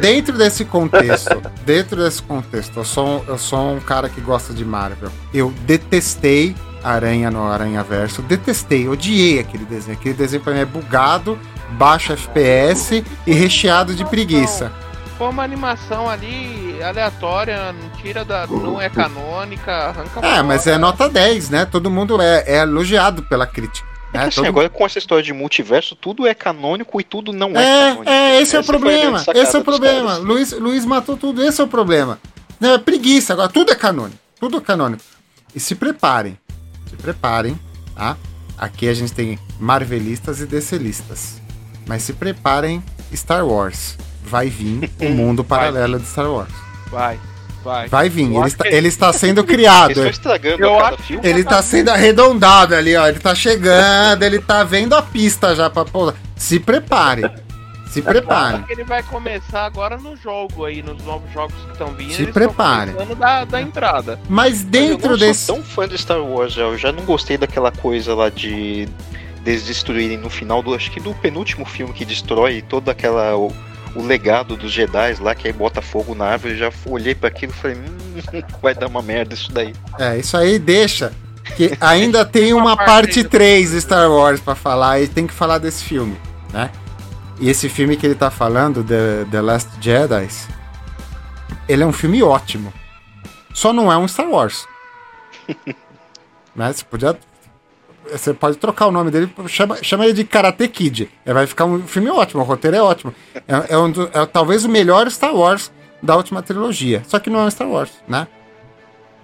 Dentro desse contexto, dentro desse contexto, eu sou, um- eu sou um cara que gosta de Marvel. Eu detestei Aranha no Aranha Verso, detestei, odiei aquele desenho. Aquele desenho pra mim é bugado, baixo FPS e recheado de preguiça. Foi uma animação ali aleatória, não tira da. não é canônica, arranca É, mas é nota 10, né? Todo mundo é, é elogiado pela crítica. É que né? assim, Todo- agora com essa história de multiverso, tudo é canônico e tudo não é, É, canônico. é, esse é o Essa problema. Esse é o problema. caras. Luiz, Luiz matou tudo, esse é o problema. Não, é preguiça, agora tudo é canônico. Tudo é canônico. E se preparem. Se preparem, tá? Aqui a gente tem Marvelistas e DClistas. Mas se preparem, Star Wars. Vai vir o mundo paralelo de Star Wars. Vai, vai. Vai vir. Eu Ele está, que- ele está sendo Eles criado. Eu cada acho- filme. Ele tá sendo arredondado ali, ó. Ele tá chegando, ele tá vendo a pista já pra pousar. Se prepare. Se prepare. Ele vai começar agora no jogo aí, nos novos jogos que estão vindo. Se eles prepare. Da, da entrada. Mas eu dentro não desse. sou tão fã de Star Wars. Eu já não gostei daquela coisa lá de deles destruírem no final do. Acho que do penúltimo filme que destrói todo aquela. O, legado dos Jedi lá, que aí bota fogo na árvore. Eu já olhei pra aquilo e falei, hum, vai dar uma merda isso daí. É, isso aí deixa. Que ainda tem uma parte parte aí. 3 de Star Wars pra falar e tem que falar desse filme, né? E esse filme que ele tá falando, The, The Last Jedi, ele é um filme ótimo. Só não é um Star Wars. né? Você podia. Você pode trocar o nome dele, chama, chama ele de Karate Kid. Ele vai ficar um filme ótimo, o roteiro é ótimo. É, é um do- é talvez o melhor Star Wars da última trilogia. Só que não é um Star Wars, né?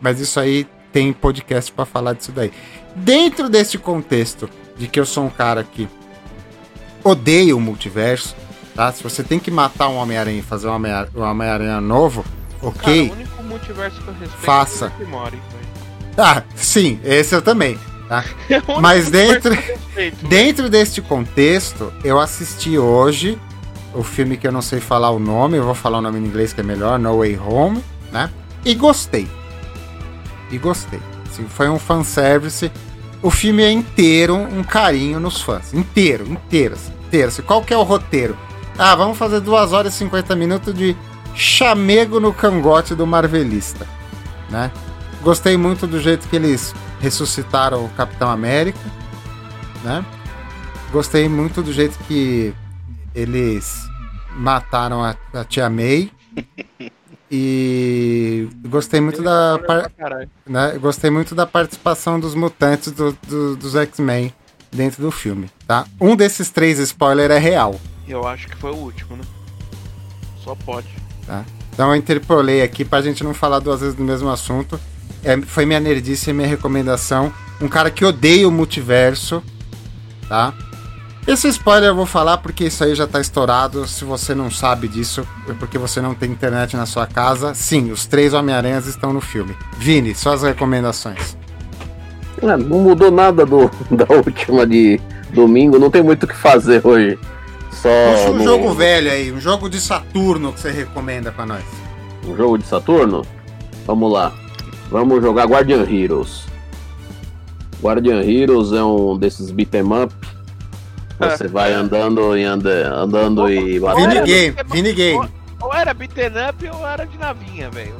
Mas isso aí tem podcast pra falar disso daí. Dentro desse contexto de que eu sou um cara que odeia o multiverso, tá? Se você tem que matar um Homem-Aranha e fazer um Homem-Aranha novo, ok. Cara, o único multiverso que eu respeito Faça. é o Rick. Ah, sim, esse eu também. Tá? É Mas dentro, perfeito. dentro deste contexto, eu assisti hoje o filme que eu não sei falar o nome, eu vou falar o nome em inglês que é melhor, No Way Home, né? E gostei. E gostei. Assim, foi um fanservice. O filme é inteiro um carinho nos fãs. Inteiro, inteiro, assim, inteiro. Assim, qual que é o roteiro? Ah, vamos fazer 2 horas e 50 minutos de chamego no cangote do Marvelista, né? Gostei muito do jeito que eles ressuscitaram o Capitão América, né? Gostei muito do jeito que eles mataram a, a Tia May. E gostei muito da par- né? Gostei muito da participação dos mutantes do- do- dos X-Men dentro do filme, tá? Um desses três spoilers é real, Eu acho que foi o último, né? Só pode. tá? Então eu interpolei aqui pra gente não falar duas vezes do mesmo assunto. É, foi minha nerdice e minha recomendação. Um cara que odeia o multiverso, tá? Esse spoiler eu vou falar porque isso aí já tá estourado. Se você não sabe disso, é porque você não tem internet na sua casa. Sim, os três Homem-Aranhas estão no filme. Vini, suas recomendações. É, não mudou nada do, da última de domingo, não tem muito o que fazer hoje. Só Um no- jogo velho aí, um jogo de Saturno que você recomenda pra nós. um jogo de Saturno. Vamos lá. Vamos jogar Guardian Heroes. Guardian Heroes é um desses beat'em up. Você vai andando e anda, andando e Vini batendo. Game, Vini Game. Ou era beaten up ou era de navinha, velho.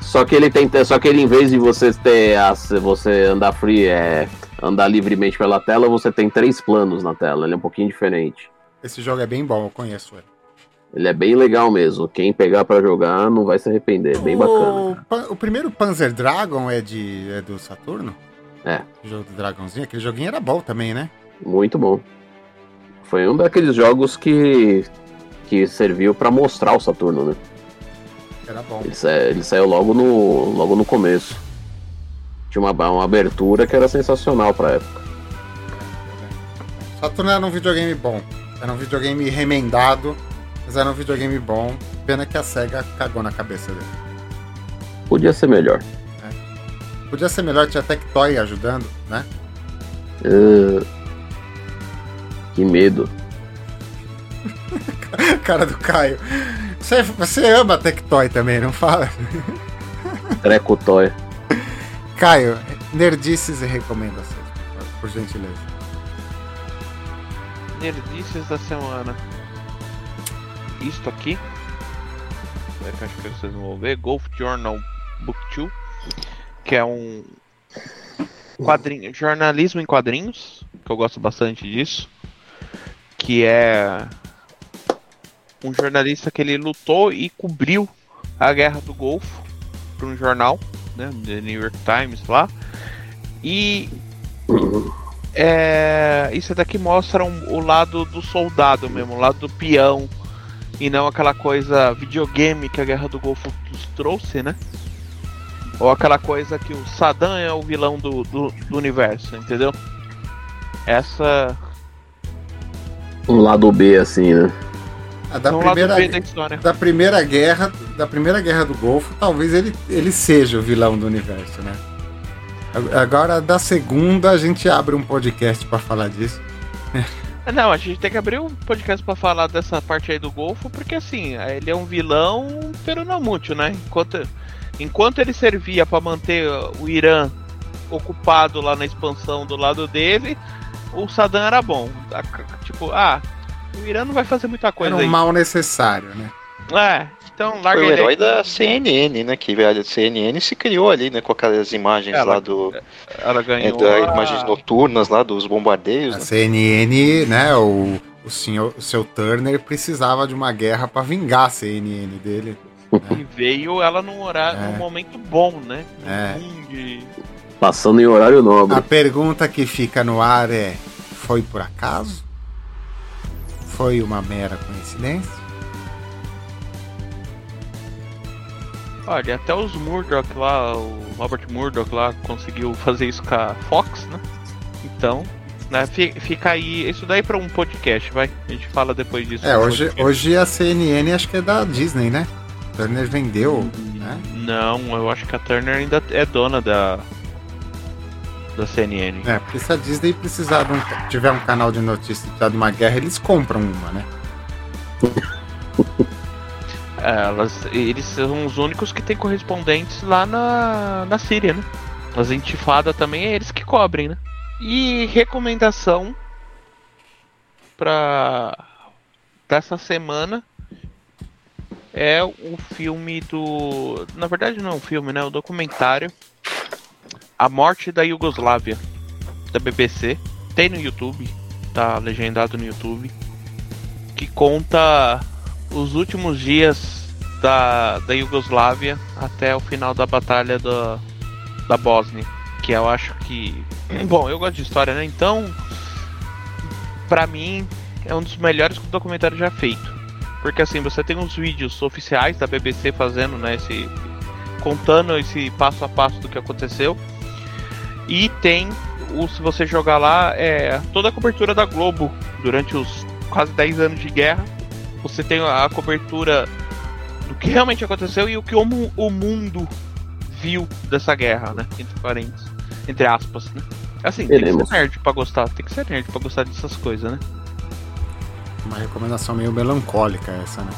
Só que ele tem, só que ele em vez de você ter as, você andar free, é, andar livremente pela tela, você tem três planos na tela. Ele é um pouquinho diferente. Esse jogo é bem bom, eu conheço ele. Ele é bem legal mesmo. Quem pegar pra jogar não vai se arrepender. É bem bacana. O, Pan- o primeiro Panzer Dragon é, de, é do Saturno? É. O jogo do dragãozinho, aquele joguinho era bom também, né? Muito bom. Foi um daqueles jogos que que serviu pra mostrar o Saturno, né? Era bom. Ele, sa- ele saiu logo no logo no começo. Tinha uma, uma abertura que era sensacional pra época. Saturno era um videogame bom. Era um videogame remendado, mas era um videogame bom. Pena que a SEGA cagou na cabeça dele. Podia ser melhor. Podia ser melhor, tinha Tectoy ajudando, né? Ah, que medo. Cara do Caio. Você, você ama Tectoy também, não fala? Treco toy. Caio, nerdices e recomendações, por gentileza. Nerdices da semana. Isto aqui. É que acho que vocês vão ver. Golf Journal Book 2. Que é um quadrinho, jornalismo em quadrinhos. Que eu gosto bastante disso. Que é um jornalista que ele lutou e cobriu a guerra do Golfo para um jornal, né, The New York Times lá. E é, isso daqui mostra um- o lado do soldado mesmo, o lado do peão. E não aquela coisa videogame que a Guerra do Golfo nos trouxe, né? Ou aquela coisa que o Saddam é o vilão do, do, do universo, entendeu? Essa Um lado B, assim, né? A da é um lado primeira, B da história. da primeira guerra, da primeira guerra do Golfo, talvez ele, ele seja o vilão do universo, né? Agora da segunda a gente abre um podcast pra falar disso. Não, a gente tem que abrir um podcast pra falar dessa parte aí do Golfo, porque assim, ele é um vilão pero não muito, né? Enquanto, enquanto ele servia pra manter o Irã ocupado lá na expansão do lado dele, o Saddam era bom. Tipo, ah, o Irã não vai fazer muita coisa Era um aí. mal necessário, né? É, então larga Foi o herói da CNN, né? Que a CNN se criou ali, né? Com aquelas imagens Ela- lá do. Ela É, ganhou. da a- imagens noturnas lá dos bombardeios, A né? CNN, né? O, o, senhor, o seu Turner precisava de uma guerra pra vingar a CNN dele. E veio ela num horário, É. num momento bom, né? É. De- Passando em horário nobre. A pergunta que fica no ar é: foi por acaso? Foi uma mera coincidência? Olha, até os Murdoch lá, o Robert Murdoch lá conseguiu fazer isso com a Fox, né? Então, né, fi- fica aí, isso daí pra um podcast, vai? A gente fala depois disso. É, hoje, podcast. hoje a CNN acho que é da Disney, né? Turner vendeu, né? Não, eu acho que a Turner ainda é dona da. da CNN. É, porque se a Disney precisar de um, tiver um canal de notícias e precisar de uma guerra, eles compram uma, né? É, elas, eles são os únicos que têm correspondentes lá na, na Síria, né? As intifadas também é eles que cobrem, né? E recomendação pra dessa semana é o filme do. Na verdade não é um filme, né? O documentário A Morte da Iugoslávia da BBC. Tem no YouTube, tá legendado no YouTube. Que conta os últimos dias da, da Iugoslávia até o final da batalha da, da Bósnia. Que eu acho que. Bom, eu gosto de história, né? Então, pra mim, é um dos melhores que o documentário já feito. Porque assim, você tem os vídeos oficiais da BBC fazendo, né, esse contando esse passo a passo do que aconteceu. E tem o se você jogar lá é toda a cobertura da Globo durante os quase 10 anos de guerra. Você tem a cobertura do que realmente aconteceu e o que o, mu- o mundo viu dessa guerra, né? Entre parênteses. Entre aspas, né? Assim, tem que ser nerd pra gostar, tem que ser nerd pra gostar dessas coisas, né? Uma recomendação meio melancólica essa, né?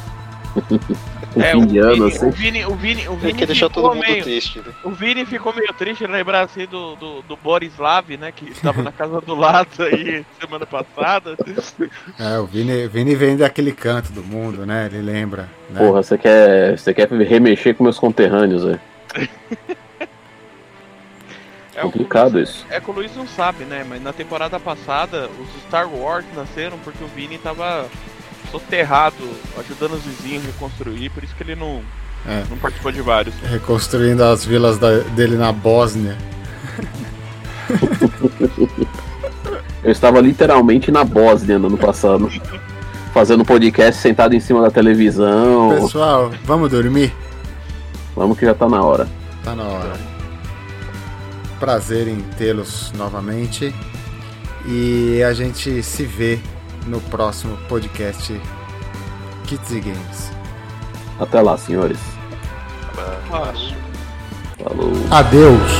Um É, o Vini, assim. o Vini, o Vini, o É Vini que deixou ficou todo mundo meio, triste. né? O Vini ficou meio triste lembrar assim do, do, do Borislav, né? Que estava na casa do lado aí semana passada. É, o Vini, Vini vem daquele canto do mundo, né? Ele lembra. Né? Porra, você quer, você quer remexer com meus conterrâneos, velho. É o o Complicado Luiz- isso. É que o Luiz não sabe, né? Mas na temporada passada, os Star Wars nasceram porque o Vini tava soterrado, ajudando os vizinhos a reconstruir, por isso que ele não, É. não participou de vários. Reconstruindo as vilas da- dele na Bósnia. Eu estava literalmente na Bósnia no ano passado. Fazendo podcast sentado em cima da televisão. Pessoal, vamos dormir? Vamos que já tá na hora. Tá na hora. Prazer em tê-los novamente. E a gente se vê no próximo podcast Kits e Games. Até lá, senhores. Mas... Falou. Adeus!